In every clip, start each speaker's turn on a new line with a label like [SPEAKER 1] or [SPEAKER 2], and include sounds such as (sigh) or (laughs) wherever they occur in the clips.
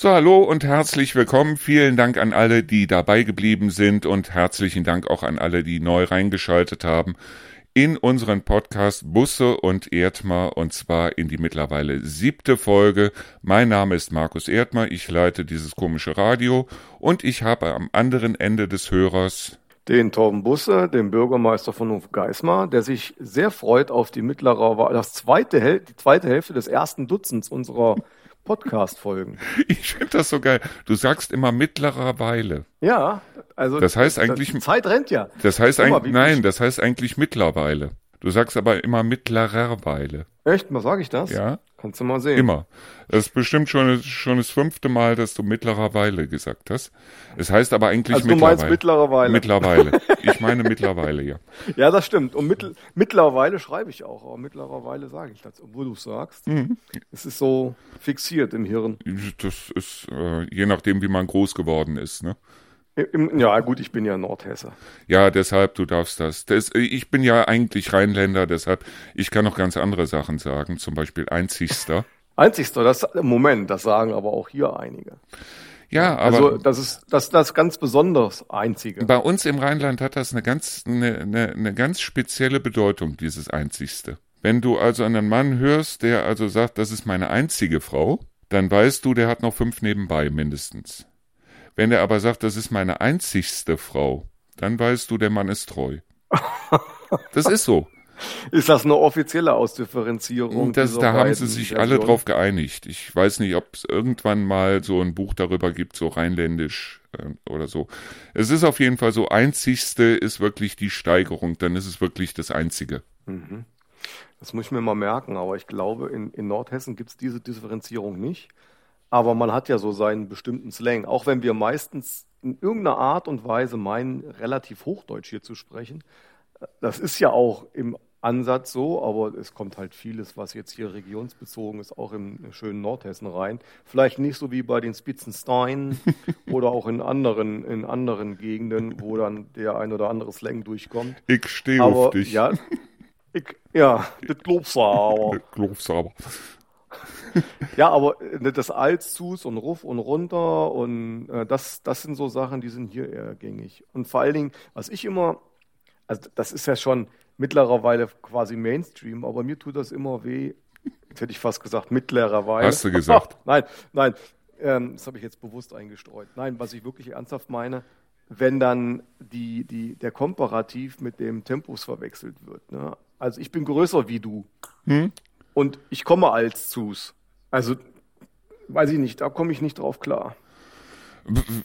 [SPEAKER 1] So, hallo und herzlich willkommen. Vielen Dank an alle, die dabei geblieben sind und herzlichen Dank auch an alle, die neu reingeschaltet haben in unseren Podcast Busse und Erdmer und zwar in die mittlerweile siebte Folge. Mein Name ist Markus Erdmer, ich leite dieses komische Radio und ich habe am anderen Ende des Hörers
[SPEAKER 2] den Torben Busse, den Bürgermeister von Hof Geismar, der sich sehr freut auf die mittlere, das zweite, die zweite Hälfte des ersten Dutzends unserer Podcast-Folgen. (laughs)
[SPEAKER 1] Ich finde das so geil. Du sagst immer mittlerer Weile.
[SPEAKER 2] Ja, also.
[SPEAKER 1] Das heißt eigentlich.
[SPEAKER 2] Die Zeit rennt ja.
[SPEAKER 1] Das heißt eigentlich, nein, das heißt eigentlich mittlerweile. Du sagst aber immer mittlerer Weile.
[SPEAKER 2] Echt? Was sage ich das?
[SPEAKER 1] Ja.
[SPEAKER 2] Kannst du mal sehen.
[SPEAKER 1] Immer. Das ist bestimmt schon, schon das fünfte Mal, dass du mittlerer Weile gesagt hast. Es heißt aber eigentlich
[SPEAKER 2] also mittlerweile. Du meinst mittlerweile.
[SPEAKER 1] Mittlerweile. (laughs) Ich meine mittlerweile, ja.
[SPEAKER 2] Ja, das stimmt. Und mittel, mittlerweile schreibe ich auch, aber mittlerweile sage ich das, obwohl du es sagst. Mhm. Es ist so fixiert im Hirn.
[SPEAKER 1] Das ist, äh, je nachdem, wie man groß geworden ist, ne?
[SPEAKER 2] Ja, gut, ich bin ja Nordhesse.
[SPEAKER 1] Ja, deshalb, du darfst das. das. Ich bin ja eigentlich Rheinländer, deshalb, ich kann noch ganz andere Sachen sagen, zum Beispiel Einzigster. (laughs)
[SPEAKER 2] Einzigster, das, Moment, das sagen aber auch hier einige.
[SPEAKER 1] Ja, aber.
[SPEAKER 2] Also, das ist, das, das ganz besonders Einzige.
[SPEAKER 1] Bei uns im Rheinland hat das eine ganz, eine, eine, eine ganz spezielle Bedeutung, dieses Einzigste. Wenn du also einen Mann hörst, der also sagt, das ist meine einzige Frau, dann weißt du, der hat noch fünf nebenbei mindestens. Wenn er aber sagt, das ist meine einzigste Frau, dann weißt du, der Mann ist treu. Das ist so. (laughs)
[SPEAKER 2] Ist das eine offizielle Ausdifferenzierung?
[SPEAKER 1] Das, da haben sie sich alle drauf geeinigt. Ich weiß nicht, ob es irgendwann mal so ein Buch darüber gibt, so rheinländisch äh, oder so. Es ist auf jeden Fall so, einzigste ist wirklich die Steigerung, dann ist es wirklich das Einzige.
[SPEAKER 2] Mhm. Das muss ich mir mal merken, aber ich glaube, in, in Nordhessen gibt es diese Differenzierung nicht. Aber man hat ja so seinen bestimmten Slang. Auch wenn wir meistens in irgendeiner Art und Weise meinen, relativ Hochdeutsch hier zu sprechen. Das ist ja auch im Ansatz so, aber es kommt halt vieles, was jetzt hier regionsbezogen ist, auch im schönen Nordhessen rein. Vielleicht nicht so wie bei den Spitzensteinen (laughs) oder auch in anderen, in anderen Gegenden, wo dann der ein oder andere Slang durchkommt.
[SPEAKER 1] Ich stehe auf dich.
[SPEAKER 2] Ja, ich, ja, (laughs) das glaubst du aber.
[SPEAKER 1] Das glaubst du aber (laughs)
[SPEAKER 2] ja, aber äh, das Alzus und Ruf und runter und äh, das, das sind so Sachen, die sind hier eher gängig. Und vor allen Dingen, was ich immer, also das ist ja schon mittlerweile quasi Mainstream, aber mir tut das immer weh, jetzt hätte ich fast gesagt mittlerweile.
[SPEAKER 1] Hast du gesagt? (laughs)
[SPEAKER 2] nein, nein, ähm, das habe ich jetzt bewusst eingestreut. Nein, was ich wirklich ernsthaft meine, wenn dann die, die, der Komparativ mit dem Tempus verwechselt wird. Ne? Also ich bin größer wie du. Hm? Und ich komme als Zus. Also, weiß ich nicht, da komme ich nicht drauf klar.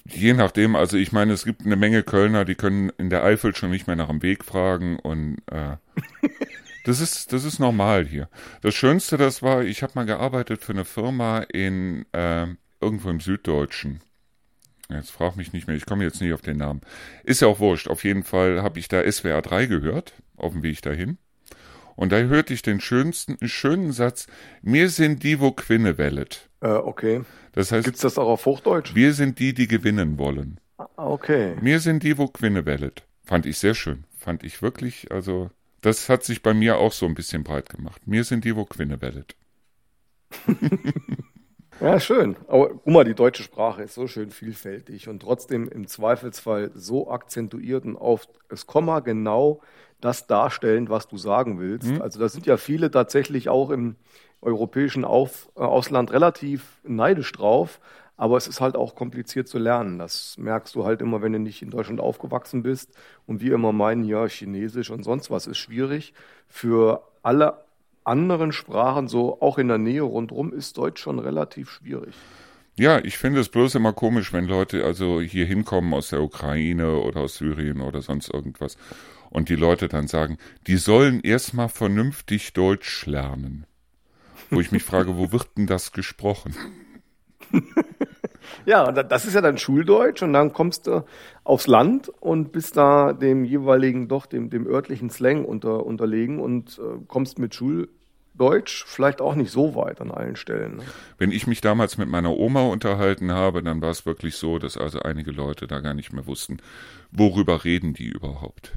[SPEAKER 1] Je nachdem, also ich meine, es gibt eine Menge Kölner, die können in der Eifel schon nicht mehr nach dem Weg fragen und äh, (laughs) das ist das ist normal hier. Das Schönste, das war, ich habe mal gearbeitet für eine Firma in äh, irgendwo im Süddeutschen. Jetzt frag mich nicht mehr, ich komme jetzt nicht auf den Namen. Ist ja auch wurscht. Auf jeden Fall habe ich da SWR 3 gehört, auf dem Weg dahin. Und da hörte ich den schönsten, schönen Satz, mir sind die, wo Quinne wellet.
[SPEAKER 2] Äh, okay.
[SPEAKER 1] Das heißt.
[SPEAKER 2] Gibt's das auch auf Hochdeutsch?
[SPEAKER 1] Wir sind die, die gewinnen wollen.
[SPEAKER 2] Ah, okay.
[SPEAKER 1] Mir sind die, wo Quinne wellet. Fand ich sehr schön. Fand ich wirklich, also, das hat sich bei mir auch so ein bisschen breit gemacht. Mir sind die, wo Quinne wellet. (laughs)
[SPEAKER 2] ja, schön. Aber guck mal, die deutsche Sprache ist so schön vielfältig und trotzdem im Zweifelsfall so akzentuiert und auf das Komma genau das darstellen, was du sagen willst. Mhm. Also da sind ja viele tatsächlich auch im europäischen Auf, äh, Ausland relativ neidisch drauf, aber es ist halt auch kompliziert zu lernen. Das merkst du halt immer, wenn du nicht in Deutschland aufgewachsen bist und wir immer meinen, ja, Chinesisch und sonst was ist schwierig. Für alle anderen Sprachen, so auch in der Nähe rundherum, ist Deutsch schon relativ schwierig.
[SPEAKER 1] Ja, ich finde es bloß immer komisch, wenn Leute also hier hinkommen aus der Ukraine oder aus Syrien oder sonst irgendwas und die Leute dann sagen, die sollen erstmal vernünftig Deutsch lernen. Wo ich mich frage, wo wird denn das gesprochen? (laughs)
[SPEAKER 2] Ja, das ist ja dann Schuldeutsch und dann kommst du aufs Land und bist da dem jeweiligen, doch dem, dem örtlichen Slang unter, unterlegen und äh, kommst mit Schuldeutsch vielleicht auch nicht so weit an allen Stellen. Ne?
[SPEAKER 1] Wenn ich mich damals mit meiner Oma unterhalten habe, dann war es wirklich so, dass also einige Leute da gar nicht mehr wussten, worüber reden die überhaupt.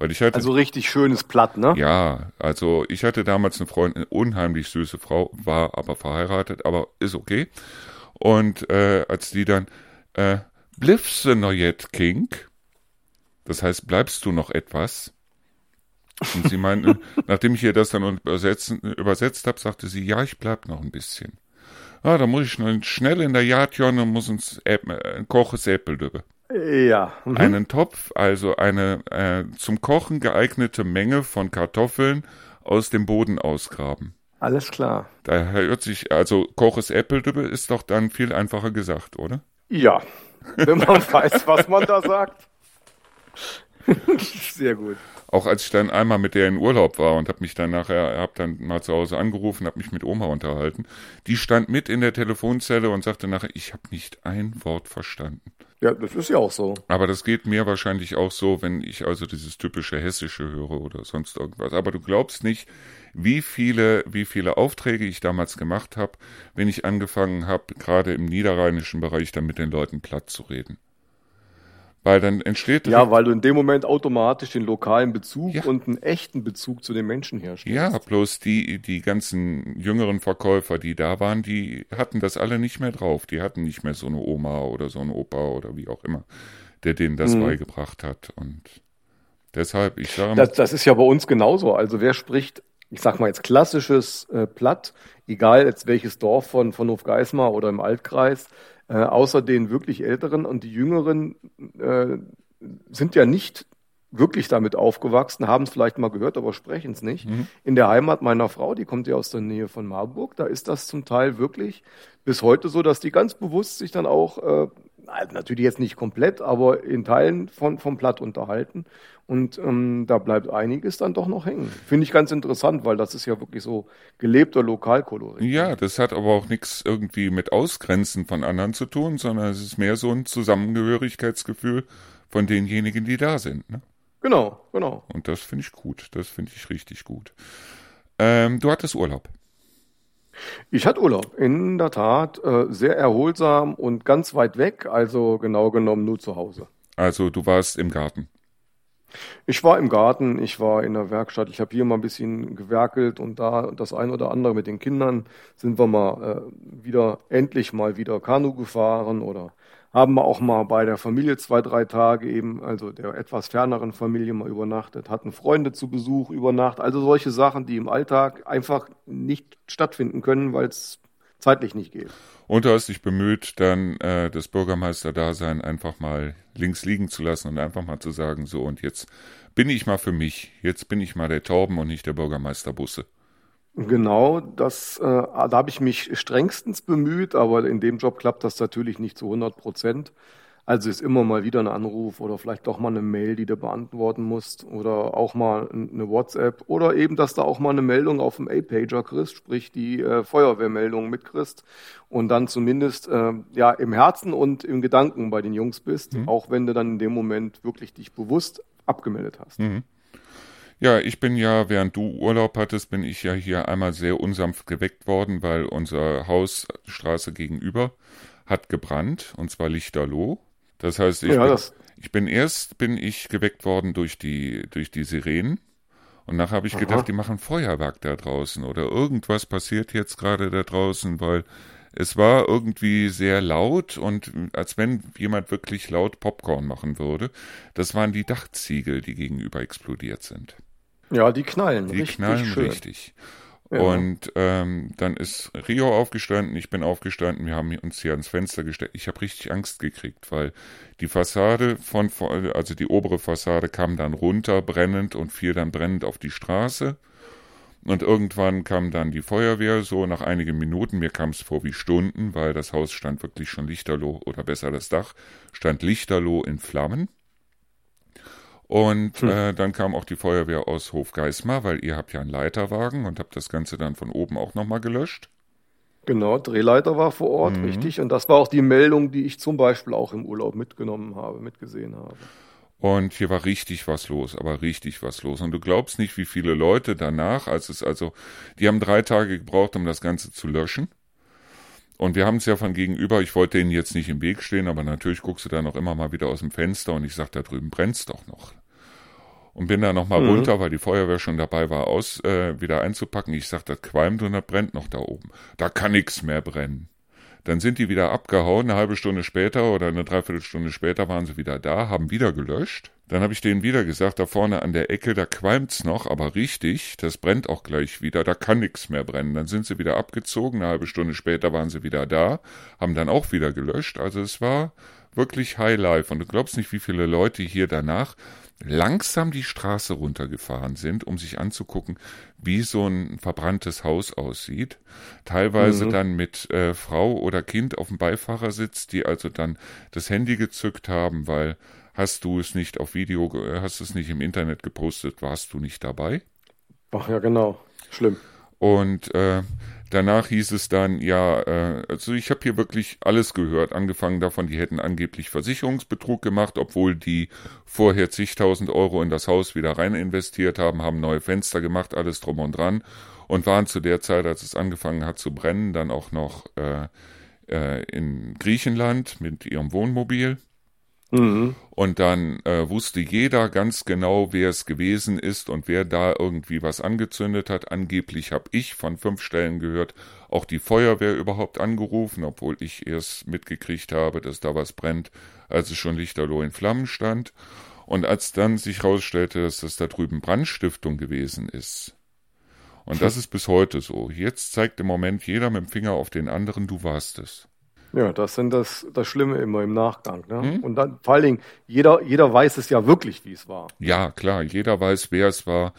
[SPEAKER 1] Weil ich hatte,
[SPEAKER 2] also richtig schönes Platt, ne?
[SPEAKER 1] Ja, also ich hatte damals eine Freundin, eine unheimlich süße Frau, war aber verheiratet, aber ist okay. Und äh, als die dann, äh, bliffst du noch jetzt, King? Das heißt, bleibst du noch etwas? Und sie meinte, (laughs) nachdem ich ihr das dann übersetzt, habe, sagte sie, ja, ich bleib noch ein bisschen. Ah, da muss ich schnell in der Jadjon und muss uns ein koches Äppeldübbe.
[SPEAKER 2] Ja.
[SPEAKER 1] Mhm. Einen Topf, also eine äh, zum Kochen geeignete Menge von Kartoffeln aus dem Boden ausgraben.
[SPEAKER 2] Alles klar.
[SPEAKER 1] Da hört sich, also koches Äppeldübbe ist doch dann viel einfacher gesagt, oder?
[SPEAKER 2] Ja, wenn man (laughs) weiß, was man da sagt. (laughs) Sehr gut.
[SPEAKER 1] Auch als ich dann einmal mit der in Urlaub war und habe mich dann nachher, habe dann mal zu Hause angerufen, habe mich mit Oma unterhalten. Die stand mit in der Telefonzelle und sagte nachher, ich habe nicht ein Wort verstanden.
[SPEAKER 2] Ja, das ist ja auch so.
[SPEAKER 1] Aber das geht mir wahrscheinlich auch so, wenn ich also dieses typische Hessische höre oder sonst irgendwas. Aber du glaubst nicht, wie viele, wie viele Aufträge ich damals gemacht habe, wenn ich angefangen habe, gerade im niederrheinischen Bereich dann mit den Leuten platt zu reden. Weil dann entsteht.
[SPEAKER 2] Ja, weil du in dem Moment automatisch den lokalen Bezug ja. und einen echten Bezug zu den Menschen herstellst.
[SPEAKER 1] Ja, bloß die, die ganzen jüngeren Verkäufer, die da waren, die hatten das alle nicht mehr drauf. Die hatten nicht mehr so eine Oma oder so einen Opa oder wie auch immer, der denen das mhm. beigebracht hat. Und deshalb, ich sage
[SPEAKER 2] mal. Das, das ist ja bei uns genauso. Also wer spricht, ich sag mal jetzt klassisches äh, Platt, egal jetzt welches Dorf von, von Hofgeismar oder im Altkreis, äh, außer den wirklich Älteren und die Jüngeren äh, sind ja nicht wirklich damit aufgewachsen, haben es vielleicht mal gehört, aber sprechen es nicht. Mhm. In der Heimat meiner Frau, die kommt ja aus der Nähe von Marburg, da ist das zum Teil wirklich bis heute so, dass die ganz bewusst sich dann auch, äh, natürlich jetzt nicht komplett, aber in Teilen von, vom Platt unterhalten. Und ähm, da bleibt einiges dann doch noch hängen. Finde ich ganz interessant, weil das ist ja wirklich so gelebter Lokalkolorit.
[SPEAKER 1] Ja, das hat aber auch nichts irgendwie mit Ausgrenzen von anderen zu tun, sondern es ist mehr so ein Zusammengehörigkeitsgefühl von denjenigen, die da sind. Ne?
[SPEAKER 2] Genau, genau.
[SPEAKER 1] Und das finde ich gut. Das finde ich richtig gut. Ähm, du hattest Urlaub.
[SPEAKER 2] Ich hatte Urlaub, in der Tat, äh, sehr erholsam und ganz weit weg, also genau genommen nur zu Hause.
[SPEAKER 1] Also du warst im Garten.
[SPEAKER 2] Ich war im Garten, ich war in der Werkstatt, ich habe hier mal ein bisschen gewerkelt und da das ein oder andere mit den Kindern. Sind wir mal äh, wieder, endlich mal wieder Kanu gefahren oder haben wir auch mal bei der Familie zwei, drei Tage eben, also der etwas ferneren Familie mal übernachtet, hatten Freunde zu Besuch über Nacht, also solche Sachen, die im Alltag einfach nicht stattfinden können, weil es zeitlich nicht geht.
[SPEAKER 1] Und du hast dich bemüht, dann äh, das Bürgermeister-Dasein einfach mal links liegen zu lassen und einfach mal zu sagen, so und jetzt bin ich mal für mich, jetzt bin ich mal der Torben und nicht der Bürgermeister Busse.
[SPEAKER 2] Genau, das, äh, da habe ich mich strengstens bemüht, aber in dem Job klappt das natürlich nicht zu 100 Prozent. Also ist immer mal wieder ein Anruf oder vielleicht doch mal eine Mail, die du beantworten musst oder auch mal eine WhatsApp oder eben, dass da auch mal eine Meldung auf dem A-Pager kriegst, sprich die äh, Feuerwehrmeldung mitkriegst und dann zumindest äh, ja im Herzen und im Gedanken bei den Jungs bist, mhm. auch wenn du dann in dem Moment wirklich dich bewusst abgemeldet hast.
[SPEAKER 1] Mhm. Ja, ich bin ja, während du Urlaub hattest, bin ich ja hier einmal sehr unsanft geweckt worden, weil unser Haus Straße gegenüber hat gebrannt, und zwar lichterloh. Das heißt, ich, ja, bin, das ich bin erst bin ich geweckt worden durch die, durch die Sirenen. Und nachher habe ich Aha. gedacht, die machen Feuerwerk da draußen oder irgendwas passiert jetzt gerade da draußen, weil es war irgendwie sehr laut und als wenn jemand wirklich laut Popcorn machen würde. Das waren die Dachziegel, die gegenüber explodiert sind.
[SPEAKER 2] Ja, die knallen.
[SPEAKER 1] Die richtig knallen schön. richtig. Und ähm, dann ist Rio aufgestanden, ich bin aufgestanden, wir haben uns hier ans Fenster gestellt. Ich habe richtig Angst gekriegt, weil die Fassade von, also die obere Fassade kam dann runter, brennend und fiel dann brennend auf die Straße. Und irgendwann kam dann die Feuerwehr, so nach einigen Minuten, mir kam es vor wie Stunden, weil das Haus stand wirklich schon lichterloh, oder besser das Dach, stand lichterloh in Flammen. Und hm. äh, dann kam auch die Feuerwehr aus Hofgeismar, weil ihr habt ja einen Leiterwagen und habt das Ganze dann von oben auch nochmal gelöscht.
[SPEAKER 2] Genau, Drehleiter war vor Ort, mhm. richtig. Und das war auch die Meldung, die ich zum Beispiel auch im Urlaub mitgenommen habe, mitgesehen habe.
[SPEAKER 1] Und hier war richtig was los, aber richtig was los. Und du glaubst nicht, wie viele Leute danach, als es also, die haben drei Tage gebraucht, um das Ganze zu löschen. Und wir haben es ja von gegenüber, ich wollte ihnen jetzt nicht im Weg stehen, aber natürlich guckst du da noch immer mal wieder aus dem Fenster und ich sag, da drüben brennt's doch noch und bin da nochmal mhm. runter, weil die Feuerwehr schon dabei war, aus äh, wieder einzupacken. Ich sag, das qualmt und das brennt noch da oben. Da kann nichts mehr brennen. Dann sind die wieder abgehauen, eine halbe Stunde später oder eine Dreiviertelstunde später waren sie wieder da, haben wieder gelöscht. Dann habe ich denen wieder gesagt, da vorne an der Ecke, da qualmt's noch, aber richtig, das brennt auch gleich wieder, da kann nichts mehr brennen. Dann sind sie wieder abgezogen, eine halbe Stunde später waren sie wieder da, haben dann auch wieder gelöscht. Also es war wirklich High Life. Und du glaubst nicht, wie viele Leute hier danach langsam die Straße runtergefahren sind, um sich anzugucken, wie so ein verbranntes Haus aussieht. Teilweise mhm. dann mit äh, Frau oder Kind auf dem Beifahrersitz, die also dann das Handy gezückt haben, weil hast du es nicht auf Video, hast es nicht im Internet gepostet, warst du nicht dabei?
[SPEAKER 2] Ach ja, genau. Schlimm.
[SPEAKER 1] Und äh, Danach hieß es dann, ja, äh, also ich habe hier wirklich alles gehört, angefangen davon, die hätten angeblich Versicherungsbetrug gemacht, obwohl die vorher zigtausend Euro in das Haus wieder rein investiert haben, haben neue Fenster gemacht, alles drum und dran und waren zu der Zeit, als es angefangen hat zu brennen, dann auch noch äh, äh, in Griechenland mit ihrem Wohnmobil. Mhm. Und dann äh, wusste jeder ganz genau, wer es gewesen ist und wer da irgendwie was angezündet hat. Angeblich habe ich von fünf Stellen gehört, auch die Feuerwehr überhaupt angerufen, obwohl ich erst mitgekriegt habe, dass da was brennt, als es schon lichterloh in Flammen stand. Und als dann sich herausstellte, dass das da drüben Brandstiftung gewesen ist. Und das ist bis heute so. Jetzt zeigt im Moment jeder mit dem Finger auf den anderen, du warst es.
[SPEAKER 2] Ja, das sind das, das Schlimme immer im Nachgang. Ne? Hm? Und dann vor allen Dingen, jeder, jeder weiß es ja wirklich, wie es war.
[SPEAKER 1] Ja, klar, jeder weiß, wer es war.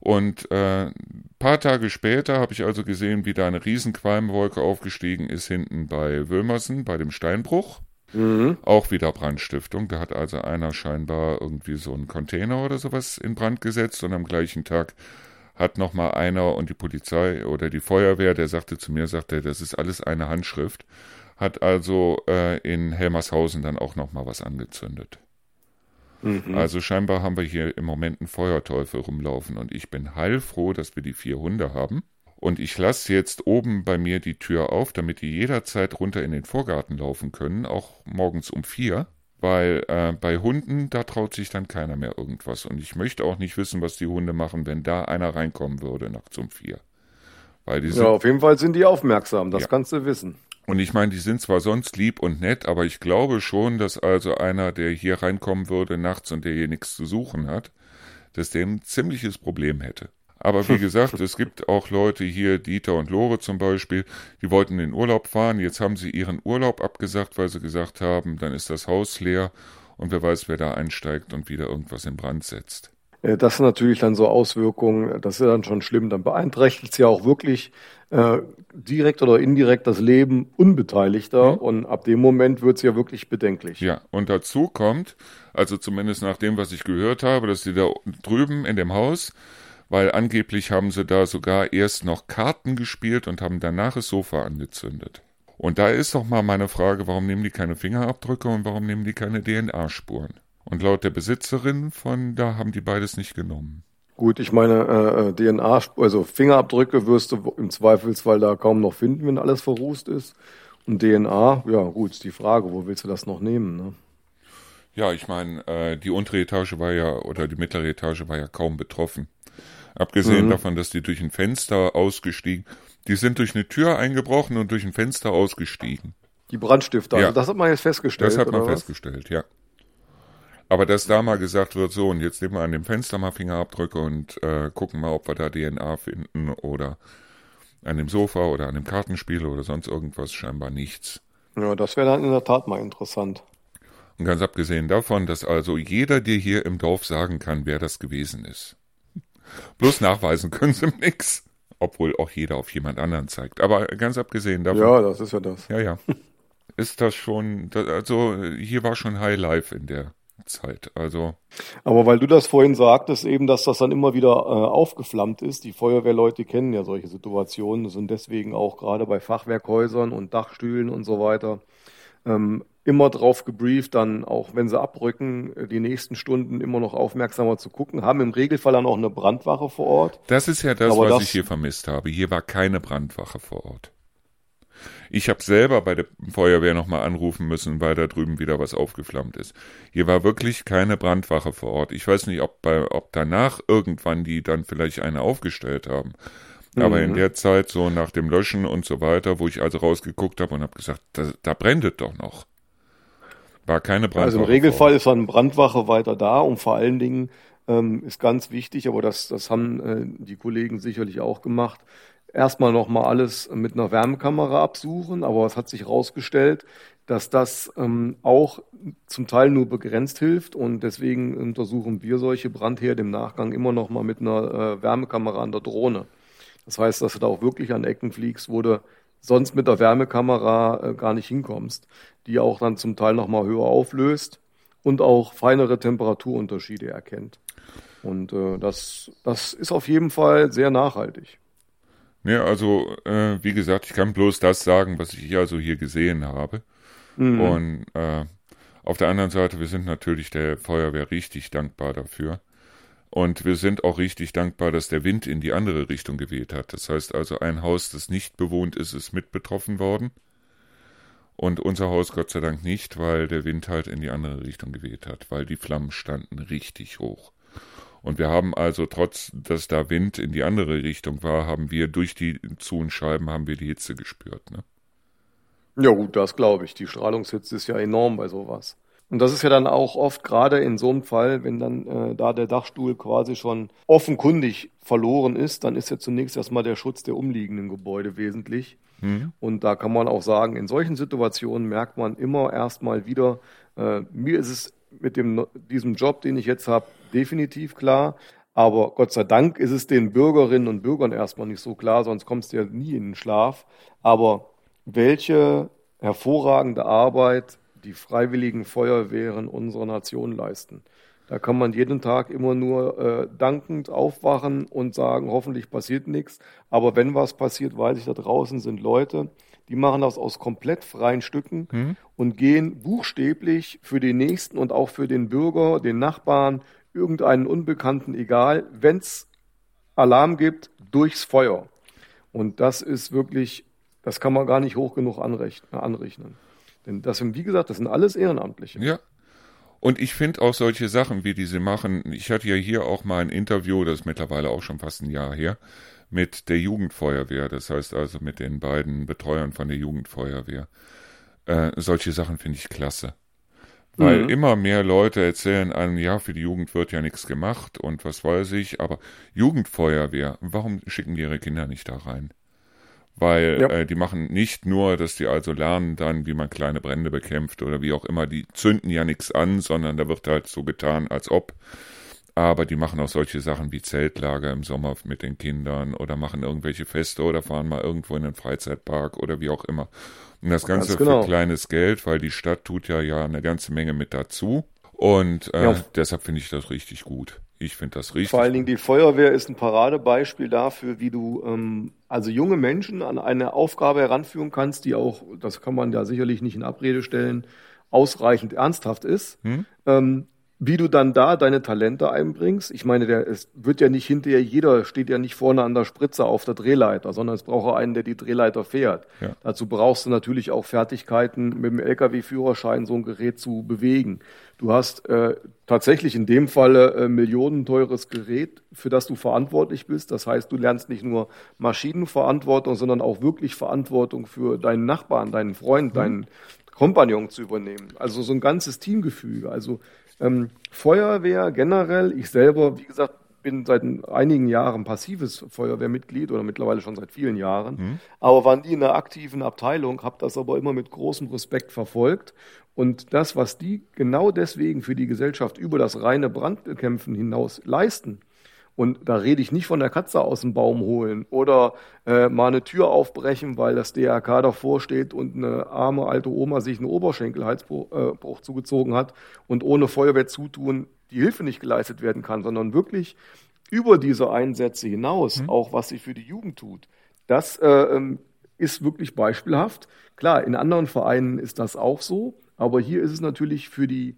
[SPEAKER 1] Und äh, paar Tage später habe ich also gesehen, wie da eine Riesenqualmwolke aufgestiegen ist hinten bei Wömersen, bei dem Steinbruch. Mhm. Auch wieder Brandstiftung. Da hat also einer scheinbar irgendwie so einen Container oder sowas in Brand gesetzt und am gleichen Tag hat nochmal einer und die Polizei oder die Feuerwehr, der sagte zu mir, sagte, das ist alles eine Handschrift hat also äh, in Helmershausen dann auch noch mal was angezündet. Mhm. Also scheinbar haben wir hier im Moment einen Feuerteufel rumlaufen und ich bin heilfroh, dass wir die vier Hunde haben. Und ich lasse jetzt oben bei mir die Tür auf, damit die jederzeit runter in den Vorgarten laufen können, auch morgens um vier. Weil äh, bei Hunden, da traut sich dann keiner mehr irgendwas. Und ich möchte auch nicht wissen, was die Hunde machen, wenn da einer reinkommen würde nachts um vier.
[SPEAKER 2] Weil die sind, ja, auf jeden Fall sind die aufmerksam, das ja. kannst du wissen.
[SPEAKER 1] Und ich meine, die sind zwar sonst lieb und nett, aber ich glaube schon, dass also einer, der hier reinkommen würde nachts und der hier nichts zu suchen hat, dass der ein ziemliches Problem hätte. Aber wie (laughs) gesagt, es gibt auch Leute hier, Dieter und Lore zum Beispiel, die wollten in den Urlaub fahren. Jetzt haben sie ihren Urlaub abgesagt, weil sie gesagt haben, dann ist das Haus leer und wer weiß, wer da einsteigt und wieder irgendwas in Brand setzt.
[SPEAKER 2] Äh, das sind natürlich dann so Auswirkungen, das ist dann schon schlimm. Dann beeinträchtigt es ja auch wirklich äh, direkt oder indirekt das Leben Unbeteiligter mhm. und ab dem Moment wird es ja wirklich bedenklich.
[SPEAKER 1] Ja, und dazu kommt, also zumindest nach dem, was ich gehört habe, dass die da drüben in dem Haus, weil angeblich haben sie da sogar erst noch Karten gespielt und haben danach das Sofa angezündet. Und da ist doch mal meine Frage, warum nehmen die keine Fingerabdrücke und warum nehmen die keine DNA-Spuren? Und laut der Besitzerin von da haben die beides nicht genommen.
[SPEAKER 2] Gut, ich meine, äh, äh DNA, also Fingerabdrücke wirst du im Zweifelsfall da kaum noch finden, wenn alles verrußt ist. Und DNA, ja gut, ist die Frage, wo willst du das noch nehmen? Ne?
[SPEAKER 1] Ja, ich meine, äh, die untere Etage war ja, oder die mittlere Etage war ja kaum betroffen. Abgesehen mhm. davon, dass die durch ein Fenster ausgestiegen, die sind durch eine Tür eingebrochen und durch ein Fenster ausgestiegen.
[SPEAKER 2] Die Brandstifter, ja. also das hat man jetzt festgestellt.
[SPEAKER 1] Das hat man festgestellt, ja. Aber dass da mal gesagt wird, so, und jetzt nehmen wir an dem Fenster mal Fingerabdrücke und äh, gucken mal, ob wir da DNA finden oder an dem Sofa oder an dem Kartenspiel oder sonst irgendwas, scheinbar nichts.
[SPEAKER 2] Ja, das wäre dann in der Tat mal interessant.
[SPEAKER 1] Und ganz abgesehen davon, dass also jeder dir hier im Dorf sagen kann, wer das gewesen ist. Bloß nachweisen können sie (laughs) nix. Obwohl auch jeder auf jemand anderen zeigt. Aber ganz abgesehen davon.
[SPEAKER 2] Ja, das ist ja das.
[SPEAKER 1] Ja, ja. (laughs) Ist das schon, also hier war schon High Life in der Zeit. Also.
[SPEAKER 2] Aber weil du das vorhin sagtest, eben, dass das dann immer wieder äh, aufgeflammt ist. Die Feuerwehrleute kennen ja solche Situationen, sind deswegen auch gerade bei Fachwerkhäusern und Dachstühlen und so weiter ähm, immer drauf gebrieft, dann auch wenn sie abrücken, die nächsten Stunden immer noch aufmerksamer zu gucken, haben im Regelfall dann auch eine Brandwache vor Ort.
[SPEAKER 1] Das ist ja das, Aber was das, ich hier vermisst habe. Hier war keine Brandwache vor Ort. Ich habe selber bei der Feuerwehr nochmal anrufen müssen, weil da drüben wieder was aufgeflammt ist. Hier war wirklich keine Brandwache vor Ort. Ich weiß nicht, ob, bei, ob danach irgendwann die dann vielleicht eine aufgestellt haben. Aber in der Zeit, so nach dem Löschen und so weiter, wo ich also rausgeguckt habe und habe gesagt, da, da brennt es doch noch. War keine Brandwache.
[SPEAKER 2] Also im Regelfall vor. ist eine Brandwache weiter da und vor allen Dingen ähm, ist ganz wichtig, aber das, das haben äh, die Kollegen sicherlich auch gemacht, erstmal nochmal alles mit einer Wärmekamera absuchen, aber es hat sich herausgestellt, dass das ähm, auch zum Teil nur begrenzt hilft und deswegen untersuchen wir solche Brandherde im Nachgang immer nochmal mit einer äh, Wärmekamera an der Drohne. Das heißt, dass du da auch wirklich an Ecken fliegst, wo du sonst mit der Wärmekamera äh, gar nicht hinkommst, die auch dann zum Teil nochmal höher auflöst und auch feinere Temperaturunterschiede erkennt. Und äh, das, das ist auf jeden Fall sehr nachhaltig.
[SPEAKER 1] Ja, also äh, wie gesagt, ich kann bloß das sagen, was ich also hier gesehen habe. Mhm. Und äh, auf der anderen Seite, wir sind natürlich der Feuerwehr richtig dankbar dafür. Und wir sind auch richtig dankbar, dass der Wind in die andere Richtung geweht hat. Das heißt also, ein Haus, das nicht bewohnt ist, ist mit betroffen worden. Und unser Haus Gott sei Dank nicht, weil der Wind halt in die andere Richtung geweht hat, weil die Flammen standen richtig hoch. Und wir haben also, trotz dass da Wind in die andere Richtung war, haben wir durch die Zuhenscheiben haben wir die Hitze gespürt. Ne?
[SPEAKER 2] Ja gut, das glaube ich. Die Strahlungshitze ist ja enorm bei sowas. Und das ist ja dann auch oft gerade in so einem Fall, wenn dann äh, da der Dachstuhl quasi schon offenkundig verloren ist, dann ist ja zunächst erstmal der Schutz der umliegenden Gebäude wesentlich. Mhm. Und da kann man auch sagen, in solchen Situationen merkt man immer erstmal wieder, äh, mir ist es mit dem, diesem Job, den ich jetzt habe, definitiv klar. Aber Gott sei Dank ist es den Bürgerinnen und Bürgern erstmal nicht so klar, sonst kommst du ja nie in den Schlaf. Aber welche hervorragende Arbeit die freiwilligen Feuerwehren unserer Nation leisten. Da kann man jeden Tag immer nur äh, dankend aufwachen und sagen, hoffentlich passiert nichts. Aber wenn was passiert, weiß ich, da draußen sind Leute, die machen das aus komplett freien Stücken mhm. und gehen buchstäblich für den Nächsten und auch für den Bürger, den Nachbarn, irgendeinen Unbekannten, egal, wenn es Alarm gibt, durchs Feuer. Und das ist wirklich das kann man gar nicht hoch genug anrechnen. Denn das sind, wie gesagt, das sind alles Ehrenamtliche.
[SPEAKER 1] Ja. Und ich finde auch solche Sachen, wie diese machen, ich hatte ja hier auch mal ein Interview, das ist mittlerweile auch schon fast ein Jahr her, mit der Jugendfeuerwehr, das heißt also mit den beiden Betreuern von der Jugendfeuerwehr. Äh, solche Sachen finde ich klasse. Weil mhm. immer mehr Leute erzählen einem, ja, für die Jugend wird ja nichts gemacht und was weiß ich, aber Jugendfeuerwehr, warum schicken die ihre Kinder nicht da rein? weil ja. äh, die machen nicht nur, dass die also lernen dann, wie man kleine Brände bekämpft oder wie auch immer, die zünden ja nichts an, sondern da wird halt so getan, als ob. Aber die machen auch solche Sachen wie Zeltlager im Sommer mit den Kindern oder machen irgendwelche Feste oder fahren mal irgendwo in einen Freizeitpark oder wie auch immer. Und das Ganze genau. für kleines Geld, weil die Stadt tut ja ja eine ganze Menge mit dazu. Und äh, ja. deshalb finde ich das richtig gut. Ich finde das richtig.
[SPEAKER 2] Vor allen Dingen die Feuerwehr ist ein Paradebeispiel dafür, wie du ähm, also junge Menschen an eine Aufgabe heranführen kannst, die auch, das kann man ja sicherlich nicht in Abrede stellen, ausreichend ernsthaft ist. Hm? Ähm, wie du dann da deine Talente einbringst. Ich meine, der, es wird ja nicht hinterher jeder, steht ja nicht vorne an der Spritze auf der Drehleiter, sondern es braucht einen, der die Drehleiter fährt. Ja. Dazu brauchst du natürlich auch Fertigkeiten, mit dem Lkw-Führerschein so ein Gerät zu bewegen. Du hast äh, tatsächlich in dem Falle äh, millionenteures Gerät, für das du verantwortlich bist. Das heißt, du lernst nicht nur Maschinenverantwortung, sondern auch wirklich Verantwortung für deinen Nachbarn, deinen Freund, mhm. deinen Kompagnon zu übernehmen. Also so ein ganzes Teamgefüge. Also ähm, Feuerwehr generell, ich selber, wie gesagt, bin seit einigen Jahren passives Feuerwehrmitglied oder mittlerweile schon seit vielen Jahren, mhm. aber war nie in einer aktiven Abteilung, habe das aber immer mit großem Respekt verfolgt. Und das, was die genau deswegen für die Gesellschaft über das reine Brandbekämpfen hinaus leisten, und da rede ich nicht von der Katze aus dem Baum holen oder äh, mal eine Tür aufbrechen, weil das DRK davor steht und eine arme alte Oma sich einen Oberschenkelhalsbruch äh, zugezogen hat und ohne Feuerwehr zutun die Hilfe nicht geleistet werden kann, sondern wirklich über diese Einsätze hinaus, mhm. auch was sie für die Jugend tut. Das äh, ähm, ist wirklich beispielhaft. Klar, in anderen Vereinen ist das auch so, aber hier ist es natürlich für die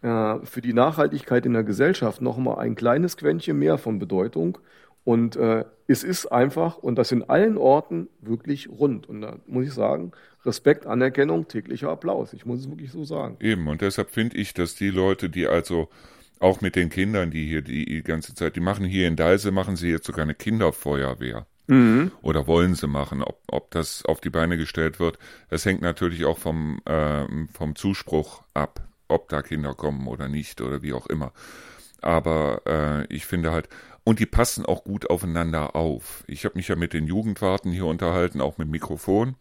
[SPEAKER 2] für die Nachhaltigkeit in der Gesellschaft noch mal ein kleines Quäntchen mehr von Bedeutung. Und äh, es ist einfach, und das in allen Orten, wirklich rund. Und da muss ich sagen, Respekt, Anerkennung, täglicher Applaus. Ich muss es wirklich so sagen.
[SPEAKER 1] Eben, und deshalb finde ich, dass die Leute, die also auch mit den Kindern, die hier die ganze Zeit, die machen hier in Deise, machen sie jetzt sogar eine Kinderfeuerwehr. Mhm. Oder wollen sie machen? Ob, ob das auf die Beine gestellt wird, das hängt natürlich auch vom, äh, vom Zuspruch ab, ob da Kinder kommen oder nicht oder wie auch immer. Aber äh, ich finde halt, und die passen auch gut aufeinander auf. Ich habe mich ja mit den Jugendwarten hier unterhalten, auch mit Mikrofon.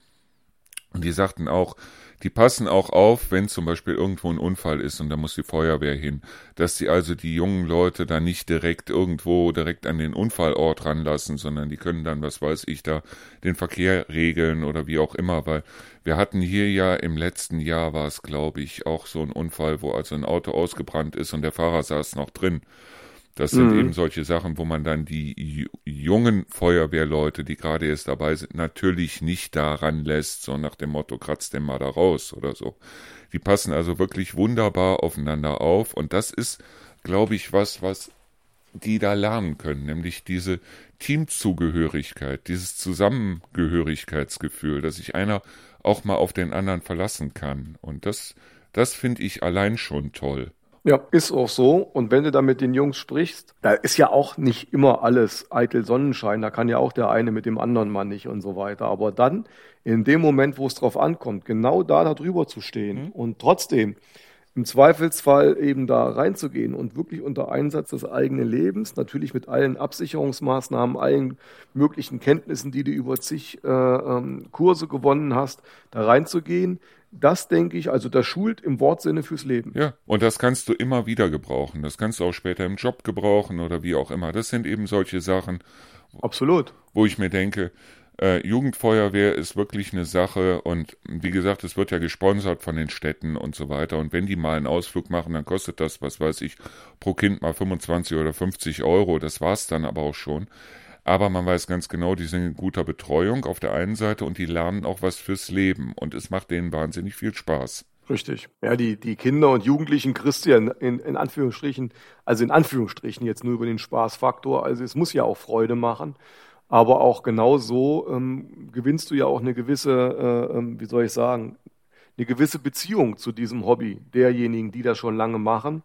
[SPEAKER 1] Und die sagten auch, die passen auch auf, wenn zum Beispiel irgendwo ein Unfall ist und da muss die Feuerwehr hin, dass sie also die jungen Leute da nicht direkt irgendwo direkt an den Unfallort ranlassen, sondern die können dann, was weiß ich, da den Verkehr regeln oder wie auch immer, weil wir hatten hier ja im letzten Jahr war es, glaube ich, auch so ein Unfall, wo also ein Auto ausgebrannt ist und der Fahrer saß noch drin. Das sind mhm. eben solche Sachen, wo man dann die jungen Feuerwehrleute, die gerade erst dabei sind, natürlich nicht daran lässt, so nach dem Motto, kratzt den mal da raus oder so. Die passen also wirklich wunderbar aufeinander auf und das ist, glaube ich, was, was die da lernen können, nämlich diese Teamzugehörigkeit, dieses Zusammengehörigkeitsgefühl, dass sich einer auch mal auf den anderen verlassen kann. Und das, das finde ich allein schon toll.
[SPEAKER 2] Ja, ist auch so. Und wenn du da mit den Jungs sprichst, da ist ja auch nicht immer alles eitel Sonnenschein. Da kann ja auch der eine mit dem anderen Mann nicht und so weiter. Aber dann, in dem Moment, wo es drauf ankommt, genau da darüber zu stehen mhm. und trotzdem im Zweifelsfall eben da reinzugehen und wirklich unter Einsatz des eigenen Lebens, natürlich mit allen Absicherungsmaßnahmen, allen möglichen Kenntnissen, die du über zig äh, ähm, Kurse gewonnen hast, da reinzugehen, das denke ich, also das schult im Wortsinne fürs Leben.
[SPEAKER 1] Ja, und das kannst du immer wieder gebrauchen. Das kannst du auch später im Job gebrauchen oder wie auch immer. Das sind eben solche Sachen.
[SPEAKER 2] Absolut.
[SPEAKER 1] Wo ich mir denke, äh, Jugendfeuerwehr ist wirklich eine Sache und wie gesagt, es wird ja gesponsert von den Städten und so weiter. Und wenn die mal einen Ausflug machen, dann kostet das, was weiß ich, pro Kind mal 25 oder 50 Euro. Das war's dann aber auch schon. Aber man weiß ganz genau, die sind in guter Betreuung auf der einen Seite und die lernen auch was fürs Leben. Und es macht denen wahnsinnig viel Spaß.
[SPEAKER 2] Richtig. Ja, die, die Kinder und Jugendlichen in, in, in Anführungsstrichen, also in Anführungsstrichen jetzt nur über den Spaßfaktor. Also es muss ja auch Freude machen. Aber auch genau so ähm, gewinnst du ja auch eine gewisse, äh, ähm, wie soll ich sagen, eine gewisse Beziehung zu diesem Hobby derjenigen, die das schon lange machen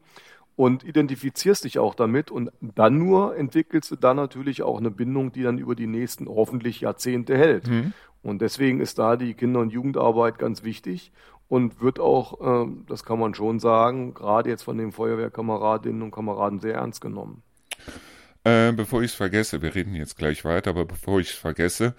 [SPEAKER 2] und identifizierst dich auch damit und dann nur entwickelst du dann natürlich auch eine Bindung, die dann über die nächsten hoffentlich Jahrzehnte hält. Mhm. Und deswegen ist da die Kinder- und Jugendarbeit ganz wichtig und wird auch, äh, das kann man schon sagen, gerade jetzt von den Feuerwehrkameradinnen und Kameraden sehr ernst genommen.
[SPEAKER 1] Äh, bevor ich es vergesse, wir reden jetzt gleich weiter, aber bevor ich es vergesse,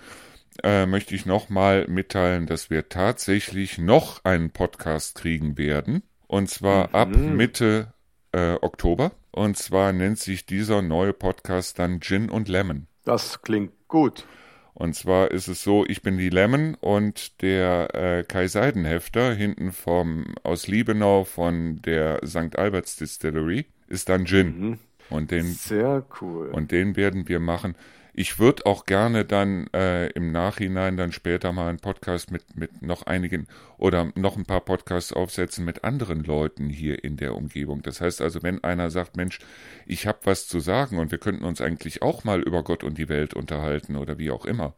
[SPEAKER 1] äh, möchte ich nochmal mitteilen, dass wir tatsächlich noch einen Podcast kriegen werden. Und zwar mhm. ab Mitte äh, Oktober. Und zwar nennt sich dieser neue Podcast dann Gin und Lemon.
[SPEAKER 2] Das klingt gut.
[SPEAKER 1] Und zwar ist es so, ich bin die Lemon und der äh, Kai Seidenhefter hinten vom aus Liebenau von der St. Alberts Distillery ist dann Gin. Mhm. Und den,
[SPEAKER 2] Sehr cool.
[SPEAKER 1] Und den werden wir machen. Ich würde auch gerne dann äh, im Nachhinein dann später mal einen Podcast mit, mit noch einigen oder noch ein paar Podcasts aufsetzen mit anderen Leuten hier in der Umgebung. Das heißt also, wenn einer sagt, Mensch, ich habe was zu sagen und wir könnten uns eigentlich auch mal über Gott und die Welt unterhalten oder wie auch immer,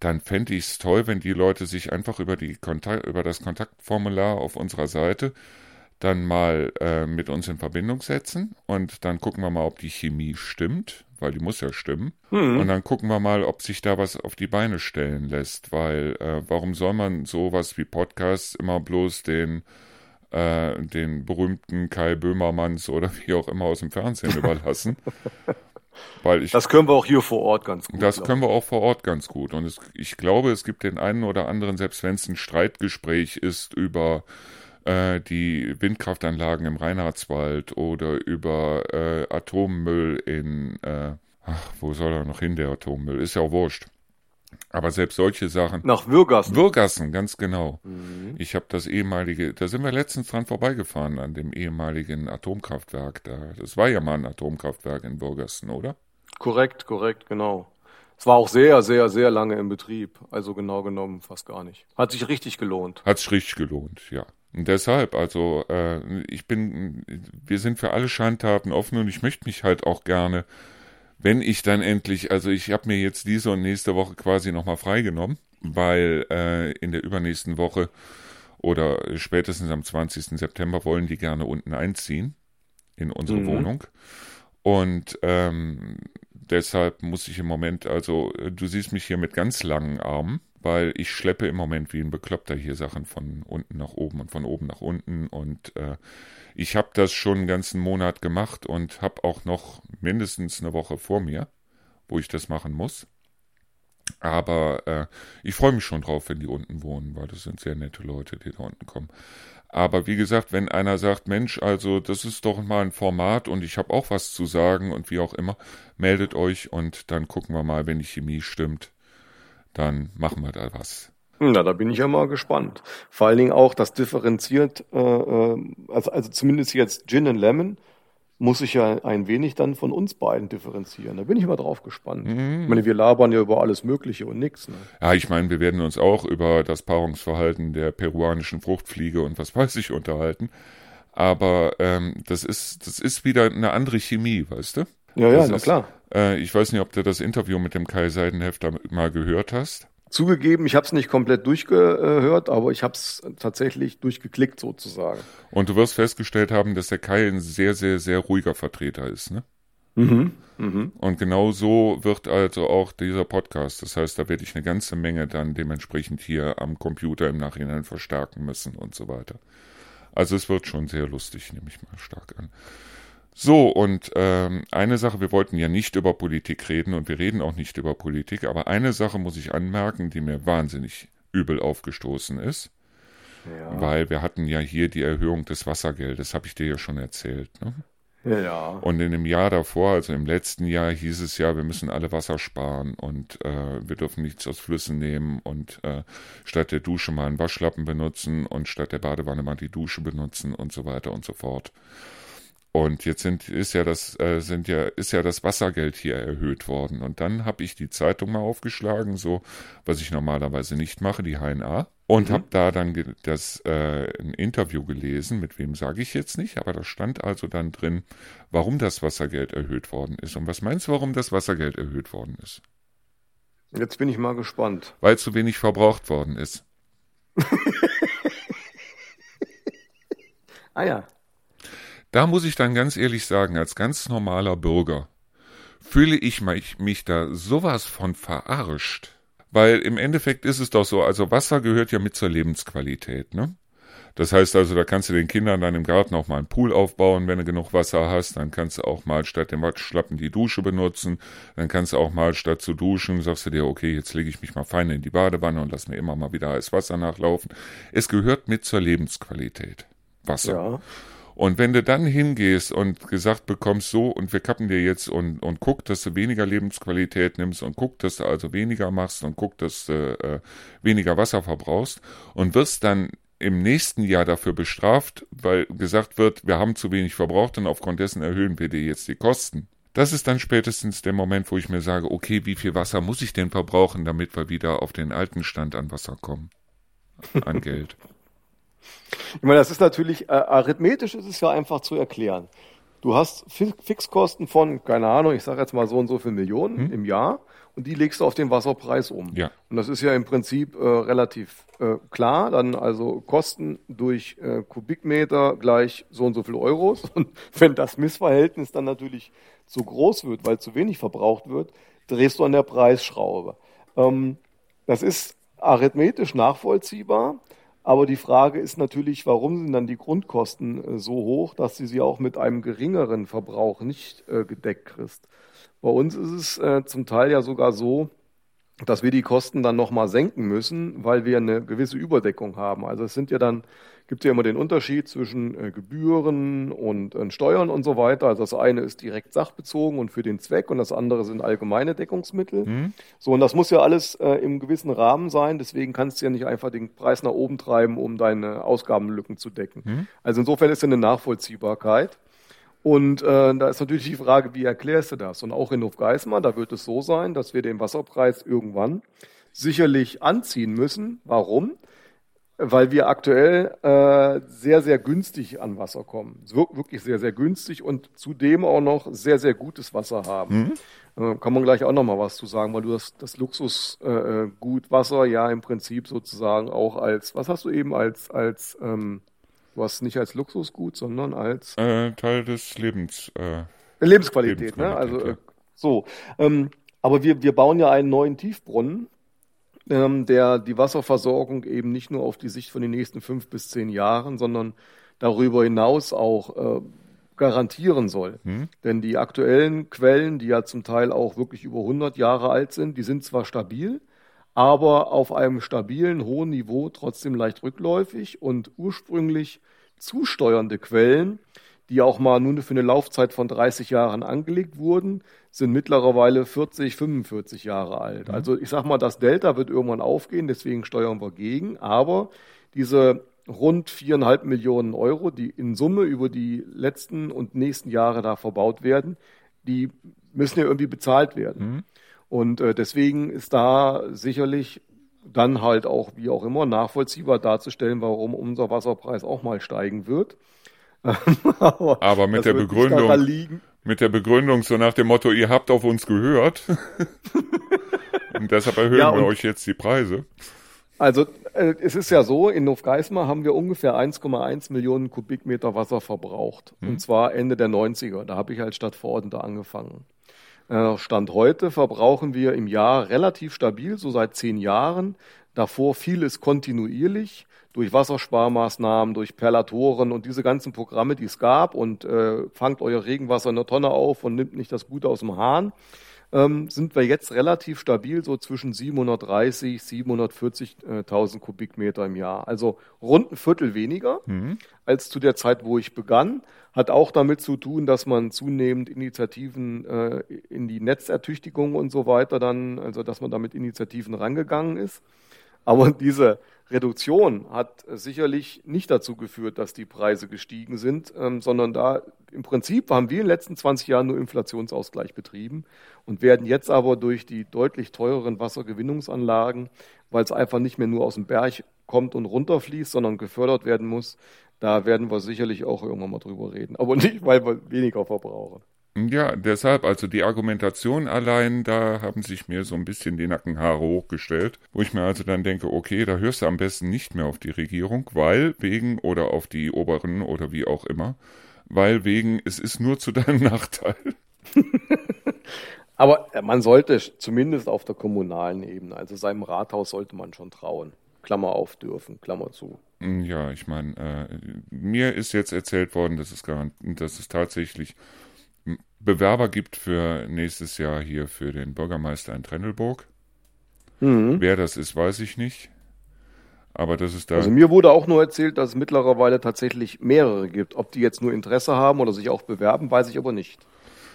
[SPEAKER 1] dann fände ich es toll, wenn die Leute sich einfach über, die Kontakt, über das Kontaktformular auf unserer Seite dann mal äh, mit uns in Verbindung setzen und dann gucken wir mal, ob die Chemie stimmt weil die muss ja stimmen. Hm. Und dann gucken wir mal, ob sich da was auf die Beine stellen lässt, weil äh, warum soll man sowas wie Podcasts immer bloß den äh, den berühmten Kai Böhmermanns oder wie auch immer aus dem Fernsehen (laughs) überlassen?
[SPEAKER 2] Weil ich, das können wir auch hier vor Ort ganz gut.
[SPEAKER 1] Das können wir auch vor Ort ganz gut. Und es, ich glaube, es gibt den einen oder anderen, selbst wenn es ein Streitgespräch ist über äh, die Windkraftanlagen im Reinhardswald oder über äh, Atommüll in, äh, ach, wo soll er noch hin, der Atommüll? Ist ja auch wurscht. Aber selbst solche Sachen.
[SPEAKER 2] Nach Würgassen.
[SPEAKER 1] Würgassen, ganz genau. Mhm. Ich habe das ehemalige, da sind wir letztens dran vorbeigefahren, an dem ehemaligen Atomkraftwerk da. Das war ja mal ein Atomkraftwerk in Würgassen, oder?
[SPEAKER 2] Korrekt, korrekt, genau. Es war auch sehr, sehr, sehr lange im Betrieb. Also genau genommen fast gar nicht. Hat sich richtig gelohnt.
[SPEAKER 1] Hat sich richtig gelohnt, ja. Deshalb, also äh, ich bin, wir sind für alle Schandtaten offen und ich möchte mich halt auch gerne, wenn ich dann endlich, also ich habe mir jetzt diese und nächste Woche quasi nochmal freigenommen, weil äh, in der übernächsten Woche oder spätestens am 20. September wollen die gerne unten einziehen in unsere mhm. Wohnung. Und ähm, deshalb muss ich im Moment, also du siehst mich hier mit ganz langen Armen, weil ich schleppe im Moment wie ein Bekloppter hier Sachen von unten nach oben und von oben nach unten und äh, ich habe das schon einen ganzen Monat gemacht und habe auch noch mindestens eine Woche vor mir, wo ich das machen muss. Aber äh, ich freue mich schon drauf, wenn die unten wohnen, weil das sind sehr nette Leute, die da unten kommen. Aber wie gesagt, wenn einer sagt, Mensch, also das ist doch mal ein Format und ich habe auch was zu sagen und wie auch immer, meldet euch und dann gucken wir mal, wenn die Chemie stimmt, dann machen wir da was.
[SPEAKER 2] Na, da bin ich ja mal gespannt. Vor allen Dingen auch das differenziert, äh, äh also, also zumindest jetzt Gin and Lemon muss ich ja ein wenig dann von uns beiden differenzieren. Da bin ich mal drauf gespannt. Mhm. Ich meine, wir labern ja über alles Mögliche und nichts. Ne?
[SPEAKER 1] Ja, ich meine, wir werden uns auch über das Paarungsverhalten der peruanischen Fruchtfliege und was weiß ich unterhalten. Aber ähm, das ist das ist wieder eine andere Chemie, weißt du?
[SPEAKER 2] Ja, ja, das na ist, klar.
[SPEAKER 1] Äh, ich weiß nicht, ob du das Interview mit dem Kai Seidenhefter mal gehört hast.
[SPEAKER 2] Zugegeben, ich habe es nicht komplett durchgehört, aber ich habe es tatsächlich durchgeklickt sozusagen.
[SPEAKER 1] Und du wirst festgestellt haben, dass der Kai ein sehr, sehr, sehr ruhiger Vertreter ist, ne?
[SPEAKER 2] Mhm. Mhm.
[SPEAKER 1] Und genau so wird also auch dieser Podcast. Das heißt, da werde ich eine ganze Menge dann dementsprechend hier am Computer im Nachhinein verstärken müssen und so weiter. Also es wird schon sehr lustig, nehme ich mal stark an. So, und ähm, eine Sache, wir wollten ja nicht über Politik reden und wir reden auch nicht über Politik, aber eine Sache muss ich anmerken, die mir wahnsinnig übel aufgestoßen ist. Ja. Weil wir hatten ja hier die Erhöhung des Wassergeldes, habe ich dir ja schon erzählt. Ne?
[SPEAKER 2] Ja.
[SPEAKER 1] Und in dem Jahr davor, also im letzten Jahr, hieß es ja, wir müssen alle Wasser sparen und äh, wir dürfen nichts aus Flüssen nehmen und äh, statt der Dusche mal einen Waschlappen benutzen und statt der Badewanne mal die Dusche benutzen und so weiter und so fort. Und jetzt sind, ist ja das, äh, sind ja, ist ja das Wassergeld hier erhöht worden. Und dann habe ich die Zeitung mal aufgeschlagen, so, was ich normalerweise nicht mache, die HNA. Und mhm. habe da dann das, äh, ein Interview gelesen, mit wem sage ich jetzt nicht, aber da stand also dann drin, warum das Wassergeld erhöht worden ist. Und was meinst du, warum das Wassergeld erhöht worden ist?
[SPEAKER 2] Jetzt bin ich mal gespannt.
[SPEAKER 1] Weil zu wenig verbraucht worden ist. (laughs)
[SPEAKER 2] ah ja.
[SPEAKER 1] Da muss ich dann ganz ehrlich sagen, als ganz normaler Bürger fühle ich mich, mich da sowas von verarscht. Weil im Endeffekt ist es doch so, also Wasser gehört ja mit zur Lebensqualität, ne? Das heißt also, da kannst du den Kindern dann im Garten auch mal einen Pool aufbauen, wenn du genug Wasser hast. Dann kannst du auch mal statt dem Wattschlappen die Dusche benutzen. Dann kannst du auch mal statt zu duschen, sagst du dir, okay, jetzt lege ich mich mal fein in die Badewanne und lass mir immer mal wieder heiß Wasser nachlaufen. Es gehört mit zur Lebensqualität. Wasser. Ja. Und wenn du dann hingehst und gesagt bekommst, so, und wir kappen dir jetzt und, und guck, dass du weniger Lebensqualität nimmst und guck, dass du also weniger machst und guck, dass du äh, weniger Wasser verbrauchst und wirst dann im nächsten Jahr dafür bestraft, weil gesagt wird, wir haben zu wenig verbraucht und aufgrund dessen erhöhen wir dir jetzt die Kosten. Das ist dann spätestens der Moment, wo ich mir sage, okay, wie viel Wasser muss ich denn verbrauchen, damit wir wieder auf den alten Stand an Wasser kommen? An Geld. (laughs)
[SPEAKER 2] Ich meine, das ist natürlich, äh, arithmetisch ist es ja einfach zu erklären. Du hast Fixkosten von, keine Ahnung, ich sage jetzt mal so und so viel Millionen hm? im Jahr und die legst du auf den Wasserpreis um.
[SPEAKER 1] Ja.
[SPEAKER 2] Und das ist ja im Prinzip äh, relativ äh, klar. Dann also Kosten durch äh, Kubikmeter gleich so und so viel Euros. (laughs) Und wenn das Missverhältnis dann natürlich zu groß wird, weil zu wenig verbraucht wird, drehst du an der Preisschraube. Ähm, das ist arithmetisch nachvollziehbar. Aber die Frage ist natürlich, warum sind dann die Grundkosten äh, so hoch, dass du sie auch mit einem geringeren Verbrauch nicht äh, gedeckt kriegst. Bei uns ist es äh, zum Teil ja sogar so, dass wir die Kosten dann nochmal senken müssen, weil wir eine gewisse Überdeckung haben. Also es sind ja dann gibt es ja immer den Unterschied zwischen äh, Gebühren und äh, Steuern und so weiter. Also das eine ist direkt sachbezogen und für den Zweck und das andere sind allgemeine Deckungsmittel. Mhm. So, und das muss ja alles äh, im gewissen Rahmen sein. Deswegen kannst du ja nicht einfach den Preis nach oben treiben, um deine Ausgabenlücken zu decken. Mhm. Also insofern ist ja eine Nachvollziehbarkeit. Und äh, da ist natürlich die Frage, wie erklärst du das? Und auch in Hofgeismar, da wird es so sein, dass wir den Wasserpreis irgendwann sicherlich anziehen müssen. Warum? Weil wir aktuell äh, sehr, sehr günstig an Wasser kommen. Wirklich sehr, sehr günstig und zudem auch noch sehr, sehr gutes Wasser haben. Mhm. Äh, kann man gleich auch noch mal was zu sagen, weil du das, das Luxusgut äh, Wasser ja im Prinzip sozusagen auch als, was hast du eben als, als ähm, du hast nicht als Luxusgut, sondern als
[SPEAKER 1] äh, Teil des Lebens. Äh,
[SPEAKER 2] Lebensqualität, Lebensqualität, ne? Also ja. Äh, So, ähm, aber wir, wir bauen ja einen neuen Tiefbrunnen, der die Wasserversorgung eben nicht nur auf die Sicht von den nächsten fünf bis zehn Jahren, sondern darüber hinaus auch äh, garantieren soll. Hm. Denn die aktuellen Quellen, die ja zum Teil auch wirklich über 100 Jahre alt sind, die sind zwar stabil, aber auf einem stabilen, hohen Niveau trotzdem leicht rückläufig und ursprünglich zusteuernde Quellen, die auch mal nur für eine Laufzeit von 30 Jahren angelegt wurden, sind mittlerweile 40, 45 Jahre alt. Mhm. Also ich sag mal, das Delta wird irgendwann aufgehen, deswegen steuern wir gegen, aber diese rund viereinhalb Millionen Euro, die in Summe über die letzten und nächsten Jahre da verbaut werden, die müssen ja irgendwie bezahlt werden. Mhm. Und äh, deswegen ist da sicherlich dann halt auch, wie auch immer, nachvollziehbar darzustellen, warum unser Wasserpreis auch mal steigen wird.
[SPEAKER 1] Aber, Aber, mit der Begründung, mit der Begründung so nach dem Motto, ihr habt auf uns gehört. (laughs) und deshalb erhöhen ja, und wir euch jetzt die Preise.
[SPEAKER 2] Also äh, es ist ja so, in Nofgeismar haben wir ungefähr 1,1 Millionen Kubikmeter Wasser verbraucht. Hm. Und zwar Ende der 90er. Da habe ich als Stadtverordneter angefangen. Äh, Stand heute verbrauchen wir im Jahr relativ stabil, so seit zehn Jahren. Davor vieles kontinuierlich durch Wassersparmaßnahmen, durch Perlatoren und diese ganzen Programme, die es gab und äh, fangt euer Regenwasser in der Tonne auf und nimmt nicht das Gute aus dem Hahn ähm, sind wir jetzt relativ stabil, so zwischen 730, 740.000 Kubikmeter im Jahr. Also rund ein Viertel weniger mhm. als zu der Zeit, wo ich begann. Hat auch damit zu tun, dass man zunehmend Initiativen äh, in die Netzertüchtigung und so weiter dann, also dass man damit Initiativen rangegangen ist. Aber diese Reduktion hat sicherlich nicht dazu geführt, dass die Preise gestiegen sind, ähm, sondern da im Prinzip haben wir in den letzten 20 Jahren nur Inflationsausgleich betrieben und werden jetzt aber durch die deutlich teureren Wassergewinnungsanlagen, weil es einfach nicht mehr nur aus dem Berg kommt und runterfließt, sondern gefördert werden muss, da werden wir sicherlich auch irgendwann mal drüber reden. Aber nicht, weil wir weniger verbrauchen.
[SPEAKER 1] Ja, deshalb, also die Argumentation allein, da haben sich mir so ein bisschen die Nackenhaare hochgestellt, wo ich mir also dann denke, okay, da hörst du am besten nicht mehr auf die Regierung, weil wegen oder auf die Oberen oder wie auch immer, weil wegen, es ist nur zu deinem (laughs) Nachteil.
[SPEAKER 2] Aber man sollte zumindest auf der kommunalen Ebene, also seinem Rathaus sollte man schon trauen. Klammer auf dürfen, Klammer zu.
[SPEAKER 1] Ja, ich meine, äh, mir ist jetzt erzählt worden, dass es, dass es tatsächlich Bewerber gibt für nächstes Jahr hier für den Bürgermeister in Trendelburg. Mhm. Wer das ist, weiß ich nicht. Aber das ist da.
[SPEAKER 2] Also mir wurde auch nur erzählt, dass es mittlerweile tatsächlich mehrere gibt. Ob die jetzt nur Interesse haben oder sich auch bewerben, weiß ich aber nicht.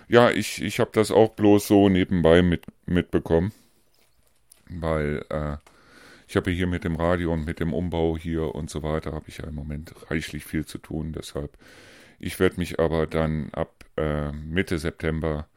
[SPEAKER 1] Ja, ich, ich habe das auch bloß so nebenbei mit, mitbekommen. Weil äh, ich habe hier mit dem Radio und mit dem Umbau hier und so weiter, habe ich ja im Moment reichlich viel zu tun. Deshalb ich werde mich aber dann ab äh, Mitte September,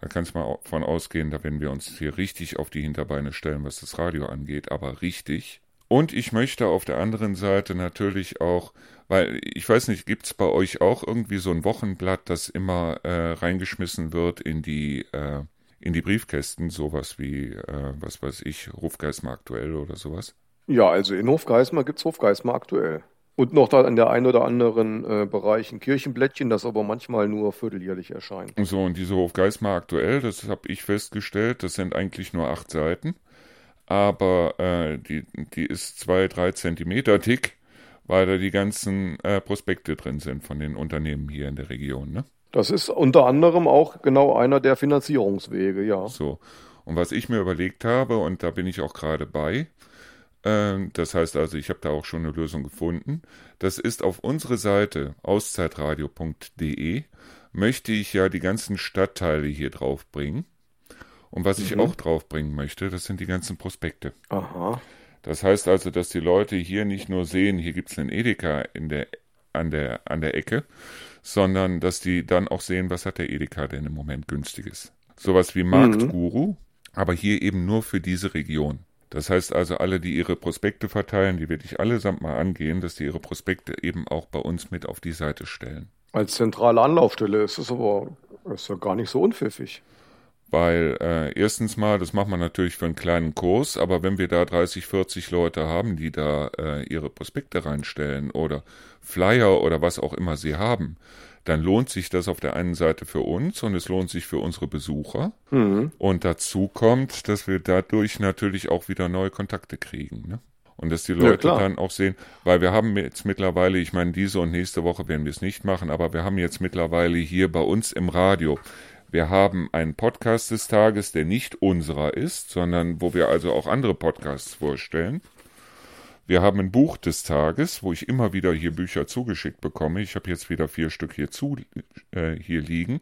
[SPEAKER 1] da kann es mal von ausgehen, da werden wir uns hier richtig auf die Hinterbeine stellen, was das Radio angeht, aber richtig. Und ich möchte auf der anderen Seite natürlich auch, weil ich weiß nicht, gibt es bei euch auch irgendwie so ein Wochenblatt, das immer äh, reingeschmissen wird in die äh, in die Briefkästen, sowas wie, äh, was weiß ich, Hofgeismar aktuell oder sowas?
[SPEAKER 2] Ja, also in Hofgeismar gibt es Hofgeismar aktuell. Und noch da an der einen oder anderen äh, Bereich ein Kirchenblättchen, das aber manchmal nur vierteljährlich erscheint.
[SPEAKER 1] So, und diese Hofgeismar aktuell, das habe ich festgestellt, das sind eigentlich nur acht Seiten. Aber äh, die, die ist zwei, drei Zentimeter dick, weil da die ganzen äh, Prospekte drin sind von den Unternehmen hier in der Region. Ne?
[SPEAKER 2] Das ist unter anderem auch genau einer der Finanzierungswege, ja.
[SPEAKER 1] So. Und was ich mir überlegt habe, und da bin ich auch gerade bei, das heißt also, ich habe da auch schon eine Lösung gefunden. Das ist auf unsere Seite auszeitradio.de möchte ich ja die ganzen Stadtteile hier draufbringen. Und was mhm. ich auch draufbringen möchte, das sind die ganzen Prospekte.
[SPEAKER 2] Aha.
[SPEAKER 1] Das heißt also, dass die Leute hier nicht nur sehen, hier gibt es einen Edeka in der, an, der, an der Ecke, sondern dass die dann auch sehen, was hat der Edeka denn im Moment günstiges. Sowas wie Marktguru, mhm. aber hier eben nur für diese Region. Das heißt also, alle, die ihre Prospekte verteilen, die werde ich allesamt mal angehen, dass die ihre Prospekte eben auch bei uns mit auf die Seite stellen.
[SPEAKER 2] Als zentrale Anlaufstelle ist es aber ist ja gar nicht so unpfiffig.
[SPEAKER 1] Weil äh, erstens mal, das macht man natürlich für einen kleinen Kurs, aber wenn wir da 30, 40 Leute haben, die da äh, ihre Prospekte reinstellen oder Flyer oder was auch immer sie haben, dann lohnt sich das auf der einen Seite für uns und es lohnt sich für unsere Besucher. Mhm. Und dazu kommt, dass wir dadurch natürlich auch wieder neue Kontakte kriegen. Ne? Und dass die Leute ja, dann auch sehen, weil wir haben jetzt mittlerweile, ich meine, diese und nächste Woche werden wir es nicht machen, aber wir haben jetzt mittlerweile hier bei uns im Radio, wir haben einen Podcast des Tages, der nicht unserer ist, sondern wo wir also auch andere Podcasts vorstellen. Wir haben ein Buch des Tages, wo ich immer wieder hier Bücher zugeschickt bekomme. Ich habe jetzt wieder vier Stück hier, zu, äh, hier liegen.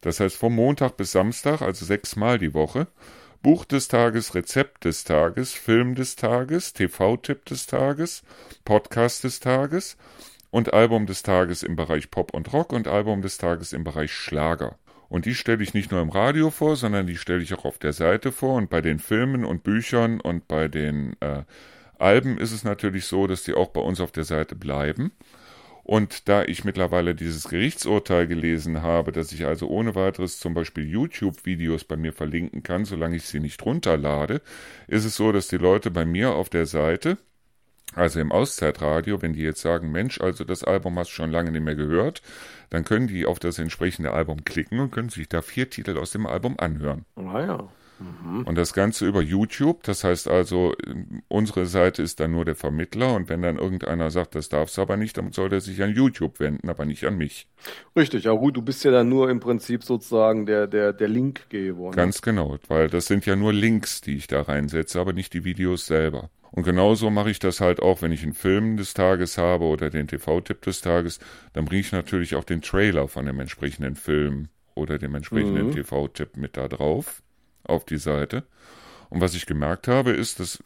[SPEAKER 1] Das heißt vom Montag bis Samstag, also sechsmal die Woche. Buch des Tages, Rezept des Tages, Film des Tages, TV-Tipp des Tages, Podcast des Tages und Album des Tages im Bereich Pop und Rock und Album des Tages im Bereich Schlager. Und die stelle ich nicht nur im Radio vor, sondern die stelle ich auch auf der Seite vor. Und bei den Filmen und Büchern und bei den äh, Alben ist es natürlich so, dass die auch bei uns auf der Seite bleiben. Und da ich mittlerweile dieses Gerichtsurteil gelesen habe, dass ich also ohne weiteres zum Beispiel YouTube-Videos bei mir verlinken kann, solange ich sie nicht runterlade, ist es so, dass die Leute bei mir auf der Seite, also im Auszeitradio, wenn die jetzt sagen, Mensch, also das Album hast du schon lange nicht mehr gehört, dann können die auf das entsprechende Album klicken und können sich da vier Titel aus dem Album anhören.
[SPEAKER 2] Ah ja.
[SPEAKER 1] Mhm. Und das Ganze über YouTube. Das heißt also, unsere Seite ist dann nur der Vermittler und wenn dann irgendeiner sagt, das darf's aber nicht, dann soll er sich an YouTube wenden, aber nicht an mich.
[SPEAKER 2] Richtig, ja gut, du bist ja dann nur im Prinzip sozusagen der, der, der Linkgeber.
[SPEAKER 1] Ne? Ganz genau, weil das sind ja nur Links, die ich da reinsetze, aber nicht die Videos selber. Und genauso mache ich das halt auch, wenn ich einen Film des Tages habe oder den TV-Tipp des Tages, dann bringe ich natürlich auch den Trailer von dem entsprechenden Film oder dem entsprechenden mhm. TV-Tipp mit da drauf auf die Seite. Und was ich gemerkt habe, ist, dass,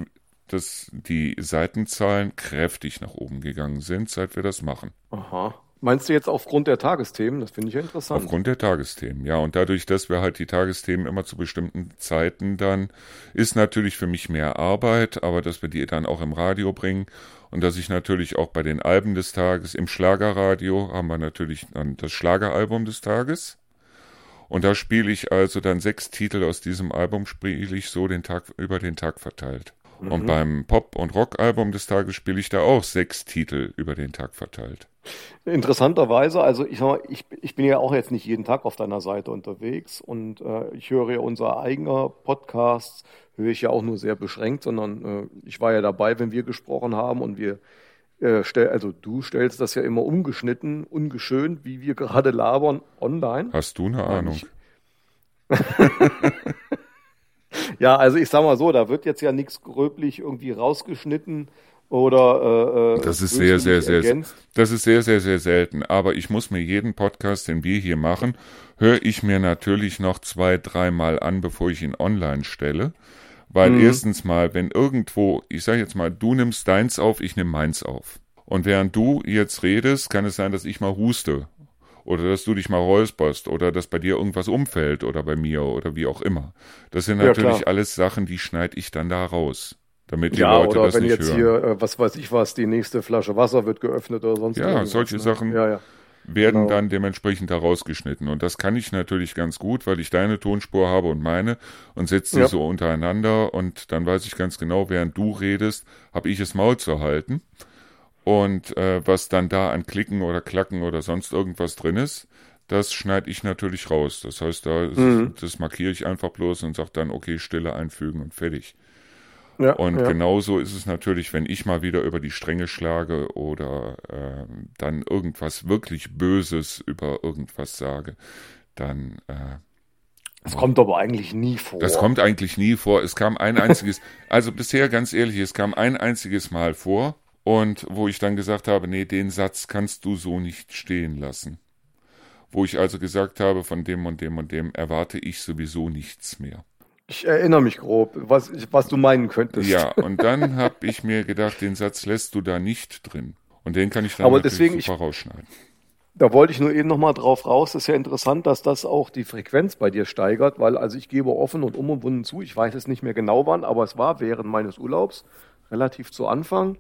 [SPEAKER 1] dass die Seitenzahlen kräftig nach oben gegangen sind, seit wir das machen.
[SPEAKER 2] Aha. Meinst du jetzt aufgrund der Tagesthemen? Das finde ich ja interessant.
[SPEAKER 1] Aufgrund der Tagesthemen, ja. Und dadurch, dass wir halt die Tagesthemen immer zu bestimmten Zeiten dann, ist natürlich für mich mehr Arbeit, aber dass wir die dann auch im Radio bringen und dass ich natürlich auch bei den Alben des Tages, im Schlagerradio haben wir natürlich dann das Schlageralbum des Tages. Und da spiele ich also dann sechs Titel aus diesem Album, spiele ich so den Tag, über den Tag verteilt. Mhm. Und beim Pop- und Rock-Album des Tages spiele ich da auch sechs Titel über den Tag verteilt.
[SPEAKER 2] Interessanterweise, also ich, sag mal, ich, ich bin ja auch jetzt nicht jeden Tag auf deiner Seite unterwegs und äh, ich höre ja unser eigener Podcast, höre ich ja auch nur sehr beschränkt, sondern äh, ich war ja dabei, wenn wir gesprochen haben und wir äh, stell, also du stellst das ja immer umgeschnitten, ungeschönt, wie wir gerade labern, online.
[SPEAKER 1] Hast du eine Ahnung? (laughs)
[SPEAKER 2] ja, also ich sag mal so, da wird jetzt ja nichts gröblich irgendwie rausgeschnitten oder
[SPEAKER 1] äh, äh das ist sehr sehr sehr ergänzt. das ist sehr sehr sehr selten aber ich muss mir jeden Podcast den wir hier machen höre ich mir natürlich noch zwei dreimal an bevor ich ihn online stelle weil mhm. erstens mal, wenn irgendwo, ich sage jetzt mal, du nimmst deins auf, ich nehme meins auf. Und während du jetzt redest, kann es sein, dass ich mal huste. Oder dass du dich mal räusperst. Oder dass bei dir irgendwas umfällt. Oder bei mir. Oder wie auch immer. Das sind natürlich ja, alles Sachen, die schneide ich dann da raus. Damit die ja, Leute das nicht hören. Ja, oder wenn jetzt
[SPEAKER 2] hier, äh, was weiß ich was, die nächste Flasche Wasser wird geöffnet oder sonst
[SPEAKER 1] Ja, solche ne? Sachen. Ja, ja werden genau. dann dementsprechend herausgeschnitten. Und das kann ich natürlich ganz gut, weil ich deine Tonspur habe und meine und setze sie ja. so untereinander und dann weiß ich ganz genau, während du redest, habe ich es Maul zu halten. Und äh, was dann da an Klicken oder Klacken oder sonst irgendwas drin ist, das schneide ich natürlich raus. Das heißt, da mhm. das markiere ich einfach bloß und sage dann, okay, Stille einfügen und fertig. Ja, und ja. genauso ist es natürlich, wenn ich mal wieder über die Stränge schlage oder äh, dann irgendwas wirklich Böses über irgendwas sage, dann. Äh,
[SPEAKER 2] das kommt aber eigentlich nie vor.
[SPEAKER 1] Das kommt eigentlich nie vor. Es kam ein einziges, (laughs) also bisher ganz ehrlich, es kam ein einziges Mal vor und wo ich dann gesagt habe, nee, den Satz kannst du so nicht stehen lassen. Wo ich also gesagt habe, von dem und dem und dem erwarte ich sowieso nichts mehr.
[SPEAKER 2] Ich erinnere mich grob, was, was du meinen könntest.
[SPEAKER 1] Ja, und (laughs) dann habe ich mir gedacht, den Satz lässt du da nicht drin. Und den kann ich dann
[SPEAKER 2] Aber deswegen
[SPEAKER 1] super ich, rausschneiden.
[SPEAKER 2] Da wollte ich nur eben nochmal drauf raus. Das ist ja interessant, dass das auch die Frequenz bei dir steigert, weil also ich gebe offen und unumwunden zu, ich weiß es nicht mehr genau wann, aber es war während meines Urlaubs, relativ zu Anfang,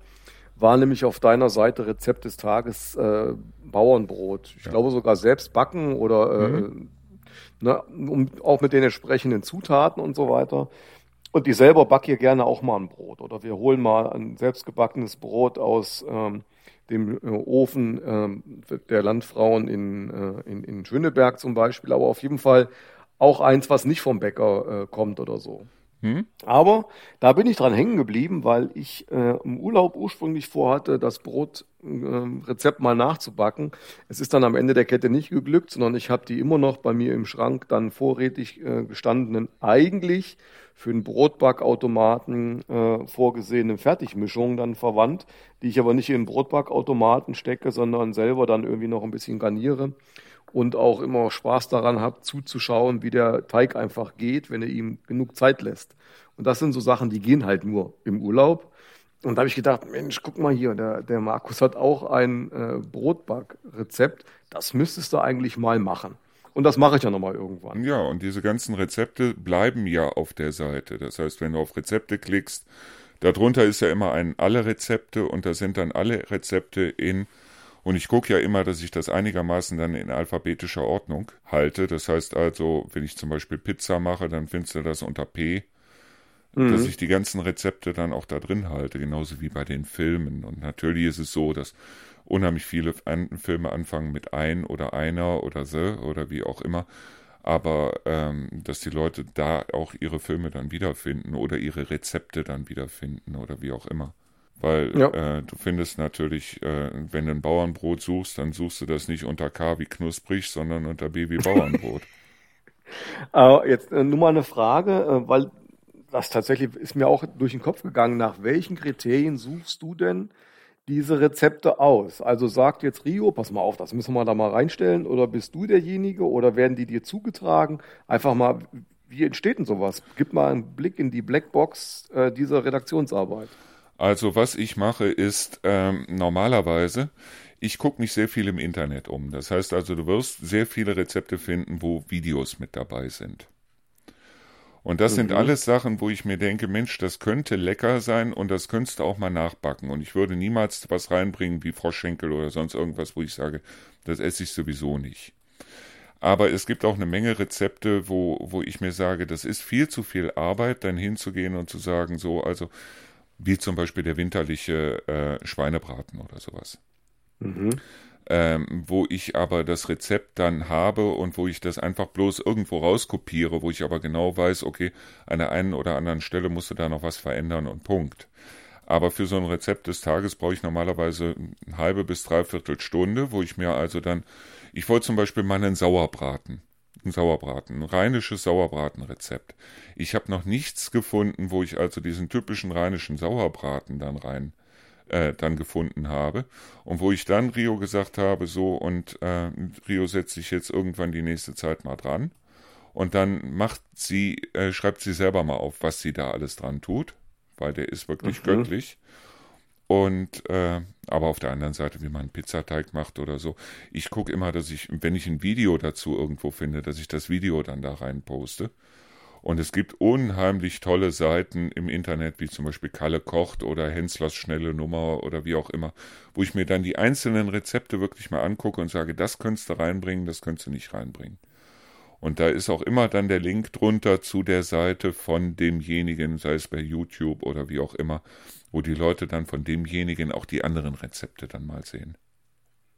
[SPEAKER 2] war nämlich auf deiner Seite Rezept des Tages äh, Bauernbrot. Ich ja. glaube sogar selbst backen oder äh, mhm Ne, um, auch mit den entsprechenden Zutaten und so weiter. Und ich selber backe hier gerne auch mal ein Brot. Oder wir holen mal ein selbstgebackenes Brot aus ähm, dem äh, Ofen ähm, der Landfrauen in, äh, in, in Schöneberg zum Beispiel. Aber auf jeden Fall auch eins, was nicht vom Bäcker äh, kommt oder so. Hm? Aber da bin ich dran hängen geblieben, weil ich äh, im Urlaub ursprünglich vorhatte, das Brotrezept äh, mal nachzubacken. Es ist dann am Ende der Kette nicht geglückt, sondern ich habe die immer noch bei mir im Schrank dann vorrätig äh, gestandenen, eigentlich für einen Brotbackautomaten äh, vorgesehenen Fertigmischungen dann verwandt, die ich aber nicht in den Brotbackautomaten stecke, sondern selber dann irgendwie noch ein bisschen garniere und auch immer Spaß daran habe, zuzuschauen, wie der Teig einfach geht, wenn er ihm genug Zeit lässt. Und das sind so Sachen, die gehen halt nur im Urlaub. Und da habe ich gedacht, Mensch, guck mal hier, der, der Markus hat auch ein äh, Brotbackrezept. Das müsstest du eigentlich mal machen. Und das mache ich ja nochmal irgendwann.
[SPEAKER 1] Ja, und diese ganzen Rezepte bleiben ja auf der Seite. Das heißt, wenn du auf Rezepte klickst, darunter ist ja immer ein alle Rezepte und da sind dann alle Rezepte in und ich gucke ja immer, dass ich das einigermaßen dann in alphabetischer Ordnung halte. Das heißt also, wenn ich zum Beispiel Pizza mache, dann findest du das unter P, mhm. dass ich die ganzen Rezepte dann auch da drin halte, genauso wie bei den Filmen. Und natürlich ist es so, dass unheimlich viele Filme anfangen mit ein oder einer oder the oder wie auch immer. Aber ähm, dass die Leute da auch ihre Filme dann wiederfinden oder ihre Rezepte dann wiederfinden oder wie auch immer. Weil ja. äh, du findest natürlich, äh, wenn du ein Bauernbrot suchst, dann suchst du das nicht unter K wie knusprig, sondern unter B wie (laughs) Bauernbrot.
[SPEAKER 2] äh, jetzt äh, nur mal eine Frage, äh, weil das tatsächlich ist mir auch durch den Kopf gegangen. Nach welchen Kriterien suchst du denn diese Rezepte aus? Also sagt jetzt Rio, pass mal auf, das müssen wir da mal reinstellen, oder bist du derjenige oder werden die dir zugetragen? Einfach mal, wie entsteht denn sowas? Gib mal einen Blick in die Blackbox äh, dieser Redaktionsarbeit.
[SPEAKER 1] Also was ich mache ist ähm, normalerweise, ich gucke mich sehr viel im Internet um. Das heißt also, du wirst sehr viele Rezepte finden, wo Videos mit dabei sind. Und das mhm. sind alles Sachen, wo ich mir denke, Mensch, das könnte lecker sein und das könntest du auch mal nachbacken. Und ich würde niemals was reinbringen wie Froschschenkel oder sonst irgendwas, wo ich sage, das esse ich sowieso nicht. Aber es gibt auch eine Menge Rezepte, wo, wo ich mir sage, das ist viel zu viel Arbeit, dann hinzugehen und zu sagen, so, also wie zum Beispiel der winterliche äh, Schweinebraten oder sowas. Mhm. Ähm, wo ich aber das Rezept dann habe und wo ich das einfach bloß irgendwo rauskopiere, wo ich aber genau weiß, okay, an der einen oder anderen Stelle musst du da noch was verändern und Punkt. Aber für so ein Rezept des Tages brauche ich normalerweise eine halbe bis dreiviertel Stunde, wo ich mir also dann, ich wollte zum Beispiel meinen Sauerbraten ein Sauerbraten, ein rheinisches Sauerbratenrezept. Ich habe noch nichts gefunden, wo ich also diesen typischen rheinischen Sauerbraten dann rein äh, dann gefunden habe und wo ich dann Rio gesagt habe, so und äh, Rio setzt sich jetzt irgendwann die nächste Zeit mal dran und dann macht sie, äh, schreibt sie selber mal auf, was sie da alles dran tut, weil der ist wirklich mhm. göttlich und äh, aber auf der anderen Seite, wie man einen Pizzateig macht oder so. Ich gucke immer, dass ich, wenn ich ein Video dazu irgendwo finde, dass ich das Video dann da rein poste. Und es gibt unheimlich tolle Seiten im Internet, wie zum Beispiel Kalle Kocht oder Henslers schnelle Nummer oder wie auch immer, wo ich mir dann die einzelnen Rezepte wirklich mal angucke und sage, das könntest du reinbringen, das könntest du nicht reinbringen. Und da ist auch immer dann der Link drunter zu der Seite von demjenigen, sei es bei YouTube oder wie auch immer, wo die Leute dann von demjenigen auch die anderen Rezepte dann mal sehen.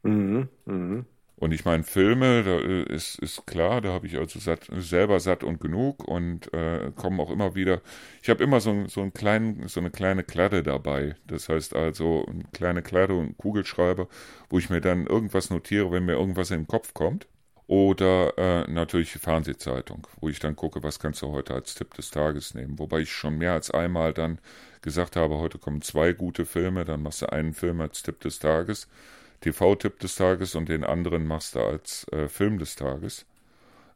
[SPEAKER 1] Mhm, mh. Und ich meine, Filme, da äh, ist, ist klar, da habe ich also satt, selber satt und genug und äh, kommen auch immer wieder. Ich habe immer so, so, einen kleinen, so eine kleine Kladde dabei. Das heißt also eine kleine Kladde und einen Kugelschreiber, wo ich mir dann irgendwas notiere, wenn mir irgendwas in den Kopf kommt. Oder äh, natürlich die Fernsehzeitung, wo ich dann gucke, was kannst du heute als Tipp des Tages nehmen. Wobei ich schon mehr als einmal dann gesagt habe, heute kommen zwei gute Filme, dann machst du einen Film als Tipp des Tages, TV-Tipp des Tages und den anderen machst du als äh, Film des Tages.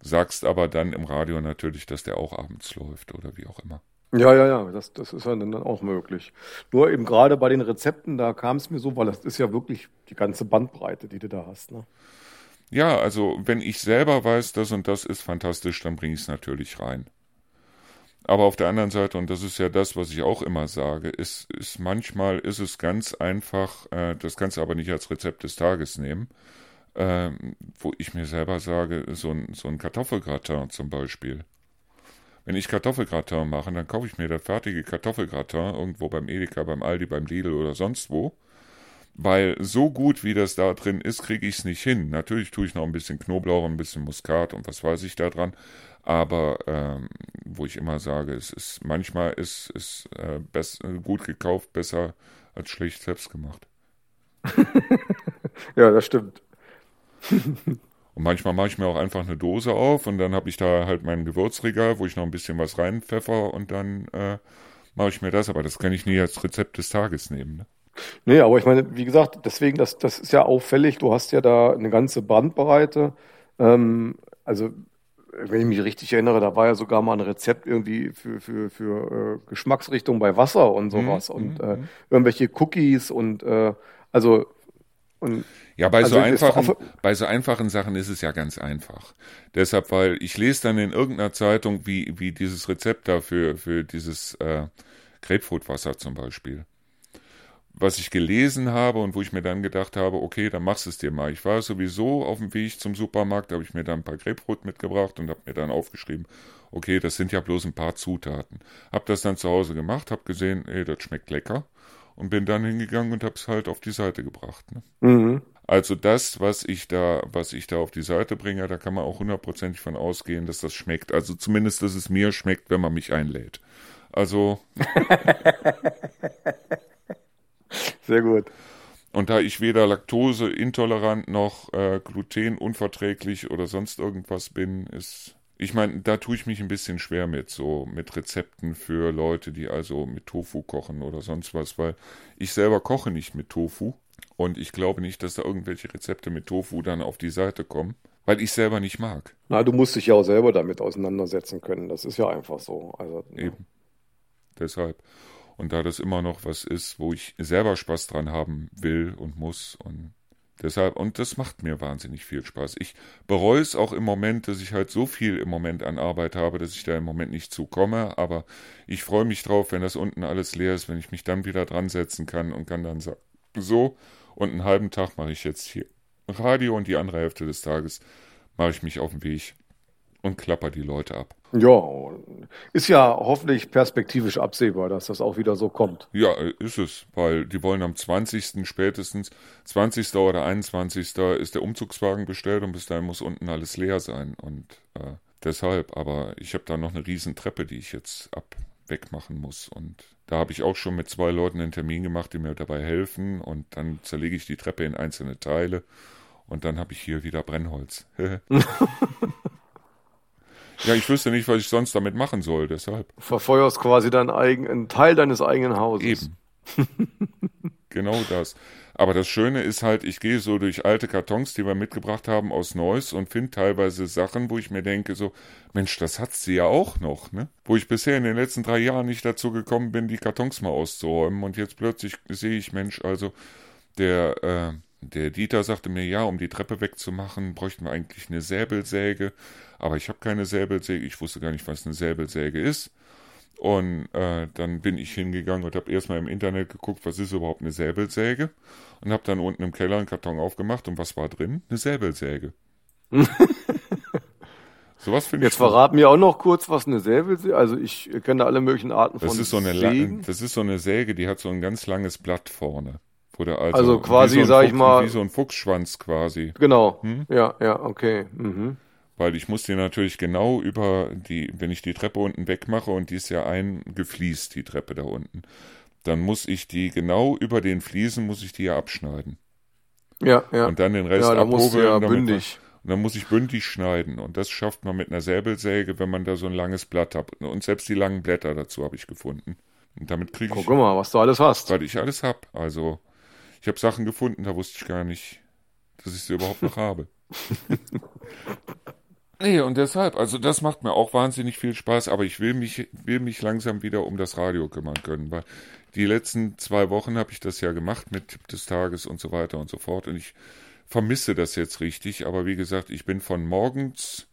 [SPEAKER 1] Sagst aber dann im Radio natürlich, dass der auch abends läuft oder wie auch immer.
[SPEAKER 2] Ja, ja, ja, das, das ist ja dann auch möglich. Nur eben gerade bei den Rezepten, da kam es mir so, weil das ist ja wirklich die ganze Bandbreite, die du da hast. Ne?
[SPEAKER 1] Ja, also wenn ich selber weiß, das und das ist fantastisch, dann bringe ich es natürlich rein. Aber auf der anderen Seite, und das ist ja das, was ich auch immer sage, ist, ist manchmal ist es ganz einfach, äh, das kannst du aber nicht als Rezept des Tages nehmen, ähm, wo ich mir selber sage, so ein, so ein Kartoffelgratin zum Beispiel. Wenn ich Kartoffelgratin mache, dann kaufe ich mir das fertige Kartoffelgratin irgendwo beim Edeka, beim Aldi, beim Lidl oder sonst wo. Weil so gut wie das da drin ist, kriege ich es nicht hin. Natürlich tue ich noch ein bisschen Knoblauch, ein bisschen Muskat und was weiß ich da dran. Aber ähm, wo ich immer sage, es ist manchmal ist es äh, gut gekauft besser als schlecht selbst gemacht. (laughs)
[SPEAKER 2] ja, das stimmt.
[SPEAKER 1] Und manchmal mache ich mir auch einfach eine Dose auf und dann habe ich da halt mein Gewürzregal, wo ich noch ein bisschen was reinpfeffer und dann äh, mache ich mir das. Aber das kann ich nie als Rezept des Tages nehmen. Ne?
[SPEAKER 2] Nee, aber ich meine, wie gesagt, deswegen, das, das ist ja auffällig. Du hast ja da eine ganze Bandbreite. Ähm, also, wenn ich mich richtig erinnere, da war ja sogar mal ein Rezept irgendwie für, für, für äh, Geschmacksrichtung bei Wasser und sowas mhm, und äh, mhm. irgendwelche Cookies und äh, also
[SPEAKER 1] und ja, bei, also so einfachen, bei so einfachen Sachen ist es ja ganz einfach. Deshalb, weil ich lese dann in irgendeiner Zeitung, wie, wie dieses Rezept dafür, für dieses äh, Grapefruitwasser zum Beispiel. Was ich gelesen habe und wo ich mir dann gedacht habe, okay, dann machst du es dir mal. Ich war sowieso auf dem Weg zum Supermarkt, habe ich mir dann ein paar Grapefruit mitgebracht und habe mir dann aufgeschrieben, okay, das sind ja bloß ein paar Zutaten. Hab das dann zu Hause gemacht, hab gesehen, ey, das schmeckt lecker und bin dann hingegangen und habe es halt auf die Seite gebracht. Ne? Mhm. Also das, was ich da, was ich da auf die Seite bringe, da kann man auch hundertprozentig von ausgehen, dass das schmeckt. Also zumindest, dass es mir schmeckt, wenn man mich einlädt. Also. (laughs) (laughs)
[SPEAKER 2] Sehr gut.
[SPEAKER 1] Und da ich weder laktoseintolerant noch äh, glutenunverträglich oder sonst irgendwas bin, ist ich meine, da tue ich mich ein bisschen schwer mit, so mit Rezepten für Leute, die also mit Tofu kochen oder sonst was, weil ich selber koche nicht mit Tofu und ich glaube nicht, dass da irgendwelche Rezepte mit Tofu dann auf die Seite kommen, weil ich selber nicht mag.
[SPEAKER 2] Na, du musst dich ja auch selber damit auseinandersetzen können, das ist ja einfach so. Also,
[SPEAKER 1] Eben. Ja. Deshalb. Und da das immer noch was ist, wo ich selber Spaß dran haben will und muss und Deshalb, und das macht mir wahnsinnig viel Spaß. Ich bereue es auch im Moment, dass ich halt so viel im Moment an Arbeit habe, dass ich da im Moment nicht zukomme, aber ich freue mich drauf, wenn das unten alles leer ist, wenn ich mich dann wieder dran setzen kann und kann dann sagen, so, und einen halben Tag mache ich jetzt hier Radio und die andere Hälfte des Tages mache ich mich auf den Weg und klapper die Leute ab.
[SPEAKER 2] Ja, ist ja hoffentlich perspektivisch absehbar, dass das auch wieder so kommt.
[SPEAKER 1] Ja, ist es, weil die wollen am 20. spätestens, 20. oder 21. ist der Umzugswagen bestellt und bis dahin muss unten alles leer sein und äh, deshalb, aber ich habe da noch eine riesen Treppe, die ich jetzt ab wegmachen muss und da habe ich auch schon mit zwei Leuten einen Termin gemacht, die mir dabei helfen und dann zerlege ich die Treppe in einzelne Teile und dann habe ich hier wieder Brennholz. (laughs) Ja, ich wüsste nicht, was ich sonst damit machen soll, deshalb.
[SPEAKER 2] Verfeuerst quasi deinen eigenen, einen Teil deines eigenen Hauses.
[SPEAKER 1] Eben. (laughs) genau das. Aber das Schöne ist halt, ich gehe so durch alte Kartons, die wir mitgebracht haben aus Neuss und finde teilweise Sachen, wo ich mir denke, so, Mensch, das hat sie ja auch noch, ne? Wo ich bisher in den letzten drei Jahren nicht dazu gekommen bin, die Kartons mal auszuräumen. Und jetzt plötzlich sehe ich, Mensch, also der, äh, der Dieter sagte mir, ja, um die Treppe wegzumachen, bräuchten wir eigentlich eine Säbelsäge. Aber ich habe keine Säbelsäge. Ich wusste gar nicht, was eine Säbelsäge ist. Und äh, dann bin ich hingegangen und habe erstmal im Internet geguckt, was ist überhaupt eine Säbelsäge. Und habe dann unten im Keller einen Karton aufgemacht. Und was war drin? Eine Säbelsäge. (laughs)
[SPEAKER 2] Sowas finde ich. Jetzt verrat mir auch noch kurz, was eine Säbelsäge. Also ich kenne alle möglichen Arten
[SPEAKER 1] das
[SPEAKER 2] von
[SPEAKER 1] ist so eine Sägen. Das ist so eine Säge, die hat so ein ganz langes Blatt vorne.
[SPEAKER 2] Also, also quasi, so sag
[SPEAKER 1] Fuchs,
[SPEAKER 2] ich mal.
[SPEAKER 1] Wie so ein Fuchsschwanz quasi.
[SPEAKER 2] Genau. Hm? Ja, ja, okay. Mhm.
[SPEAKER 1] Weil ich muss die natürlich genau über die, wenn ich die Treppe unten wegmache und die ist ja eingefliest, die Treppe da unten, dann muss ich die genau über den Fliesen, muss ich die ja abschneiden.
[SPEAKER 2] Ja, ja.
[SPEAKER 1] Und dann den Rest ja, abhobeln.
[SPEAKER 2] Ja bündig.
[SPEAKER 1] Und dann muss ich bündig schneiden. Und das schafft man mit einer Säbelsäge, wenn man da so ein langes Blatt hat. Und selbst die langen Blätter dazu habe ich gefunden. Und damit kriege ich.
[SPEAKER 2] Guck mal, was du alles hast.
[SPEAKER 1] Weil ich alles habe. Also, ich habe Sachen gefunden, da wusste ich gar nicht, dass ich sie überhaupt noch habe. (laughs) Nee, und deshalb, also das macht mir auch wahnsinnig viel Spaß, aber ich will mich, will mich langsam wieder um das Radio kümmern können, weil die letzten zwei Wochen habe ich das ja gemacht mit Tipp des Tages und so weiter und so fort und ich vermisse das jetzt richtig, aber wie gesagt, ich bin von morgens,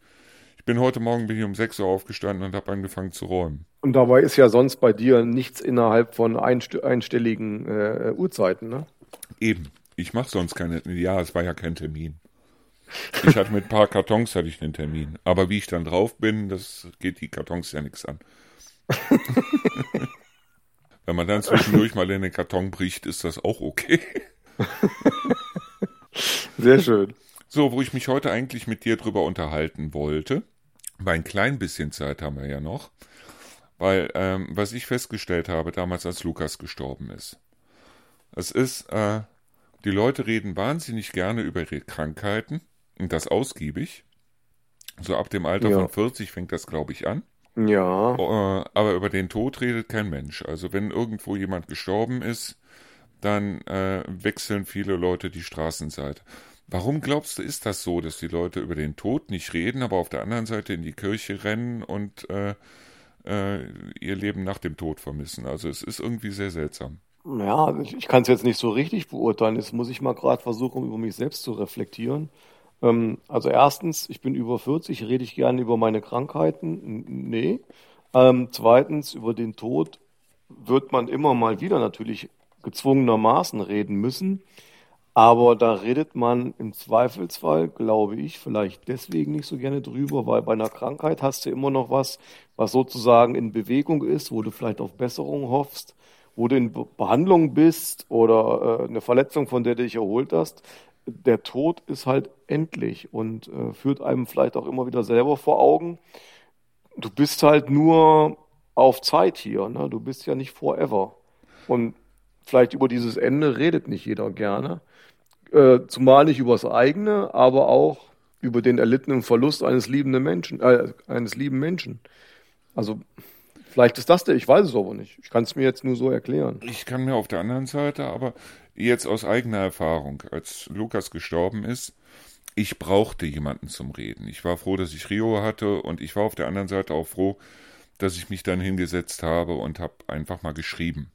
[SPEAKER 1] ich bin heute Morgen bin ich um 6 Uhr aufgestanden und habe angefangen zu räumen.
[SPEAKER 2] Und dabei ist ja sonst bei dir nichts innerhalb von einstelligen äh, Uhrzeiten, ne?
[SPEAKER 1] Eben. Ich mache sonst keine. Ja, es war ja kein Termin. Ich hatte mit ein paar Kartons hatte ich einen Termin. Aber wie ich dann drauf bin, das geht die Kartons ja nichts an. (laughs) Wenn man dann zwischendurch mal in den Karton bricht, ist das auch okay. (laughs)
[SPEAKER 2] Sehr schön.
[SPEAKER 1] So, wo ich mich heute eigentlich mit dir drüber unterhalten wollte, weil ein klein bisschen Zeit haben wir ja noch, weil ähm, was ich festgestellt habe damals, als Lukas gestorben ist, es ist, äh, die Leute reden wahnsinnig gerne über ihre Krankheiten und das ausgiebig. So ab dem Alter
[SPEAKER 2] Ja.
[SPEAKER 1] von 40 fängt das, glaube ich, an.
[SPEAKER 2] Ja.
[SPEAKER 1] Äh, aber über den Tod redet kein Mensch. Also wenn irgendwo jemand gestorben ist, dann äh, wechseln viele Leute die Straßenseite. Warum glaubst du, ist das so, dass die Leute über den Tod nicht reden, aber auf der anderen Seite in die Kirche rennen und äh, äh, ihr Leben nach dem Tod vermissen? Also es ist irgendwie sehr seltsam.
[SPEAKER 2] Ja, ich, ich kann es jetzt nicht so richtig beurteilen. Jetzt muss ich mal gerade versuchen, über mich selbst zu reflektieren. Ähm, also erstens, ich bin über 40, rede ich gerne über meine Krankheiten? Nee. Ähm, zweitens, über den Tod wird man immer mal wieder natürlich gezwungenermaßen reden müssen. Aber da redet man im Zweifelsfall, glaube ich, vielleicht deswegen nicht so gerne drüber, weil bei einer Krankheit hast du immer noch was, was sozusagen in Bewegung ist, wo du vielleicht auf Besserung hoffst, wo du in Be Behandlung bist oder äh, eine Verletzung, von der du dich erholt hast. Der Tod ist halt endlich und äh, führt einem vielleicht auch immer wieder selber vor Augen. Du bist halt nur auf Zeit hier, ne? Du bist ja nicht forever. Und vielleicht über dieses Ende redet nicht jeder gerne. Äh, zumal nicht über das eigene, aber auch über den erlittenen Verlust eines liebenden Menschen, äh, eines lieben Menschen. Also vielleicht ist das der, ich weiß es aber nicht. Ich kann es mir jetzt nur so erklären.
[SPEAKER 1] Ich kann mir auf der anderen Seite aber jetzt aus eigener Erfahrung, als Lukas gestorben ist, ich brauchte jemanden zum Reden. Ich war froh, dass ich Rio hatte und ich war auf der anderen Seite auch froh, dass ich mich dann hingesetzt habe und habe einfach mal geschrieben.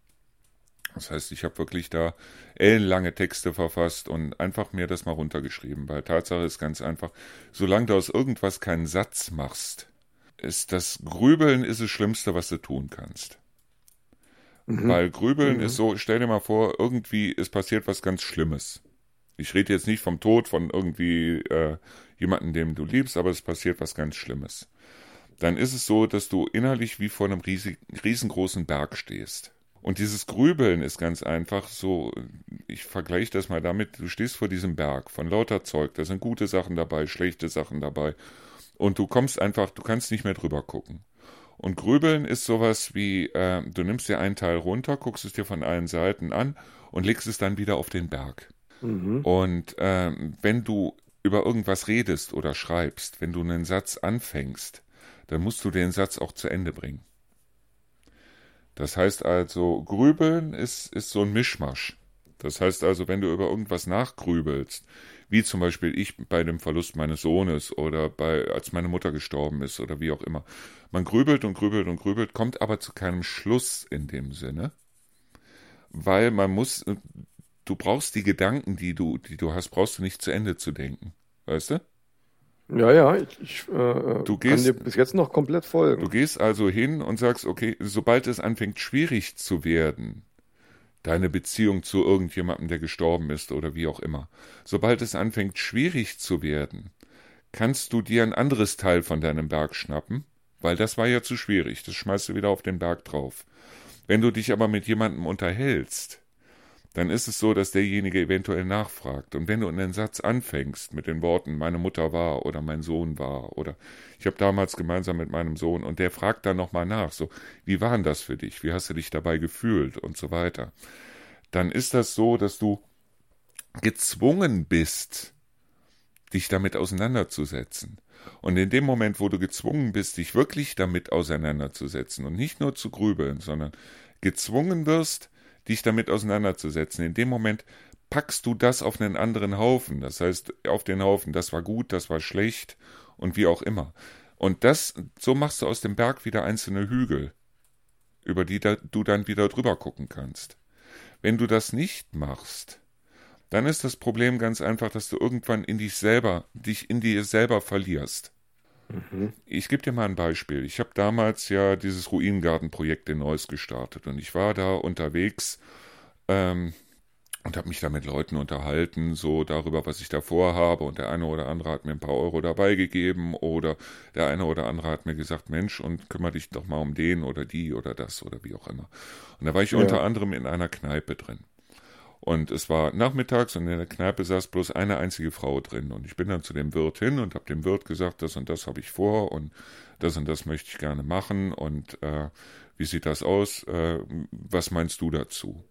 [SPEAKER 1] Das heißt, ich habe wirklich da ellenlange Texte verfasst und einfach mir das mal runtergeschrieben. Weil Tatsache ist ganz einfach, solange du aus irgendwas keinen Satz machst, ist das Grübeln ist das Schlimmste, was du tun kannst. Weil Grübeln ist so, stell dir mal vor, irgendwie ist passiert was ganz Schlimmes. Ich rede jetzt nicht vom Tod von irgendwie äh, jemandem, dem du liebst, aber es passiert was ganz Schlimmes. Dann ist es so, dass du innerlich wie vor einem riesig, riesengroßen Berg stehst. Und dieses Grübeln ist ganz einfach so, ich vergleiche das mal damit, du stehst vor diesem Berg von lauter Zeug, da sind gute Sachen dabei, schlechte Sachen dabei. Und du kommst einfach, du kannst nicht mehr drüber gucken. Und Grübeln ist sowas wie, äh, du nimmst dir einen Teil runter, guckst es dir von allen Seiten an und legst es dann wieder auf den Berg. Und ähm, wenn du über irgendwas redest oder schreibst, wenn du einen Satz anfängst, dann musst du den Satz auch zu Ende bringen. Das heißt also, Grübeln ist, ist so ein Mischmasch. Das heißt also, wenn du über irgendwas nachgrübelst, wie zum Beispiel ich bei dem Verlust meines Sohnes oder bei, als meine Mutter gestorben ist oder wie auch immer. Man grübelt und grübelt und grübelt, kommt aber zu keinem Schluss in dem Sinne, weil man muss, du brauchst die Gedanken, die du, die du hast, brauchst du nicht zu Ende zu denken. Weißt du?
[SPEAKER 2] Ja, ja, ich, ich äh,
[SPEAKER 1] Du
[SPEAKER 2] kann
[SPEAKER 1] gehst-
[SPEAKER 2] dir bis jetzt noch komplett folgen.
[SPEAKER 1] Du gehst also hin und sagst, okay, sobald es anfängt schwierig zu werden, deine Beziehung zu irgendjemandem, der gestorben ist oder wie auch immer, sobald es anfängt schwierig zu werden, kannst du dir ein anderes Teil von deinem Berg schnappen, weil das war ja zu schwierig, das schmeißt du wieder auf den Berg drauf. Wenn du dich aber mit jemandem unterhältst, dann ist es so, dass derjenige eventuell nachfragt. Und wenn du einen Satz anfängst mit den Worten, meine Mutter war oder mein Sohn war oder ich habe damals gemeinsam mit meinem Sohn und der fragt dann nochmal nach, so, wie war das für dich? Wie hast du dich dabei gefühlt und so weiter? Dann ist das so, dass du gezwungen bist, dich damit auseinanderzusetzen. Und in dem Moment, wo du gezwungen bist, dich wirklich damit auseinanderzusetzen und nicht nur zu grübeln, sondern gezwungen wirst, dich damit auseinanderzusetzen, in dem Moment packst du das auf einen anderen Haufen. Das heißt, auf den Haufen, das war gut, das war schlecht und wie auch immer. Und das, so machst du aus dem Berg wieder einzelne Hügel, über die da, du dann wieder drüber gucken kannst. Wenn du das nicht machst, dann ist das Problem ganz einfach, dass du irgendwann in dich selber, dich in dir selber verlierst. Ich gebe dir mal ein Beispiel. Ich habe damals ja dieses Ruinengartenprojekt in Neuss gestartet und ich war da unterwegs ähm, und habe mich da mit Leuten unterhalten, so darüber, was ich da vorhabe. Und der eine oder andere hat mir ein paar Euro dabei gegeben oder der eine oder andere hat mir gesagt, Mensch, und kümmere dich doch mal um den oder die oder das oder wie auch immer. Und da war ich ja. unter anderem in einer Kneipe drin. Und es war nachmittags und in der Kneipe saß bloß eine einzige Frau drin. Und ich bin dann zu dem Wirt hin und habe dem Wirt gesagt, das und das habe ich vor und das und das möchte ich gerne machen. Und äh, wie sieht das aus? Äh, was meinst du dazu?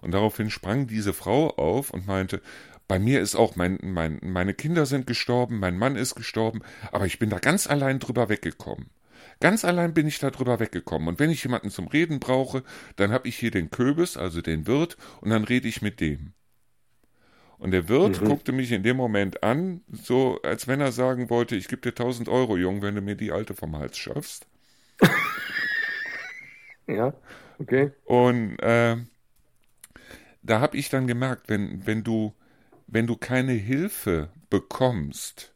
[SPEAKER 1] Und daraufhin sprang diese Frau auf und meinte, bei mir ist auch mein, mein, meine Kinder sind gestorben, mein Mann ist gestorben, aber ich bin da ganz allein drüber weggekommen. Ganz allein bin ich da drüber weggekommen. Und wenn ich jemanden zum Reden brauche, dann habe ich hier den Köbis, also den Wirt, und dann rede ich mit dem. Und der Wirt mhm. guckte mich in dem Moment an, so als wenn er sagen wollte, ich gebe dir tausend Euro, Jung, wenn du mir die Alte vom Hals schaffst. (laughs)
[SPEAKER 2] ja, okay.
[SPEAKER 1] Und äh, da habe ich dann gemerkt, wenn, wenn du, wenn du keine Hilfe bekommst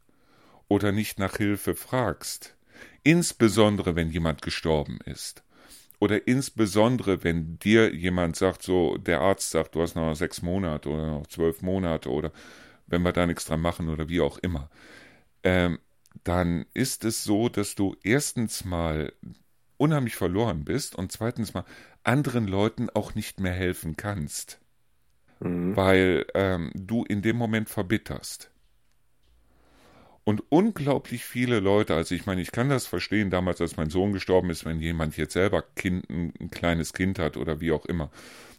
[SPEAKER 1] oder nicht nach Hilfe fragst, insbesondere wenn jemand gestorben ist, oder insbesondere wenn dir jemand sagt, so der Arzt sagt, du hast noch sechs Monate oder noch zwölf Monate oder wenn wir da nichts dran machen oder wie auch immer, ähm, dann ist es so, dass du erstens mal unheimlich verloren bist und zweitens mal anderen Leuten auch nicht mehr helfen kannst mhm. weil ähm, du in dem Moment verbitterst. Und unglaublich viele Leute, also ich meine, ich kann das verstehen, damals, als mein Sohn gestorben ist, wenn jemand jetzt selber kind, ein, ein kleines Kind hat oder wie auch immer.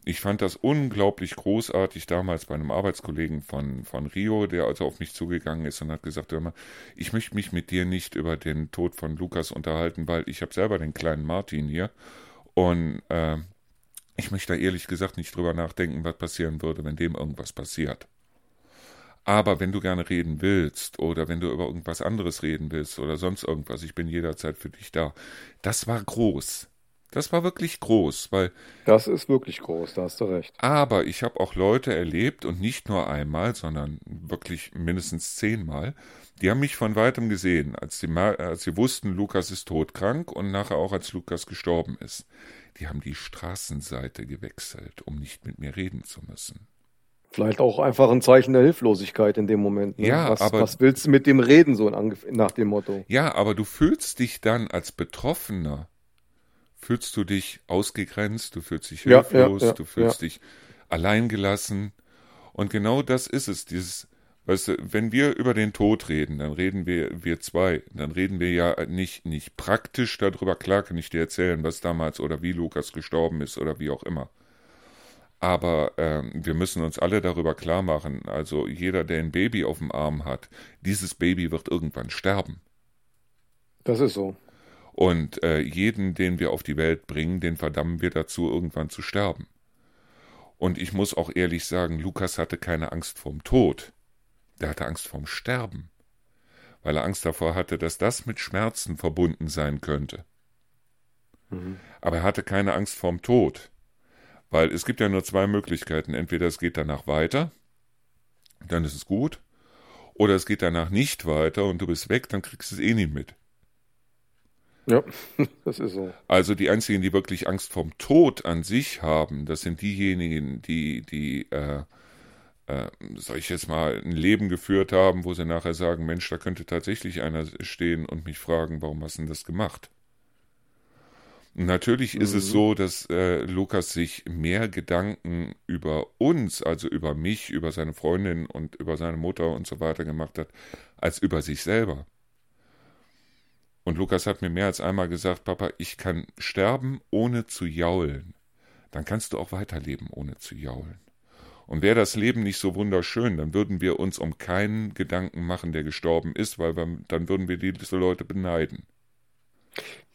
[SPEAKER 1] Ich fand das unglaublich großartig damals bei einem Arbeitskollegen von, von Rio, der also auf mich zugegangen ist und hat gesagt, hör mal, ich möchte mich mit dir nicht über den Tod von Lukas unterhalten, weil ich habe selber den kleinen Martin hier und äh, ich möchte da ehrlich gesagt nicht drüber nachdenken, was passieren würde, wenn dem irgendwas passiert. Aber wenn du gerne reden willst oder wenn du über irgendwas anderes reden willst oder sonst irgendwas, ich bin jederzeit für dich da. Das war groß. Das war wirklich groß, weil.
[SPEAKER 2] Das ist wirklich groß, da hast du recht.
[SPEAKER 1] Aber ich habe auch Leute erlebt und nicht nur einmal, sondern wirklich mindestens zehnmal. Die haben mich von weitem gesehen, als sie, als sie wussten, Lukas ist todkrank und nachher auch als Lukas gestorben ist die haben die Straßenseite gewechselt, um nicht mit mir reden zu müssen.
[SPEAKER 2] Vielleicht auch einfach ein Zeichen der Hilflosigkeit in dem Moment.
[SPEAKER 1] Ne? Ja,
[SPEAKER 2] was,
[SPEAKER 1] aber,
[SPEAKER 2] was willst du mit dem reden, so nach dem Motto?
[SPEAKER 1] Ja, aber du fühlst dich dann als Betroffener, fühlst du dich ausgegrenzt, du fühlst dich hilflos, ja, ja, ja, du fühlst dich alleingelassen. Und genau das ist es, dieses Weißt du, wenn wir über den Tod reden, dann reden wir, wir zwei, dann reden wir ja nicht, nicht praktisch darüber. Klar kann ich dir erzählen, was damals oder wie Lukas gestorben ist oder wie auch immer. Aber ähm, wir müssen uns alle darüber klar machen, also jeder, der ein Baby auf dem Arm hat, dieses Baby wird irgendwann sterben.
[SPEAKER 2] Das ist so.
[SPEAKER 1] Und äh, jeden, den wir auf die Welt bringen, den verdammen wir dazu, irgendwann zu sterben. Und ich muss auch ehrlich sagen, Lukas hatte keine Angst vorm Tod der hatte Angst vorm Sterben, weil er Angst davor hatte, dass das mit Schmerzen verbunden sein könnte. Mhm. Aber er hatte keine Angst vorm Tod, weil es gibt ja nur zwei Möglichkeiten. Entweder es geht danach weiter, dann ist es gut, oder es geht danach nicht weiter und du bist weg, dann kriegst du es eh nicht mit.
[SPEAKER 2] Ja, (laughs) das ist so.
[SPEAKER 1] Also die einzigen, die wirklich Angst vorm Tod an sich haben, das sind diejenigen, die, die äh, äh, soll ich jetzt mal ein Leben geführt haben, wo sie nachher sagen, Mensch, da könnte tatsächlich einer stehen und mich fragen, warum hast du denn das gemacht? Natürlich mhm. ist es mhm. so, dass äh, Lukas sich mehr Gedanken über uns, also über mich, über seine Freundin und über seine Mutter und so weiter gemacht hat, als über sich selber. Und Lukas hat mir mehr als einmal gesagt, Papa, ich kann sterben ohne zu jaulen. Dann kannst du auch weiterleben ohne zu jaulen. Und wäre das Leben nicht so wunderschön, dann würden wir uns um keinen Gedanken machen, der gestorben ist, weil wir, dann würden wir diese Leute beneiden.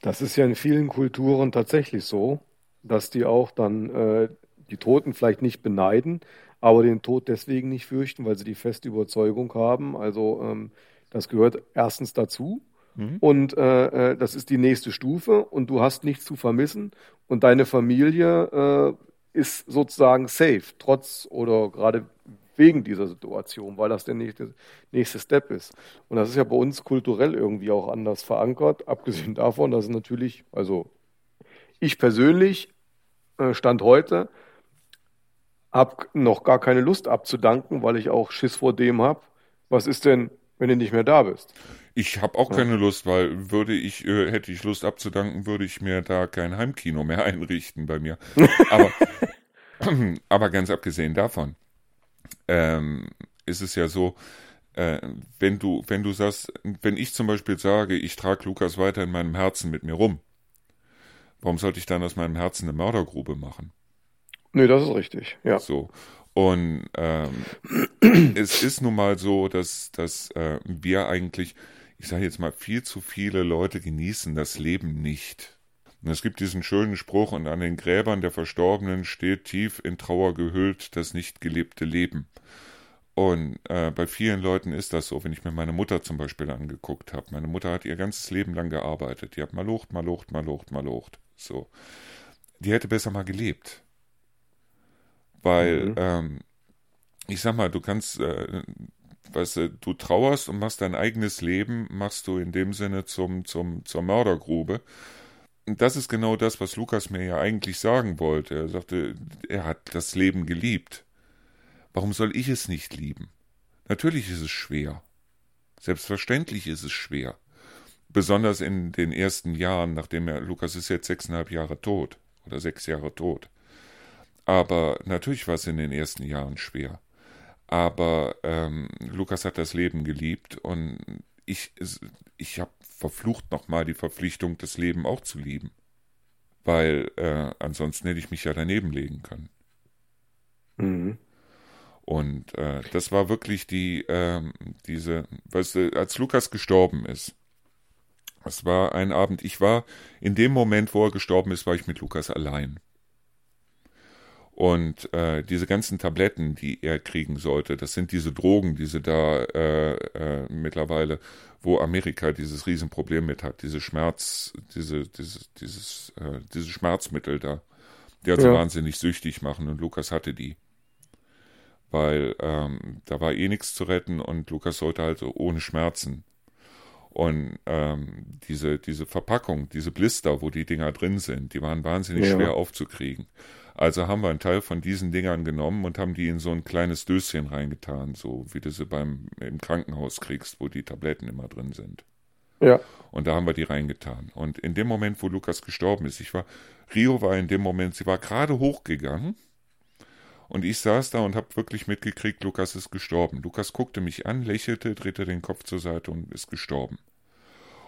[SPEAKER 2] Das ist ja in vielen Kulturen tatsächlich so, dass die auch dann äh, die Toten vielleicht nicht beneiden, aber den Tod deswegen nicht fürchten, weil sie die feste Überzeugung haben. Also ähm, das gehört erstens dazu. Mhm. Und äh, äh das ist die nächste Stufe und du hast nichts zu vermissen und deine Familie äh, ist sozusagen safe, trotz oder gerade wegen dieser Situation, weil das der nächste, nächste Step ist. Und das ist ja bei uns kulturell irgendwie auch anders verankert, abgesehen davon, dass es natürlich, also ich persönlich, äh, Stand heute, Hab noch gar keine Lust abzudanken, weil ich auch Schiss vor dem habe. Was ist denn, wenn du nicht mehr da bist?
[SPEAKER 1] Ich habe auch keine Lust, weil würde ich, äh, hätte ich Lust abzudanken, würde ich mir da kein Heimkino mehr (laughs) einrichten bei mir. Aber, (laughs) aber ganz abgesehen davon, ähm, ist es ja so, äh, wenn du, wenn du sagst, wenn ich zum Beispiel sage, ich trage Lukas weiter in meinem Herzen mit mir rum, warum sollte ich dann aus meinem Herzen eine Mördergrube machen?
[SPEAKER 2] Nee, das ist richtig, ja.
[SPEAKER 1] So. Und ähm, (clears throat) es ist nun mal so, dass, dass äh, wir eigentlich ich sage jetzt mal, viel zu viele Leute genießen das Leben nicht. Und es gibt diesen schönen Spruch, und an den Gräbern der Verstorbenen steht tief in Trauer gehüllt das nicht gelebte Leben. Und äh, bei vielen Leuten ist das so, wenn ich mir meine Mutter zum Beispiel angeguckt habe. Meine Mutter hat ihr ganzes Leben lang gearbeitet. Die hat malocht, malocht, malocht, malocht. So. Die hätte besser mal gelebt. Weil, mhm. ähm, ich sag mal, du kannst, äh, weißt du, du trauerst und machst dein eigenes Leben, machst du in dem Sinne zum, zum, zur Mördergrube. Und das ist genau das, was Lukas mir ja eigentlich sagen wollte. Er sagte, er hat das Leben geliebt. Warum soll ich es nicht lieben? Natürlich ist es schwer. Selbstverständlich ist es schwer. Besonders in den ersten Jahren, nachdem er, Lukas ist jetzt sechseinhalb Jahre tot oder sechs Jahre tot. Aber natürlich war es in den ersten Jahren schwer. Aber ähm, Lukas hat das Leben geliebt und ich, ich habe verflucht nochmal die Verpflichtung, das Leben auch zu lieben. Weil äh, ansonsten hätte ich mich ja daneben legen können. Mhm. Und äh, das war wirklich die, äh, diese, weißt du, als Lukas gestorben ist, es war ein Abend, ich war, in dem Moment, wo er gestorben ist, war ich mit Lukas allein. Und äh, diese ganzen Tabletten, die er kriegen sollte, das sind diese Drogen, die sie da äh, äh, mittlerweile, wo Amerika dieses Riesenproblem mit hat, diese Schmerz, diese, dieses, dieses, äh, diese Schmerzmittel da, die also ja. wahnsinnig süchtig machen. Und Lukas hatte die. Weil ähm, da war eh nichts zu retten und Lukas sollte halt so ohne Schmerzen. Und ähm, diese, diese Verpackung, diese Blister, wo die Dinger drin sind, die waren wahnsinnig ja. schwer aufzukriegen. Also haben wir einen Teil von diesen Dingern genommen und haben die in so ein kleines Döschen reingetan, so wie du sie beim im Krankenhaus kriegst, wo die Tabletten immer drin sind.
[SPEAKER 2] Ja.
[SPEAKER 1] Und da haben wir die reingetan. Und in dem Moment, wo Lukas gestorben ist, ich war, Rio war in dem Moment, sie war gerade hochgegangen und ich saß da und habe wirklich mitgekriegt, Lukas ist gestorben. Lukas guckte mich an, lächelte, drehte den Kopf zur Seite und ist gestorben.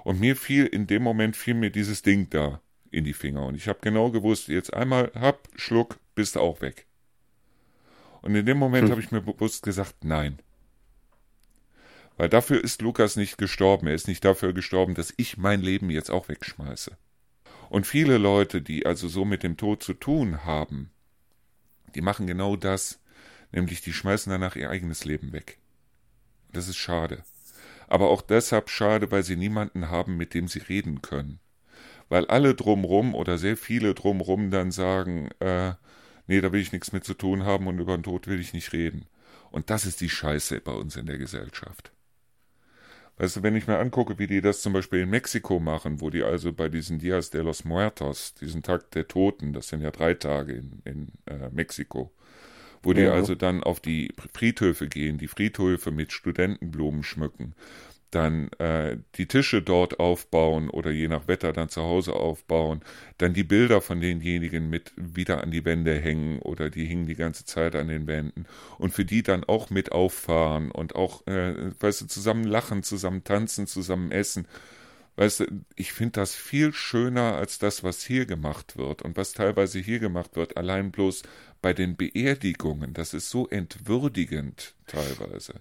[SPEAKER 1] Und mir fiel, in dem Moment fiel mir dieses Ding da in die Finger. Und ich habe genau gewusst, jetzt einmal hab, Schluck, bist du auch weg. Und in dem Moment hm. habe ich mir bewusst gesagt, nein. Weil dafür ist Lukas nicht gestorben. Er ist nicht dafür gestorben, dass ich mein Leben jetzt auch wegschmeiße. Und viele Leute, die also so mit dem Tod zu tun haben, die machen genau das, nämlich die schmeißen danach ihr eigenes Leben weg. Das ist schade. Aber auch deshalb schade, weil sie niemanden haben, mit dem sie reden können weil alle drumrum oder sehr viele drumrum dann sagen, äh, nee, da will ich nichts mit zu tun haben und über den Tod will ich nicht reden. Und das ist die Scheiße bei uns in der Gesellschaft. Weißt du, wenn ich mir angucke, wie die das zum Beispiel in Mexiko machen, wo die also bei diesen Dias de los Muertos, diesen Tag der Toten, das sind ja drei Tage in, in äh, Mexiko, wo die ja. also dann auf die Friedhöfe gehen, die Friedhöfe mit Studentenblumen schmücken, dann äh, die Tische dort aufbauen oder je nach Wetter dann zu Hause aufbauen, dann die Bilder von denjenigen mit wieder an die Wände hängen oder die hingen die ganze Zeit an den Wänden und für die dann auch mit auffahren und auch, äh, weißt du, zusammen lachen, zusammen tanzen, zusammen essen. Weißt du, ich finde das viel schöner als das, was hier gemacht wird und was teilweise hier gemacht wird, allein bloß bei den Beerdigungen. Das ist so entwürdigend teilweise.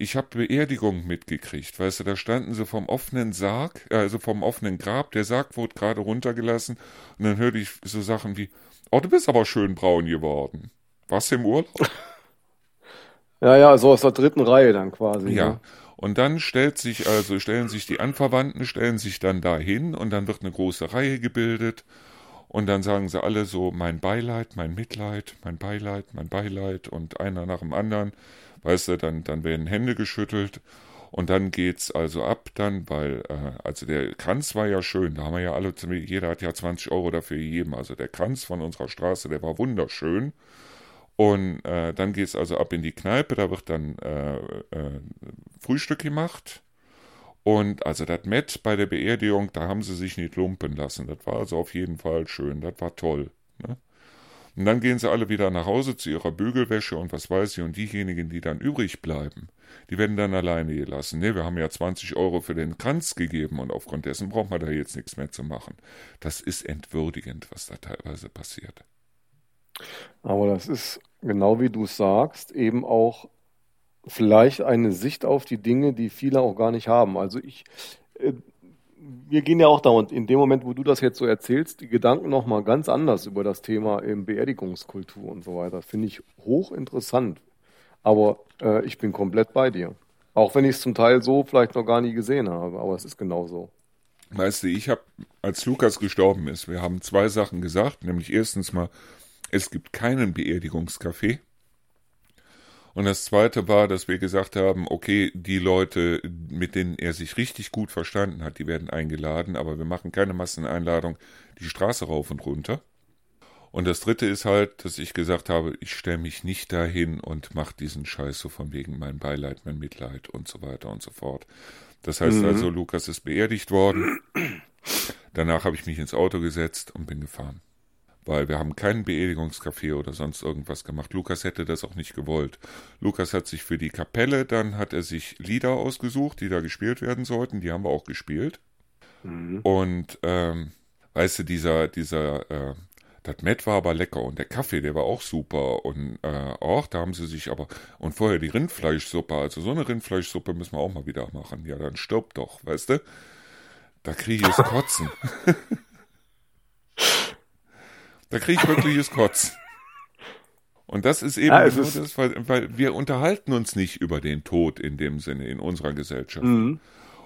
[SPEAKER 1] Ich habe Beerdigung mitgekriegt, weißt du, da standen sie vom offenen Sarg, also vom offenen Grab, der Sarg wurde gerade runtergelassen und dann hörte ich so Sachen wie, oh, du bist aber schön braun geworden. Was im Urlaub? (laughs)
[SPEAKER 2] Ja, ja, so aus der dritten Reihe dann quasi.
[SPEAKER 1] Ja. Ne? Und dann stellt sich also, stellen sich die Anverwandten, stellen sich dann dahin und dann wird eine große Reihe gebildet und dann sagen sie alle so, mein Beileid, mein Mitleid, mein Beileid, mein Beileid und einer nach dem anderen. Weißt du, dann, dann werden Hände geschüttelt. Und dann geht's also ab dann, weil, äh, also der Kranz war ja schön, da haben wir ja alle, jeder hat ja 20 Euro dafür gegeben, also der Kranz von unserer Straße, der war wunderschön. Und äh, dann geht es also ab in die Kneipe, da wird dann äh, äh, Frühstück gemacht. Und also das Met bei der Beerdigung, da haben sie sich nicht lumpen lassen. Das war also auf jeden Fall schön, das war toll. Ne? Und dann gehen sie alle wieder nach Hause zu ihrer Bügelwäsche und was weiß ich. Und diejenigen, die dann übrig bleiben, die werden dann alleine gelassen. Ne, wir haben ja 20 Euro für den Kranz gegeben und aufgrund dessen braucht man da jetzt nichts mehr zu machen. Das ist entwürdigend, was da teilweise passiert.
[SPEAKER 2] Aber das ist genau wie du sagst, eben auch vielleicht eine Sicht auf die Dinge, die viele auch gar nicht haben. Also ich, äh, wir gehen ja auch da und in dem Moment, wo du das jetzt so erzählst, die Gedanken nochmal ganz anders über das Thema eben Beerdigungskultur und so weiter. Finde ich hochinteressant. Aber äh, ich bin komplett bei dir. Auch wenn ich es zum Teil so vielleicht noch gar nie gesehen habe, aber es ist genau so.
[SPEAKER 1] Weißt du, ich habe, als Lukas gestorben ist, wir haben zwei Sachen gesagt, nämlich erstens mal, es gibt keinen Beerdigungskaffee. Und das zweite war, dass wir gesagt haben, okay, die Leute, mit denen er sich richtig gut verstanden hat, die werden eingeladen, aber wir machen keine Masseneinladung die Straße rauf und runter. Und das dritte ist halt, dass ich gesagt habe, ich stelle mich nicht dahin und mache diesen Scheiß so von wegen mein Beileid, mein Mitleid und so weiter und so fort. Das heißt mhm. also, Lukas ist beerdigt worden. Danach habe ich mich ins Auto gesetzt und bin gefahren weil wir haben keinen Beerdigungscafé oder sonst irgendwas gemacht. Lukas hätte das auch nicht gewollt. Lukas hat sich für die Kapelle, dann hat er sich Lieder ausgesucht, die da gespielt werden sollten. Die haben wir auch gespielt. Mhm. Und ähm, weißt du, dieser, dieser, äh, das Met war aber lecker und der Kaffee, der war auch super. Und äh, auch, da haben sie sich aber. Und vorher die Rindfleischsuppe, also so eine Rindfleischsuppe müssen wir auch mal wieder machen. Ja, dann stirbt doch, weißt du? Da kriege ich es (laughs) kotzen. (laughs) Da kriege ich wirkliches (laughs) Kotz. Und das ist eben ja, genau ist das, weil, weil, wir unterhalten uns nicht über den Tod in dem Sinne in unserer Gesellschaft. Mhm.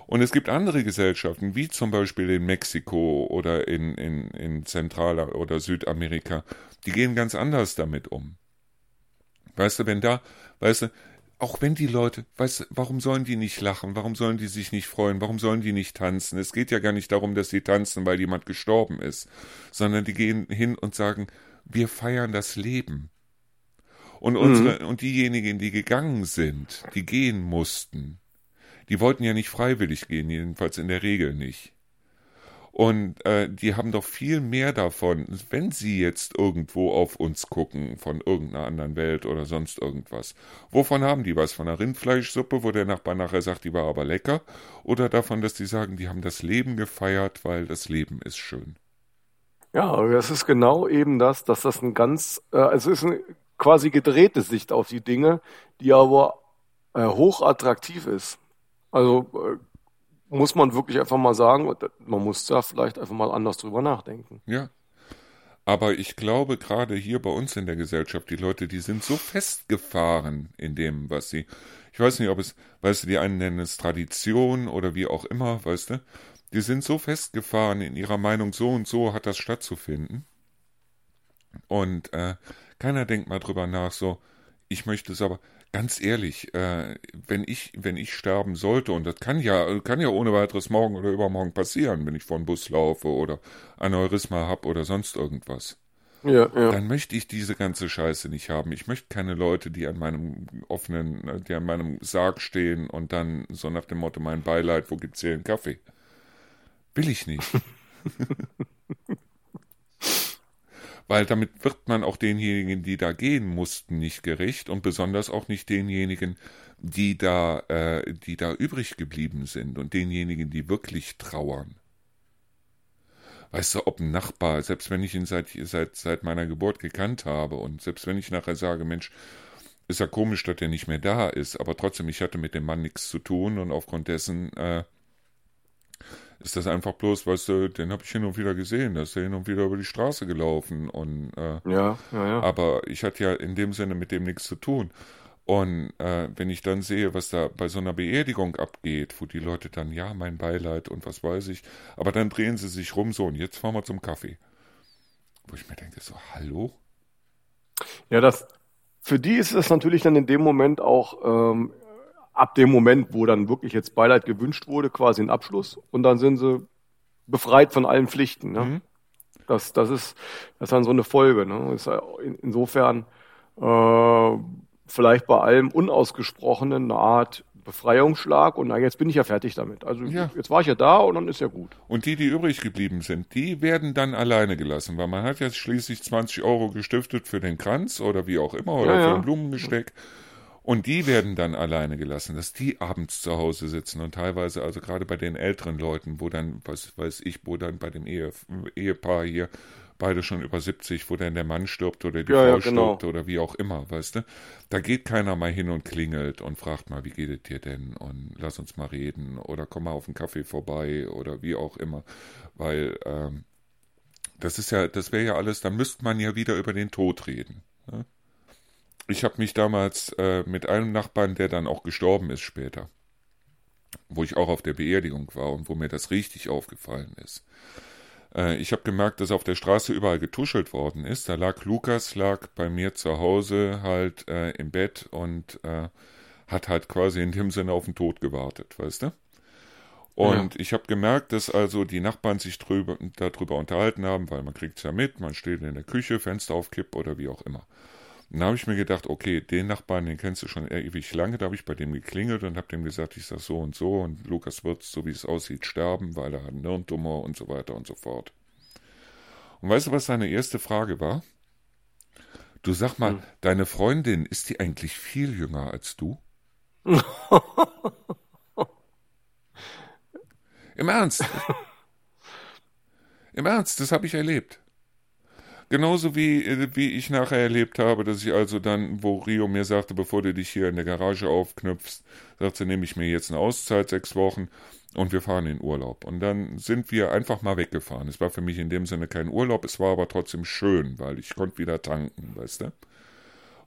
[SPEAKER 1] Und es gibt andere Gesellschaften, wie zum Beispiel in Mexiko oder in, in, in Zentral- oder Südamerika, die gehen ganz anders damit um. Weißt du, wenn da, weißt du, auch wenn die Leute, weißt warum sollen die nicht lachen? Warum sollen die sich nicht freuen? Warum sollen die nicht tanzen? Es geht ja gar nicht darum, dass sie tanzen, weil jemand gestorben ist, sondern die gehen hin und sagen, wir feiern das Leben. Und unsere, mhm. und diejenigen, die gegangen sind, die gehen mussten, die wollten ja nicht freiwillig gehen, jedenfalls in der Regel nicht. Und äh, die haben doch viel mehr davon, wenn sie jetzt irgendwo auf uns gucken, von irgendeiner anderen Welt oder sonst irgendwas. Wovon haben die was? Von einer Rindfleischsuppe, wo der Nachbar nachher sagt, die war aber lecker? Oder davon, dass die sagen, die haben das Leben gefeiert, weil das Leben ist schön?
[SPEAKER 2] Ja, das ist genau eben das, dass das ein ganz, äh, also es ist eine quasi gedrehte Sicht auf die Dinge, die aber äh, hoch attraktiv ist. Also äh, muss man wirklich einfach mal sagen, man muss da vielleicht einfach mal anders drüber nachdenken.
[SPEAKER 1] Ja. Aber ich glaube, gerade hier bei uns in der Gesellschaft, die Leute, die sind so festgefahren in dem, was sie. Ich weiß nicht, ob es, weißt du, die einen nennen es Tradition oder wie auch immer, weißt du. Die sind so festgefahren in ihrer Meinung, so und so hat das stattzufinden. Und äh, keiner denkt mal drüber nach, so, ich möchte es aber, ganz ehrlich, äh, wenn ich, wenn ich sterben sollte, und das kann ja, kann ja ohne weiteres morgen oder übermorgen passieren, wenn ich vor den Bus laufe oder Aneurysma habe oder sonst irgendwas. Ja, ja. Dann möchte ich diese ganze Scheiße nicht haben. Ich möchte keine Leute, die an meinem offenen, die an meinem Sarg stehen und dann so nach dem Motto mein Beileid, wo gibt's hier einen Kaffee? Will ich nicht. (laughs) weil damit wird man auch denjenigen, die da gehen mussten, nicht gerecht und besonders auch nicht denjenigen, die da, äh, die da übrig geblieben sind und denjenigen, die wirklich trauern. Weißt du, ob ein Nachbar, selbst wenn ich ihn seit, seit, seit meiner Geburt gekannt habe und selbst wenn ich nachher sage, Mensch, ist ja komisch, dass er nicht mehr da ist, aber trotzdem, ich hatte mit dem Mann nichts zu tun und aufgrund dessen äh, ist das einfach bloß, weißt du, den habe ich hin und wieder gesehen, da ist er hin und wieder über die Straße gelaufen und äh,
[SPEAKER 2] ja, ja, ja.
[SPEAKER 1] aber ich hatte ja in dem Sinne mit dem nichts zu tun. Und äh, wenn ich dann sehe, was da bei so einer Beerdigung abgeht, wo die Leute dann, ja, mein Beileid und was weiß ich, aber dann drehen sie sich rum so und jetzt fahren wir zum Kaffee. Wo ich mir denke, so, hallo?
[SPEAKER 2] Ja, das, für die ist es natürlich dann in dem Moment auch ähm, ab dem Moment, wo dann wirklich jetzt Beileid gewünscht wurde, quasi ein Abschluss und dann sind sie befreit von allen Pflichten. Ne? Mhm. Das, das, ist, das ist dann so eine Folge. Ne? Ist insofern äh, vielleicht bei allem Unausgesprochenen eine Art Befreiungsschlag und na, jetzt bin ich ja fertig damit. Also ja. jetzt war ich ja da und dann ist ja gut.
[SPEAKER 1] Und die, die übrig geblieben sind, die werden dann alleine gelassen, weil man hat ja schließlich 20 Euro gestiftet für den Kranz oder wie auch immer oder ja, für ein Blumengesteck. Und die werden dann alleine gelassen, dass die abends zu Hause sitzen und teilweise, also gerade bei den älteren Leuten, wo dann, was weiß ich, wo dann bei dem Ehe, Ehepaar hier beide schon über 70, wo dann der Mann stirbt oder die ja, Frau ja, genau. stirbt oder wie auch immer, weißt du? Da geht keiner mal hin und klingelt und fragt mal, wie geht es dir denn und lass uns mal reden oder komm mal auf einen Kaffee vorbei oder wie auch immer, weil ähm, das ist ja, das wäre ja alles, dann müsste man ja wieder über den Tod reden. Ne? Ich habe mich damals äh, mit einem Nachbarn, der dann auch gestorben ist später, wo ich auch auf der Beerdigung war und wo mir das richtig aufgefallen ist. Äh, ich habe gemerkt, dass auf der Straße überall getuschelt worden ist. Da lag Lukas, lag bei mir zu Hause halt äh, im Bett und äh, hat halt quasi in dem Sinne auf den Tod gewartet, weißt du? Und ja. ich habe gemerkt, dass also die Nachbarn sich drüber, darüber unterhalten haben, weil man kriegt es ja mit, man steht in der Küche, Fenster auf Kipp oder wie auch immer. Und da habe ich mir gedacht, okay, den Nachbarn, den kennst du schon ewig lange, da habe ich bei dem geklingelt und habe dem gesagt, ich sag so und so und Lukas wird, so wie es aussieht, sterben, weil er hat einen Hirntumor und so weiter und so fort. Und weißt du, was seine erste Frage war? Du sag mal, hm. deine Freundin, ist die eigentlich viel jünger als du? (laughs) Im Ernst? (laughs) Im Ernst, das habe ich erlebt. Genauso wie, wie ich nachher erlebt habe, dass ich also dann, wo Rio mir sagte, bevor du dich hier in der Garage aufknüpfst, sagte, nehme ich mir jetzt eine Auszeit, sechs Wochen, und wir fahren in Urlaub. Und dann sind wir einfach mal weggefahren. Es war für mich in dem Sinne kein Urlaub, es war aber trotzdem schön, weil ich konnte wieder tanken, weißt du?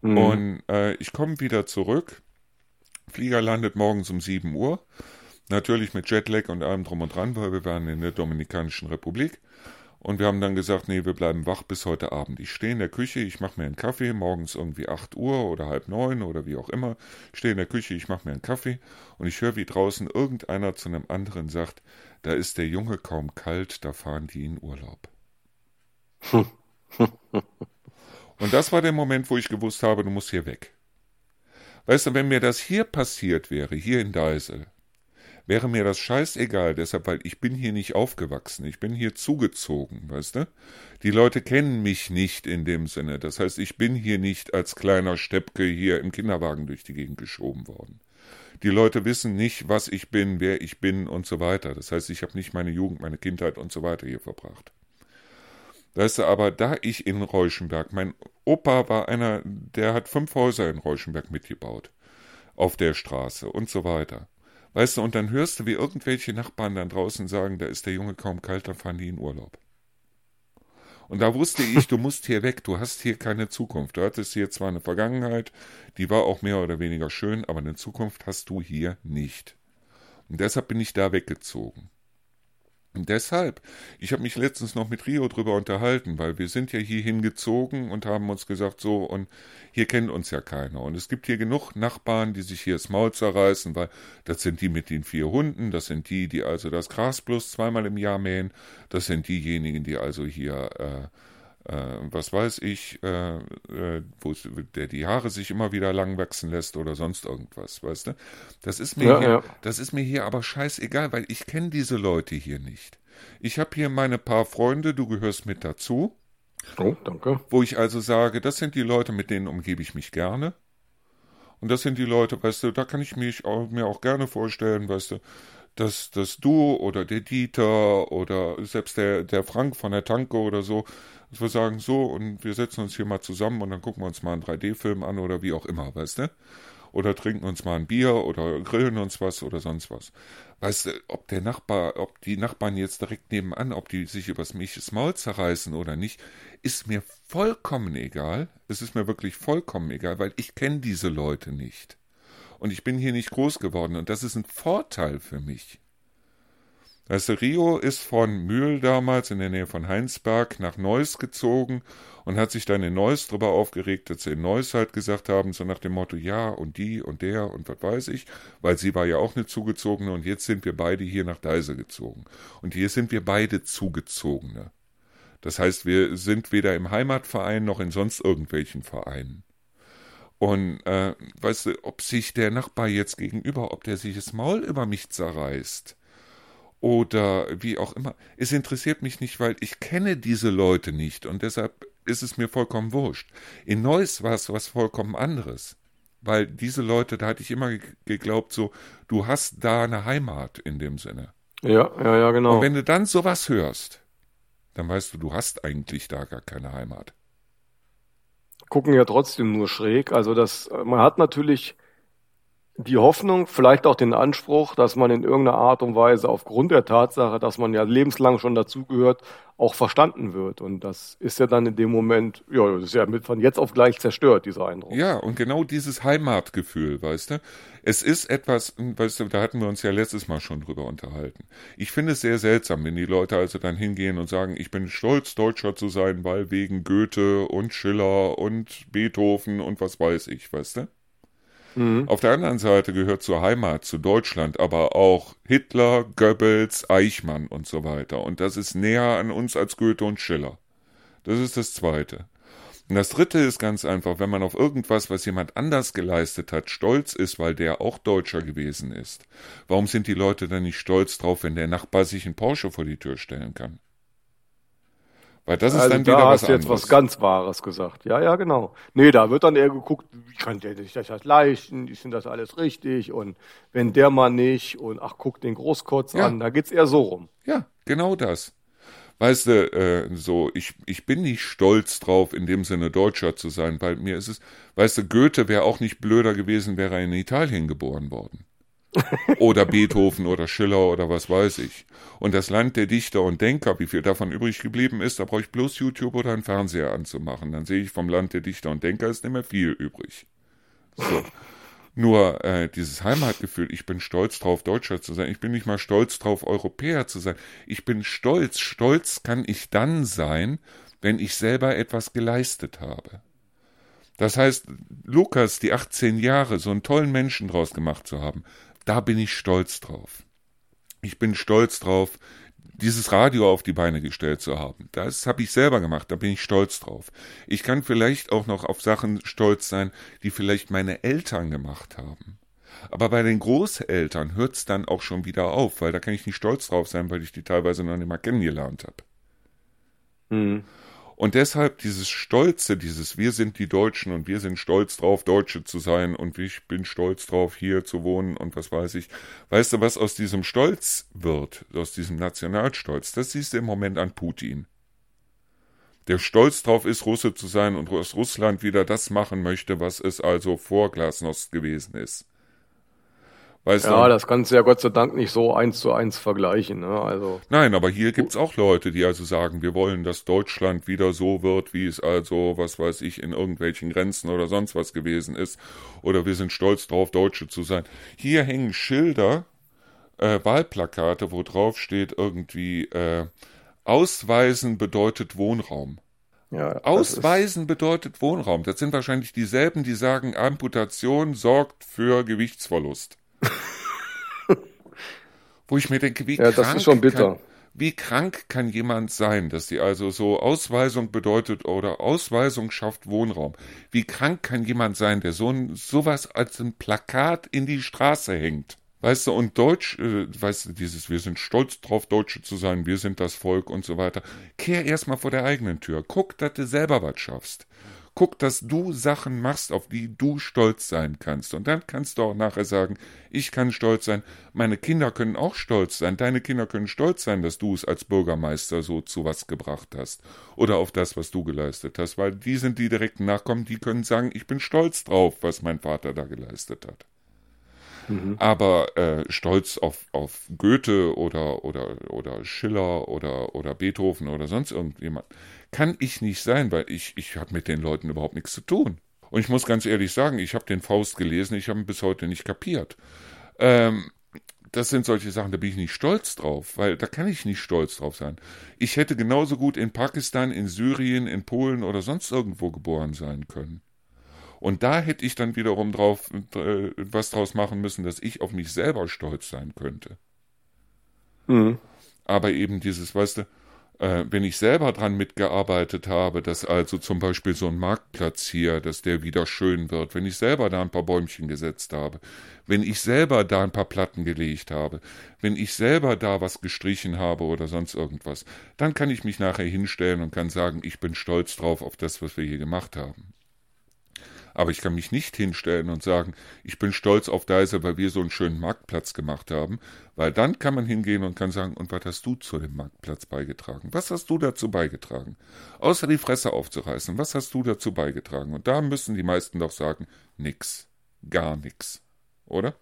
[SPEAKER 1] Mhm. Und äh, ich komme wieder zurück. Flieger landet morgens um 7 Uhr. Natürlich mit Jetlag und allem drum und dran, weil wir waren in der Dominikanischen Republik. Und wir haben dann gesagt, nee, wir bleiben wach bis heute Abend. Ich stehe in der Küche, ich mache mir einen Kaffee, morgens irgendwie 8 Uhr oder halb neun oder wie auch immer. Ich stehe in der Küche, ich mache mir einen Kaffee und ich höre, wie draußen irgendeiner zu einem anderen sagt, da ist der Junge kaum kalt, da fahren die in Urlaub. (laughs) und das war der Moment, wo ich gewusst habe, du musst hier weg. Weißt du, wenn mir das hier passiert wäre, hier in Deisel, wäre mir das scheißegal, deshalb, weil ich bin hier nicht aufgewachsen, ich bin hier zugezogen, weißt du? Die Leute kennen mich nicht in dem Sinne, das heißt, ich bin hier nicht als kleiner Steppke hier im Kinderwagen durch die Gegend geschoben worden. Die Leute wissen nicht, was ich bin, wer ich bin und so weiter. Das heißt, ich habe nicht meine Jugend, meine Kindheit und so weiter hier verbracht. Weißt du, aber da ich in Reuschenberg, mein Opa war einer, der hat fünf Häuser in Reuschenberg mitgebaut. Auf der Straße und so weiter. Weißt du, und dann hörst du, wie irgendwelche Nachbarn dann draußen sagen, da ist der Junge kaum kalt, dann fahren die in Urlaub. Und da wusste ich, du musst hier weg, du hast hier keine Zukunft. Du hattest hier zwar eine Vergangenheit, die war auch mehr oder weniger schön, aber eine Zukunft hast du hier nicht. Und deshalb bin ich da weggezogen. Deshalb, ich habe mich letztens noch mit Rio drüber unterhalten, weil wir sind ja hier hingezogen und haben uns gesagt, so, und hier kennt uns ja keiner. Und es gibt hier genug Nachbarn, die sich hier das Maul zerreißen, weil das sind die mit den vier Hunden, das sind die, die also das Gras bloß zweimal im Jahr mähen, das sind diejenigen, die also hier äh, äh, was weiß ich, äh, äh, wo der die Haare sich immer wieder lang wachsen lässt oder sonst irgendwas, weißt du? Das ist mir, ja, hier, ja. das ist mir hier aber scheißegal, weil ich kenne diese Leute hier nicht. Ich habe hier meine paar Freunde, du gehörst mit dazu.
[SPEAKER 2] Oh, danke.
[SPEAKER 1] Wo ich also sage, das sind die Leute, mit denen umgebe ich mich gerne. Und das sind die Leute, weißt du, da kann ich mich auch, mir auch gerne vorstellen, weißt du, dass, dass du oder der Dieter oder selbst der, der Frank von der Tanke oder so, dass wir sagen, so, und wir setzen uns hier mal zusammen und dann gucken wir uns mal einen 3D-Film an oder wie auch immer, weißt du? Oder trinken uns mal ein Bier oder grillen uns was oder sonst was. Weißt du, ob der Nachbar, ob die Nachbarn jetzt direkt nebenan, ob die sich übers Milches Maul zerreißen oder nicht, ist mir vollkommen egal. Es ist mir wirklich vollkommen egal, weil ich kenne diese Leute nicht und ich bin hier nicht groß geworden und das ist ein Vorteil für mich. Weißt du, Rio ist von Mühl damals in der Nähe von Heinsberg nach Neuss gezogen und hat sich dann in Neuss drüber aufgeregt, dass sie in Neuss halt gesagt haben, so nach dem Motto, ja und die und der und was weiß ich, weil sie war ja auch eine Zugezogene und jetzt sind wir beide hier nach Deise gezogen. Und hier sind wir beide Zugezogene. Das heißt, wir sind weder im Heimatverein noch in sonst irgendwelchen Vereinen. Und äh, weißt du, ob sich der Nachbar jetzt gegenüber, ob der sich das Maul über mich zerreißt oder wie auch immer, es interessiert mich nicht, weil ich kenne diese Leute nicht und deshalb ist es mir vollkommen wurscht. In Neuss war es was vollkommen anderes. Weil diese Leute, da hatte ich immer geglaubt, so, du hast da eine Heimat in dem Sinne.
[SPEAKER 2] Ja, ja, ja, genau.
[SPEAKER 1] Und wenn du dann sowas hörst, dann weißt du, du hast eigentlich da gar keine Heimat.
[SPEAKER 2] Gucken ja trotzdem nur schräg. Also das, man hat natürlich die Hoffnung, vielleicht auch den Anspruch, dass man in irgendeiner Art und Weise aufgrund der Tatsache, dass man ja lebenslang schon dazugehört, auch verstanden wird. Und das ist ja dann in dem Moment, ja, das ist ja mit von jetzt auf gleich zerstört, dieser Eindruck.
[SPEAKER 1] Ja, und genau dieses Heimatgefühl, weißt du? Es ist etwas, weißt du, da hatten wir uns ja letztes Mal schon drüber unterhalten. Ich finde es sehr seltsam, wenn die Leute also dann hingehen und sagen, ich bin stolz, Deutscher zu sein, weil wegen Goethe und Schiller und Beethoven und was weiß ich, weißt du? Mhm. Auf der anderen Seite gehört zur Heimat, zu Deutschland, aber auch Hitler, Goebbels, Eichmann und so weiter. Und das ist näher an uns als Goethe und Schiller. Das ist das Zweite. Und das Dritte ist ganz einfach, wenn man auf irgendwas, was jemand anders geleistet hat, stolz ist, weil der auch Deutscher gewesen ist. Warum sind die Leute dann nicht stolz drauf, wenn der Nachbar sich einen Porsche vor die Tür stellen kann?
[SPEAKER 2] Weil das ist also dann wieder da was hast du jetzt was ganz Wahres gesagt. Ja, ja, genau. Nee, da wird dann eher geguckt, wie kann der sich das leisten? Ist das alles richtig? Und wenn der mal nicht und ach, guck den Großkotz ja. an, da geht's eher so rum.
[SPEAKER 1] Ja, genau das. Weißt du, äh, so, ich, ich bin nicht stolz drauf, in dem Sinne Deutscher zu sein, weil mir ist es, weißt du, Goethe wäre auch nicht blöder gewesen, wäre er in Italien geboren worden oder Beethoven oder Schiller oder was weiß ich. Und das Land der Dichter und Denker, wie viel davon übrig geblieben ist, da brauche ich bloß YouTube oder einen Fernseher anzumachen. Dann sehe ich vom Land der Dichter und Denker ist nicht mehr viel übrig. So. Nur äh, dieses Heimatgefühl, ich bin stolz drauf, Deutscher zu sein. Ich bin nicht mal stolz drauf, Europäer zu sein. Ich bin stolz. Stolz kann ich dann sein, wenn ich selber etwas geleistet habe. Das heißt, Lukas, die 18 Jahre, so einen tollen Menschen draus gemacht zu haben, da bin ich stolz drauf. Ich bin stolz drauf, dieses Radio auf die Beine gestellt zu haben. Das habe ich selber gemacht, da bin ich stolz drauf. Ich kann vielleicht auch noch auf Sachen stolz sein, die vielleicht meine Eltern gemacht haben. Aber bei den Großeltern hört es dann auch schon wieder auf, weil da kann ich nicht stolz drauf sein, weil ich die teilweise noch nicht mal kennengelernt habe. Mhm. Und deshalb dieses Stolze, dieses Wir sind die Deutschen und wir sind stolz drauf, Deutsche zu sein und ich bin stolz drauf, hier zu wohnen und was weiß ich. Weißt du, was aus diesem Stolz wird, aus diesem Nationalstolz, das siehst du im Moment an Putin. Der stolz drauf ist, Russe zu sein und aus Russland wieder das machen möchte, was es also vor Glasnost gewesen ist.
[SPEAKER 2] Weißt ja, du? das kannst du ja Gott sei Dank nicht so eins zu eins vergleichen. Ne? Also,
[SPEAKER 1] Nein, aber hier gibt's auch Leute, die also sagen, wir wollen, dass Deutschland wieder so wird, wie es also, was weiß ich, in irgendwelchen Grenzen oder sonst was gewesen ist. Oder wir sind stolz drauf, Deutsche zu sein. Hier hängen Schilder, äh, Wahlplakate, wo drauf steht irgendwie, äh, Ausweisen bedeutet Wohnraum. Ja, Ausweisen bedeutet Wohnraum. Das sind wahrscheinlich dieselben, die sagen, Amputation sorgt für Gewichtsverlust. Wo ich mir denke, wie ja, krank Kann, wie krank kann jemand sein, dass die also so Ausweisung bedeutet oder Ausweisung schafft Wohnraum? Wie krank kann jemand sein, der so ein, sowas als ein Plakat in die Straße hängt? Weißt du, und Deutsch, äh, weißt du, dieses, wir sind stolz drauf, Deutsche zu sein, wir sind das Volk und so weiter. Kehr erstmal vor der eigenen Tür. Guck, dass du selber was schaffst. Guck, dass du Sachen machst, auf die du stolz sein kannst. Und dann kannst du auch nachher sagen, ich kann stolz sein, meine Kinder können auch stolz sein, deine Kinder können stolz sein, dass du es als Bürgermeister so zu was gebracht hast. Oder auf das, was du geleistet hast, weil die sind die direkten Nachkommen, die können sagen, ich bin stolz drauf, was mein Vater da geleistet hat. Mhm. Aber äh, stolz auf, auf Goethe oder, oder, oder Schiller oder, oder Beethoven oder sonst irgendjemand kann ich nicht sein, weil ich, ich habe mit den Leuten überhaupt nichts zu tun. Und ich muss ganz ehrlich sagen, ich habe den Faust gelesen, ich habe ihn bis heute nicht kapiert. Ähm, das sind solche Sachen, da bin ich nicht stolz drauf, weil da kann ich nicht stolz drauf sein. Ich hätte genauso gut in Pakistan, in Syrien, in Polen oder sonst irgendwo geboren sein können. Und da hätte ich dann wiederum drauf äh, was draus machen müssen, dass ich auf mich selber stolz sein könnte. Mhm. Aber eben dieses, weißt du, Äh, wenn ich selber dran mitgearbeitet habe, dass also zum Beispiel so ein Marktplatz hier, dass der wieder schön wird, wenn ich selber da ein paar Bäumchen gesetzt habe, wenn ich selber da ein paar Platten gelegt habe, wenn ich selber da was gestrichen habe oder sonst irgendwas, dann kann ich mich nachher hinstellen und kann sagen, ich bin stolz drauf auf das, was wir hier gemacht haben. Aber ich kann mich nicht hinstellen und sagen, ich bin stolz auf Deise, weil wir so einen schönen Marktplatz gemacht haben, weil dann kann man hingehen und kann sagen, und was hast du zu dem Marktplatz beigetragen? Was hast du dazu beigetragen? Außer die Fresse aufzureißen, was hast du dazu beigetragen? Und da müssen die meisten doch sagen, nix, gar nix, oder?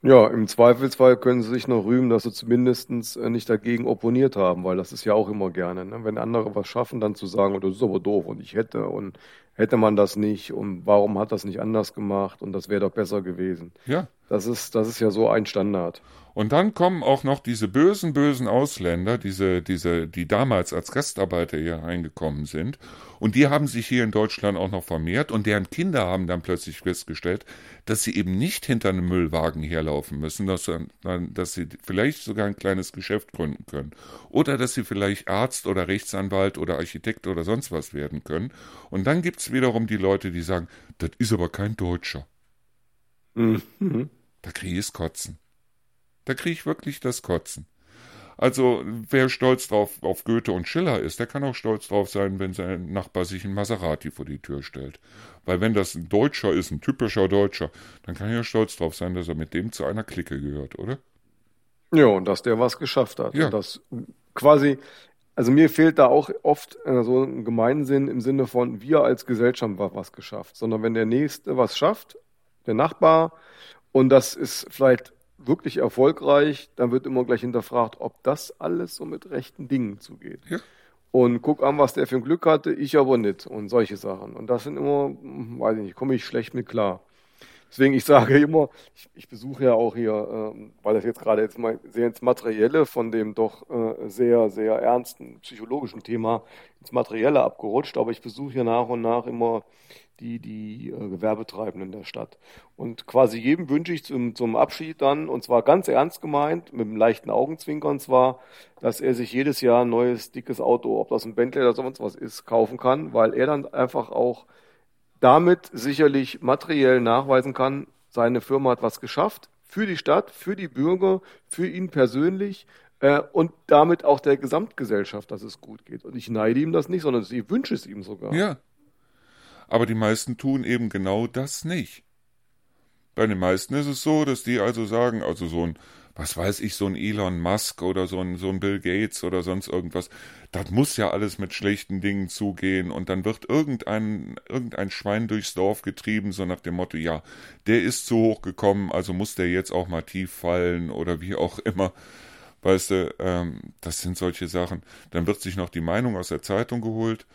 [SPEAKER 2] Ja, im Zweifelsfall können sie sich noch rühmen, dass sie zumindest äh, nicht dagegen opponiert haben, weil das ist ja auch immer gerne. Ne? Wenn andere was schaffen, dann zu sagen, oh, das ist aber doof und ich hätte und hätte man das nicht und warum hat das nicht anders gemacht und das wäre doch besser gewesen.
[SPEAKER 1] Ja.
[SPEAKER 2] Das ist, das ist ja so ein Standard.
[SPEAKER 1] Und dann kommen auch noch diese bösen, bösen Ausländer, diese, diese, die damals als Gastarbeiter hier reingekommen sind. Und die haben sich hier in Deutschland auch noch vermehrt und deren Kinder haben dann plötzlich festgestellt, dass sie eben nicht hinter einem Müllwagen herlaufen müssen, dass, dass sie vielleicht sogar ein kleines Geschäft gründen können. Oder dass sie vielleicht Arzt oder Rechtsanwalt oder Architekt oder sonst was werden können. Und dann gibt's wiederum die Leute, die sagen, das ist aber kein Deutscher. Mhm. Da kriege ich Kotzen. Da kriege ich wirklich das Kotzen. Also wer stolz drauf auf Goethe und Schiller ist, der kann auch stolz drauf sein, wenn sein Nachbar sich ein Maserati vor die Tür stellt. Weil wenn das ein Deutscher ist, ein typischer Deutscher, dann kann er ja stolz drauf sein, dass er mit dem zu einer Clique gehört, oder?
[SPEAKER 2] Ja, und dass der was geschafft hat. Ja. Und das quasi, also mir fehlt da auch oft äh, so ein Gemeinsinn im Sinne von, wir als Gesellschaft haben was geschafft, sondern wenn der Nächste was schafft, der Nachbar, und das ist vielleicht wirklich erfolgreich, dann wird immer gleich hinterfragt, ob das alles so mit rechten Dingen zugeht. Ja. Und guck an, was der für ein Glück hatte, ich aber nicht und solche Sachen. Und das sind immer, hm, weiß ich nicht, komme ich schlecht mit klar. Deswegen, ich sage immer, ich, ich besuche ja auch hier, äh, weil das jetzt gerade jetzt mal sehr ins Materielle von dem doch äh, sehr, sehr ernsten psychologischen Thema ins Materielle abgerutscht, aber ich besuche hier nach und nach immer die, die äh, Gewerbetreibenden der Stadt. Und quasi jedem wünsche ich zum, zum Abschied dann, und zwar ganz ernst gemeint, mit einem leichten Augenzwinkern zwar, dass er sich jedes Jahr ein neues, dickes Auto, ob das ein Bentley oder sonst was ist, kaufen kann, weil er dann einfach auch damit sicherlich materiell nachweisen kann, seine Firma hat was geschafft für die Stadt, für die Bürger, für ihn persönlich äh, und damit auch der Gesamtgesellschaft, dass es gut geht. Und ich neide ihm das nicht, sondern ich wünsche es ihm sogar.
[SPEAKER 1] Ja, aber die meisten tun eben genau das nicht. Bei den meisten ist es so, dass die also sagen, also so ein, was weiß ich, so ein Elon Musk oder so ein, so ein Bill Gates oder sonst irgendwas, das muss ja alles mit schlechten Dingen zugehen und dann wird irgendein, irgendein Schwein durchs Dorf getrieben, so nach dem Motto, ja, der ist zu hoch gekommen, also muss der jetzt auch mal tief fallen oder wie auch immer. Weißt du, ähm, das sind solche Sachen. Dann wird sich noch die Meinung aus der Zeitung geholt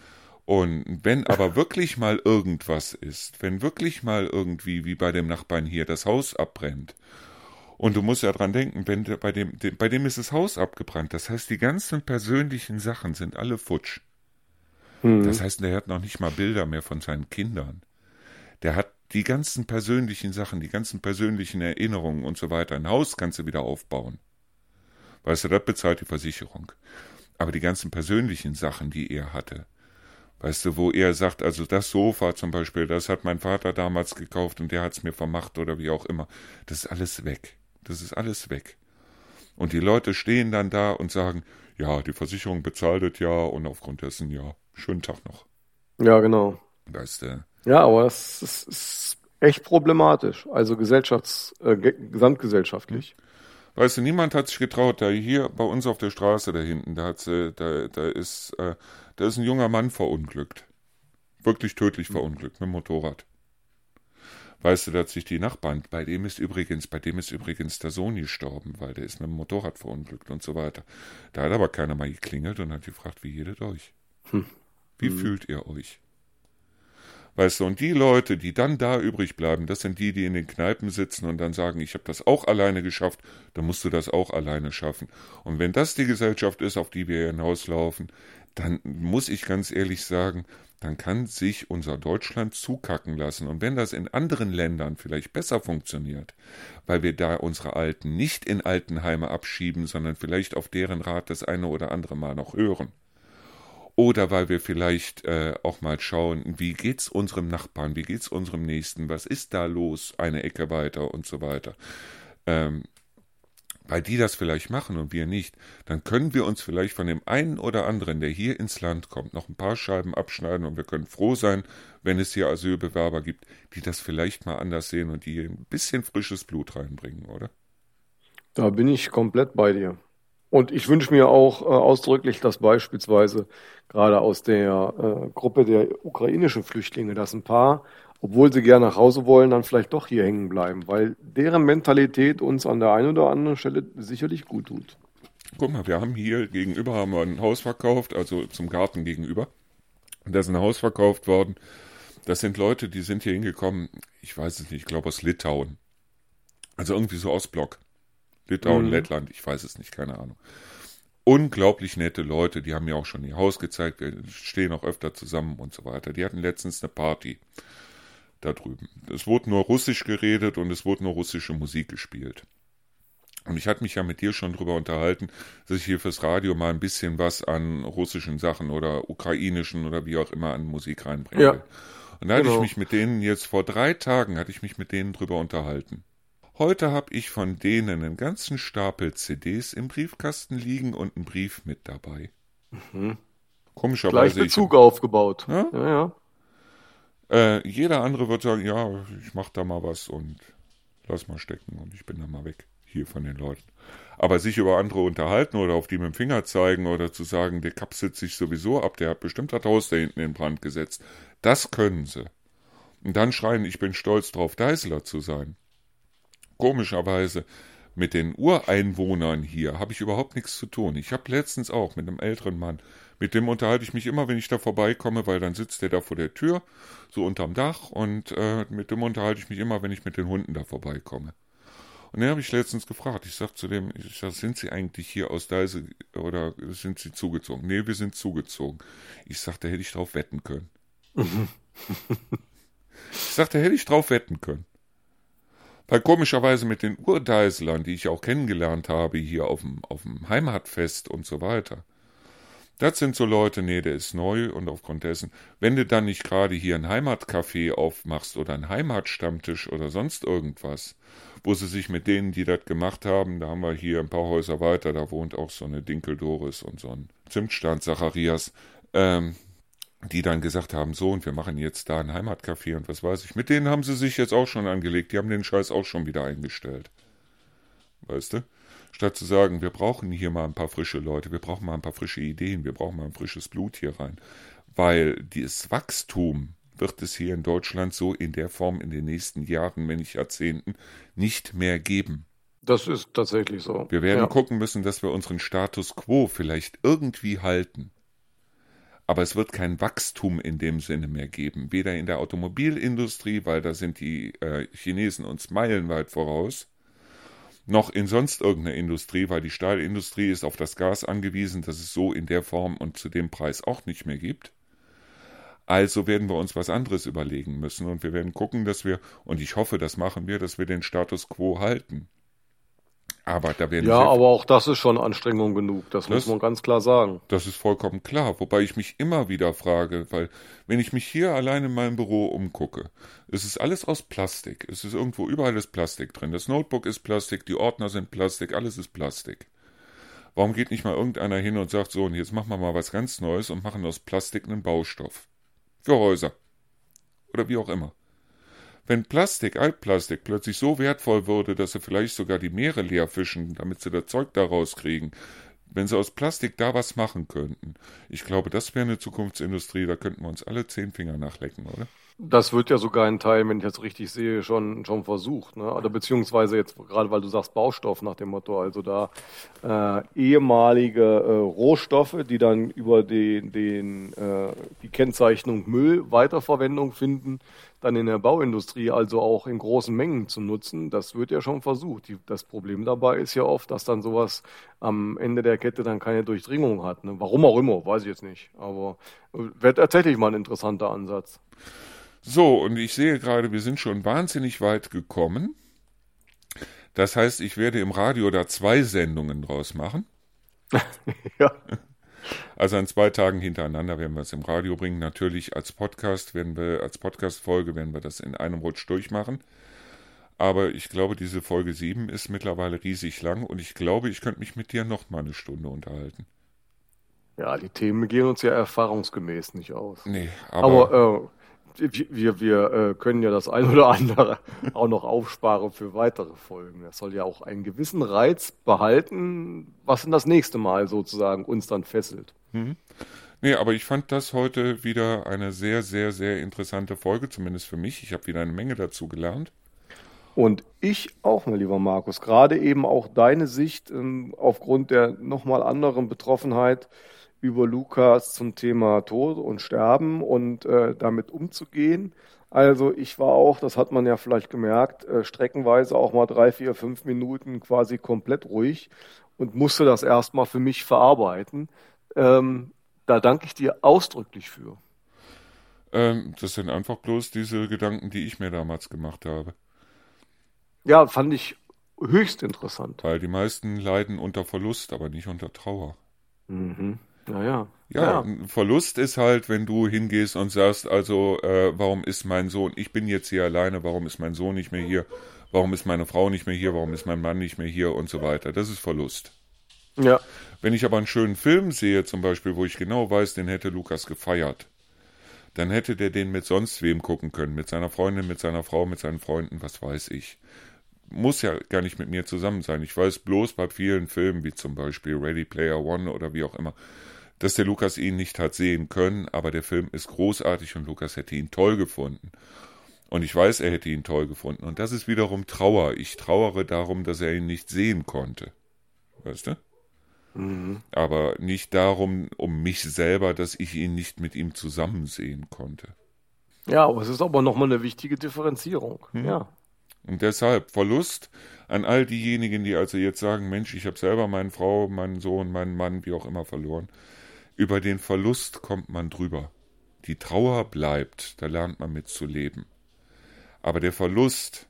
[SPEAKER 1] und wenn aber (laughs) wirklich mal irgendwas ist, wenn wirklich mal irgendwie, wie bei dem Nachbarn hier, das Haus abbrennt, und du musst ja dran denken, wenn bei dem, dem, bei dem ist das Haus abgebrannt, das heißt, die ganzen persönlichen Sachen sind alle futsch. Mhm. Das heißt, der hat noch nicht mal Bilder mehr von seinen Kindern. Der hat die ganzen persönlichen Sachen, die ganzen persönlichen Erinnerungen und so weiter. Ein Haus kannst du wieder aufbauen. Weißt du, das bezahlt die Versicherung. Aber die ganzen persönlichen Sachen, die er hatte, Weißt du, wo er sagt, also das Sofa zum Beispiel, das hat mein Vater damals gekauft und der hat's mir vermacht oder wie auch immer. Das ist alles weg. Das ist alles weg. Und die Leute stehen dann da und sagen, ja, die Versicherung bezahlt es ja und aufgrund dessen ja, schönen Tag noch.
[SPEAKER 2] Ja, genau.
[SPEAKER 1] Weißt du.
[SPEAKER 2] Ja, aber das ist, ist echt problematisch. Also gesellschafts-, äh, gesamtgesellschaftlich.
[SPEAKER 1] Weißt du, niemand hat sich getraut, da hier bei uns auf der Straße da hinten, da hat da, da ist, äh, da ist ein junger Mann verunglückt. Wirklich tödlich verunglückt mit dem Motorrad. Weißt du, da hat sich die Nachbarn, bei dem ist übrigens, bei dem ist übrigens der Sohn gestorben, weil der ist mit dem Motorrad verunglückt und so weiter. Da hat aber keiner mal geklingelt und hat gefragt, wie jedet euch? Hm. Wie hm. fühlt ihr euch? Weißt du, und die Leute, die dann da übrig bleiben, das sind die, die in den Kneipen sitzen und dann sagen, ich habe das auch alleine geschafft, dann musst du das auch alleine schaffen. Und wenn das die Gesellschaft ist, auf die wir hinauslaufen, dann muss ich ganz ehrlich sagen, dann kann sich unser Deutschland zukacken lassen. Und wenn das in anderen Ländern vielleicht besser funktioniert, weil wir da unsere Alten nicht in Altenheime abschieben, sondern vielleicht auf deren Rat das eine oder andere Mal noch hören, oder weil wir vielleicht äh, auch mal schauen, wie geht's unserem Nachbarn, wie geht's unserem Nächsten, was ist da los, eine Ecke weiter und so weiter. Ähm, weil die das vielleicht machen und wir nicht, dann können wir uns vielleicht von dem einen oder anderen, der hier ins Land kommt, noch ein paar Scheiben abschneiden und wir können froh sein, wenn es hier Asylbewerber gibt, die das vielleicht mal anders sehen und die ein bisschen frisches Blut reinbringen, oder?
[SPEAKER 2] Da bin ich komplett bei dir. Und ich wünsche mir auch äh, ausdrücklich, dass beispielsweise gerade aus der äh, Gruppe der ukrainischen Flüchtlinge, dass ein paar, obwohl sie gerne nach Hause wollen, dann vielleicht doch hier hängen bleiben, weil deren Mentalität uns an der einen oder anderen Stelle sicherlich gut tut.
[SPEAKER 1] Guck mal, wir haben hier gegenüber haben wir ein Haus verkauft, also zum Garten gegenüber. Da ist ein Haus verkauft worden. Das sind Leute, die sind hier hingekommen, ich weiß es nicht, ich glaube aus Litauen. Also irgendwie so Ostblock. Litauen, mhm. Lettland, ich weiß es nicht, keine Ahnung. Unglaublich nette Leute, die haben mir auch schon ihr Haus gezeigt, wir stehen auch öfter zusammen und so weiter. Die hatten letztens eine Party da drüben. Es wurde nur Russisch geredet und es wurde nur russische Musik gespielt. Und ich hatte mich ja mit dir schon drüber unterhalten, dass ich hier fürs Radio mal ein bisschen was an russischen Sachen oder ukrainischen oder wie auch immer an Musik reinbringen ja. Und da genau. hatte ich genau. mich mit denen jetzt vor drei Tagen hatte ich mich mit denen drüber unterhalten. Heute habe ich von denen einen ganzen Stapel CDs im Briefkasten liegen und einen Brief mit dabei.
[SPEAKER 2] Mhm. Komischerweise. Gleich Bezug ich, aufgebaut. Ja, ja. ja.
[SPEAKER 1] Äh, jeder andere wird sagen, ja, ich mache da mal was und lass mal stecken und ich bin da mal weg hier von den Leuten. Aber sich über andere unterhalten oder auf die mit dem Finger zeigen oder zu sagen, der kapselt sich sowieso ab, der hat bestimmt das Haus da hinten in Brand gesetzt, das können sie. Und dann schreien, ich bin stolz drauf, Deißler zu sein komischerweise mit den Ureinwohnern hier habe ich überhaupt nichts zu tun. Ich habe letztens auch mit einem älteren Mann, mit dem unterhalte ich mich immer, wenn ich da vorbeikomme, weil dann sitzt der da vor der Tür, so unterm Dach, und äh, mit dem unterhalte ich mich immer, wenn ich mit den Hunden da vorbeikomme. Und den habe ich letztens gefragt. Ich sag zu dem, ich sag, sind Sie eigentlich hier aus Deise oder sind Sie zugezogen? Nee, wir sind zugezogen. Ich sag, da hätte ich drauf wetten können. (laughs) ich sag, da hätte ich drauf wetten können. Weil komischerweise mit den Urdeislern, die ich auch kennengelernt habe, hier auf dem, auf dem Heimatfest und so weiter, das sind so Leute, nee, der ist neu und aufgrund dessen, wenn du dann nicht gerade hier ein Heimatcafé aufmachst oder ein Heimatstammtisch oder sonst irgendwas, wo sie sich mit denen, die das gemacht haben, da haben wir hier ein paar Häuser weiter, da wohnt auch so eine Dinkel Doris und so ein Zimtstand Zacharias, ähm, die dann gesagt haben, so, und wir machen jetzt da ein Heimatcafé und was weiß ich. Mit denen haben sie sich jetzt auch schon angelegt. Die haben den Scheiß auch schon wieder eingestellt. Weißt du? Statt zu sagen, wir brauchen hier mal ein paar frische Leute, wir brauchen mal ein paar frische Ideen, wir brauchen mal ein frisches Blut hier rein. Weil dieses Wachstum wird es hier in Deutschland so in der Form in den nächsten Jahren, wenn nicht Jahrzehnten, nicht mehr geben.
[SPEAKER 2] Das ist tatsächlich so.
[SPEAKER 1] Wir werden ja. gucken müssen, dass wir unseren Status quo vielleicht irgendwie halten. Aber es wird kein Wachstum in dem Sinne mehr geben. Weder in der Automobilindustrie, weil da sind die äh, Chinesen uns meilenweit voraus, noch in sonst irgendeiner Industrie, weil die Stahlindustrie ist auf das Gas angewiesen, das es so in der Form und zu dem Preis auch nicht mehr gibt. Also werden wir uns was anderes überlegen müssen und wir werden gucken, dass wir, und ich hoffe, das machen wir, dass wir den Status quo halten. Aber da werden
[SPEAKER 2] ja, aber auch das ist schon Anstrengung genug, das, das, muss man ganz klar sagen.
[SPEAKER 1] Das ist vollkommen klar, wobei ich mich immer wieder frage, weil wenn ich mich hier allein in meinem Büro umgucke, es ist alles aus Plastik, es ist irgendwo überall ist Plastik drin, das Notebook ist Plastik, die Ordner sind Plastik, alles ist Plastik. Warum geht nicht mal irgendeiner hin und sagt so, und jetzt machen wir mal was ganz Neues und machen aus Plastik einen Baustoff? Für Häuser. Oder wie auch immer. Wenn Plastik, Altplastik, plötzlich so wertvoll würde, dass sie vielleicht sogar die Meere leer fischen, damit sie das Zeug da rauskriegen, wenn sie aus Plastik da was machen könnten. Ich glaube, das wäre eine Zukunftsindustrie, da könnten wir uns alle zehn Finger nachlecken, oder?
[SPEAKER 2] Das wird ja sogar ein Teil, wenn ich das richtig sehe, schon, schon versucht. Ne? Oder beziehungsweise jetzt gerade, weil du sagst Baustoff nach dem Motto, also da äh, ehemalige äh, Rohstoffe, die dann über den, den, äh, die Kennzeichnung Müll Weiterverwendung finden, dann in der Bauindustrie also auch in großen Mengen zu nutzen, das wird ja schon versucht. Die, das Problem dabei ist ja oft, dass dann sowas am Ende der Kette dann keine Durchdringung hat. Ne? Warum auch immer, weiß ich jetzt nicht. Aber äh, wäre tatsächlich mal ein interessanter Ansatz.
[SPEAKER 1] So, und ich sehe gerade, wir sind schon wahnsinnig weit gekommen. Das heißt, ich werde im Radio da zwei Sendungen draus machen. (laughs) ja. Also an zwei Tagen hintereinander werden wir es im Radio bringen. Natürlich als Podcast werden wir, als Podcast-Folge werden wir das in einem Rutsch durchmachen. Aber ich glaube, diese Folge 7 ist mittlerweile riesig lang und ich glaube, ich könnte mich mit dir noch mal eine Stunde unterhalten.
[SPEAKER 2] Ja, die Themen gehen uns ja erfahrungsgemäß nicht aus.
[SPEAKER 1] Nee, aber, aber äh,
[SPEAKER 2] wir, wir äh, können ja das ein oder andere auch noch aufsparen für weitere Folgen. Das soll ja auch einen gewissen Reiz behalten, was in das nächste Mal sozusagen uns dann fesselt.
[SPEAKER 1] Mhm. Nee, aber ich fand das heute wieder eine sehr, sehr, sehr interessante Folge, zumindest für mich. Ich habe wieder eine Menge dazu gelernt.
[SPEAKER 2] Und ich auch, mein lieber Markus, gerade eben auch deine Sicht ähm, aufgrund der nochmal anderen Betroffenheit über Lukas zum Thema Tod und Sterben und äh, damit umzugehen. Also ich war auch, das hat man ja vielleicht gemerkt, äh, streckenweise auch mal drei, vier, fünf Minuten quasi komplett ruhig und musste das erstmal für mich verarbeiten. Ähm, da danke ich dir ausdrücklich für.
[SPEAKER 1] Ähm, das sind einfach bloß diese Gedanken, die ich mir damals gemacht habe.
[SPEAKER 2] Ja, fand ich höchst interessant.
[SPEAKER 1] Weil die meisten leiden unter Verlust, aber nicht unter Trauer.
[SPEAKER 2] Mhm. Naja.
[SPEAKER 1] Ja, ja, ein Verlust ist halt, wenn du hingehst und sagst, also, äh, warum ist mein Sohn, ich bin jetzt hier alleine, warum ist mein Sohn nicht mehr hier, warum ist meine Frau nicht mehr hier, warum ist mein Mann nicht mehr hier und so weiter. Das ist Verlust.
[SPEAKER 2] Ja.
[SPEAKER 1] Wenn ich aber einen schönen Film sehe, zum Beispiel, wo ich genau weiß, den hätte Lukas gefeiert, dann hätte der den mit sonst wem gucken können, mit seiner Freundin, mit seiner Frau, mit seinen Freunden, was weiß ich. Muss ja gar nicht mit mir zusammen sein. Ich weiß bloß bei vielen Filmen, wie zum Beispiel Ready Player One oder wie auch immer, dass der Lukas ihn nicht hat sehen können, aber der Film ist großartig und Lukas hätte ihn toll gefunden. Und ich weiß, er hätte ihn toll gefunden. Und das ist wiederum Trauer. Ich trauere darum, dass er ihn nicht sehen konnte. Weißt du? Mhm. Aber nicht darum, um mich selber, dass ich ihn nicht mit ihm zusammen sehen konnte.
[SPEAKER 2] Ja, aber es ist aber nochmal eine wichtige Differenzierung. Mhm. Ja.
[SPEAKER 1] Und deshalb Verlust an all diejenigen, die also jetzt sagen, Mensch, ich habe selber meine Frau, meinen Sohn, meinen Mann, wie auch immer verloren. Über den Verlust kommt man drüber. Die Trauer bleibt, da lernt man mit zu leben. Aber der Verlust,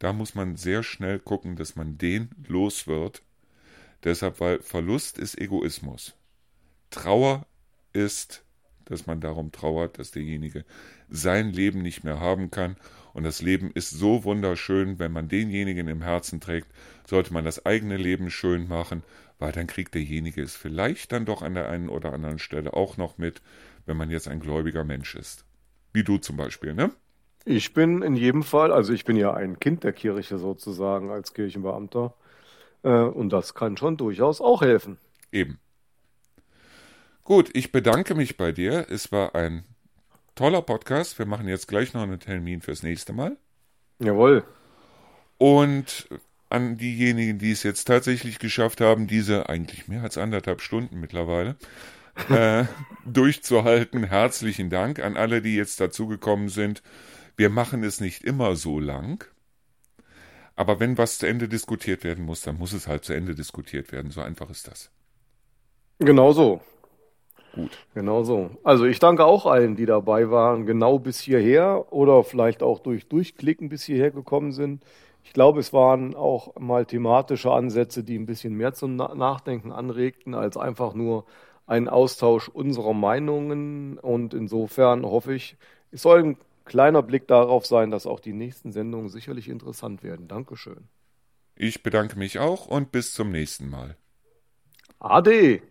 [SPEAKER 1] da muss man sehr schnell gucken, dass man den los wird. Deshalb, weil Verlust ist Egoismus. Trauer ist, dass man darum trauert, dass derjenige sein Leben nicht mehr haben kann. Und das Leben ist so wunderschön, wenn man denjenigen im Herzen trägt, sollte man das eigene Leben schön machen weil dann kriegt derjenige es vielleicht dann doch an der einen oder anderen Stelle auch noch mit, wenn man jetzt ein gläubiger Mensch ist. Wie du zum Beispiel, ne?
[SPEAKER 2] Ich bin in jedem Fall, also ich bin ja ein Kind der Kirche sozusagen als Kirchenbeamter. Äh, und das kann schon durchaus auch helfen.
[SPEAKER 1] Eben. Gut, ich bedanke mich bei dir. Es war ein toller Podcast. Wir machen jetzt gleich noch einen Termin fürs nächste Mal.
[SPEAKER 2] Jawohl.
[SPEAKER 1] Und an diejenigen, die es jetzt tatsächlich geschafft haben, diese eigentlich mehr als anderthalb Stunden mittlerweile äh, (laughs) durchzuhalten. Herzlichen Dank an alle, die jetzt dazugekommen sind. Wir machen es nicht immer so lang. Aber wenn was zu Ende diskutiert werden muss, dann muss es halt zu Ende diskutiert werden. So einfach ist das.
[SPEAKER 2] Genau so.
[SPEAKER 1] Gut.
[SPEAKER 2] Genau so. Also ich danke auch allen, die dabei waren, genau bis hierher oder vielleicht auch durch Durchklicken bis hierher gekommen sind. Ich glaube, es waren auch mal thematische Ansätze, die ein bisschen mehr zum Nachdenken anregten, als einfach nur ein Austausch unserer Meinungen. Und insofern hoffe ich, es soll ein kleiner Blick darauf sein, dass auch die nächsten Sendungen sicherlich interessant werden. Dankeschön.
[SPEAKER 1] Ich bedanke mich auch und bis zum nächsten Mal.
[SPEAKER 2] Ade.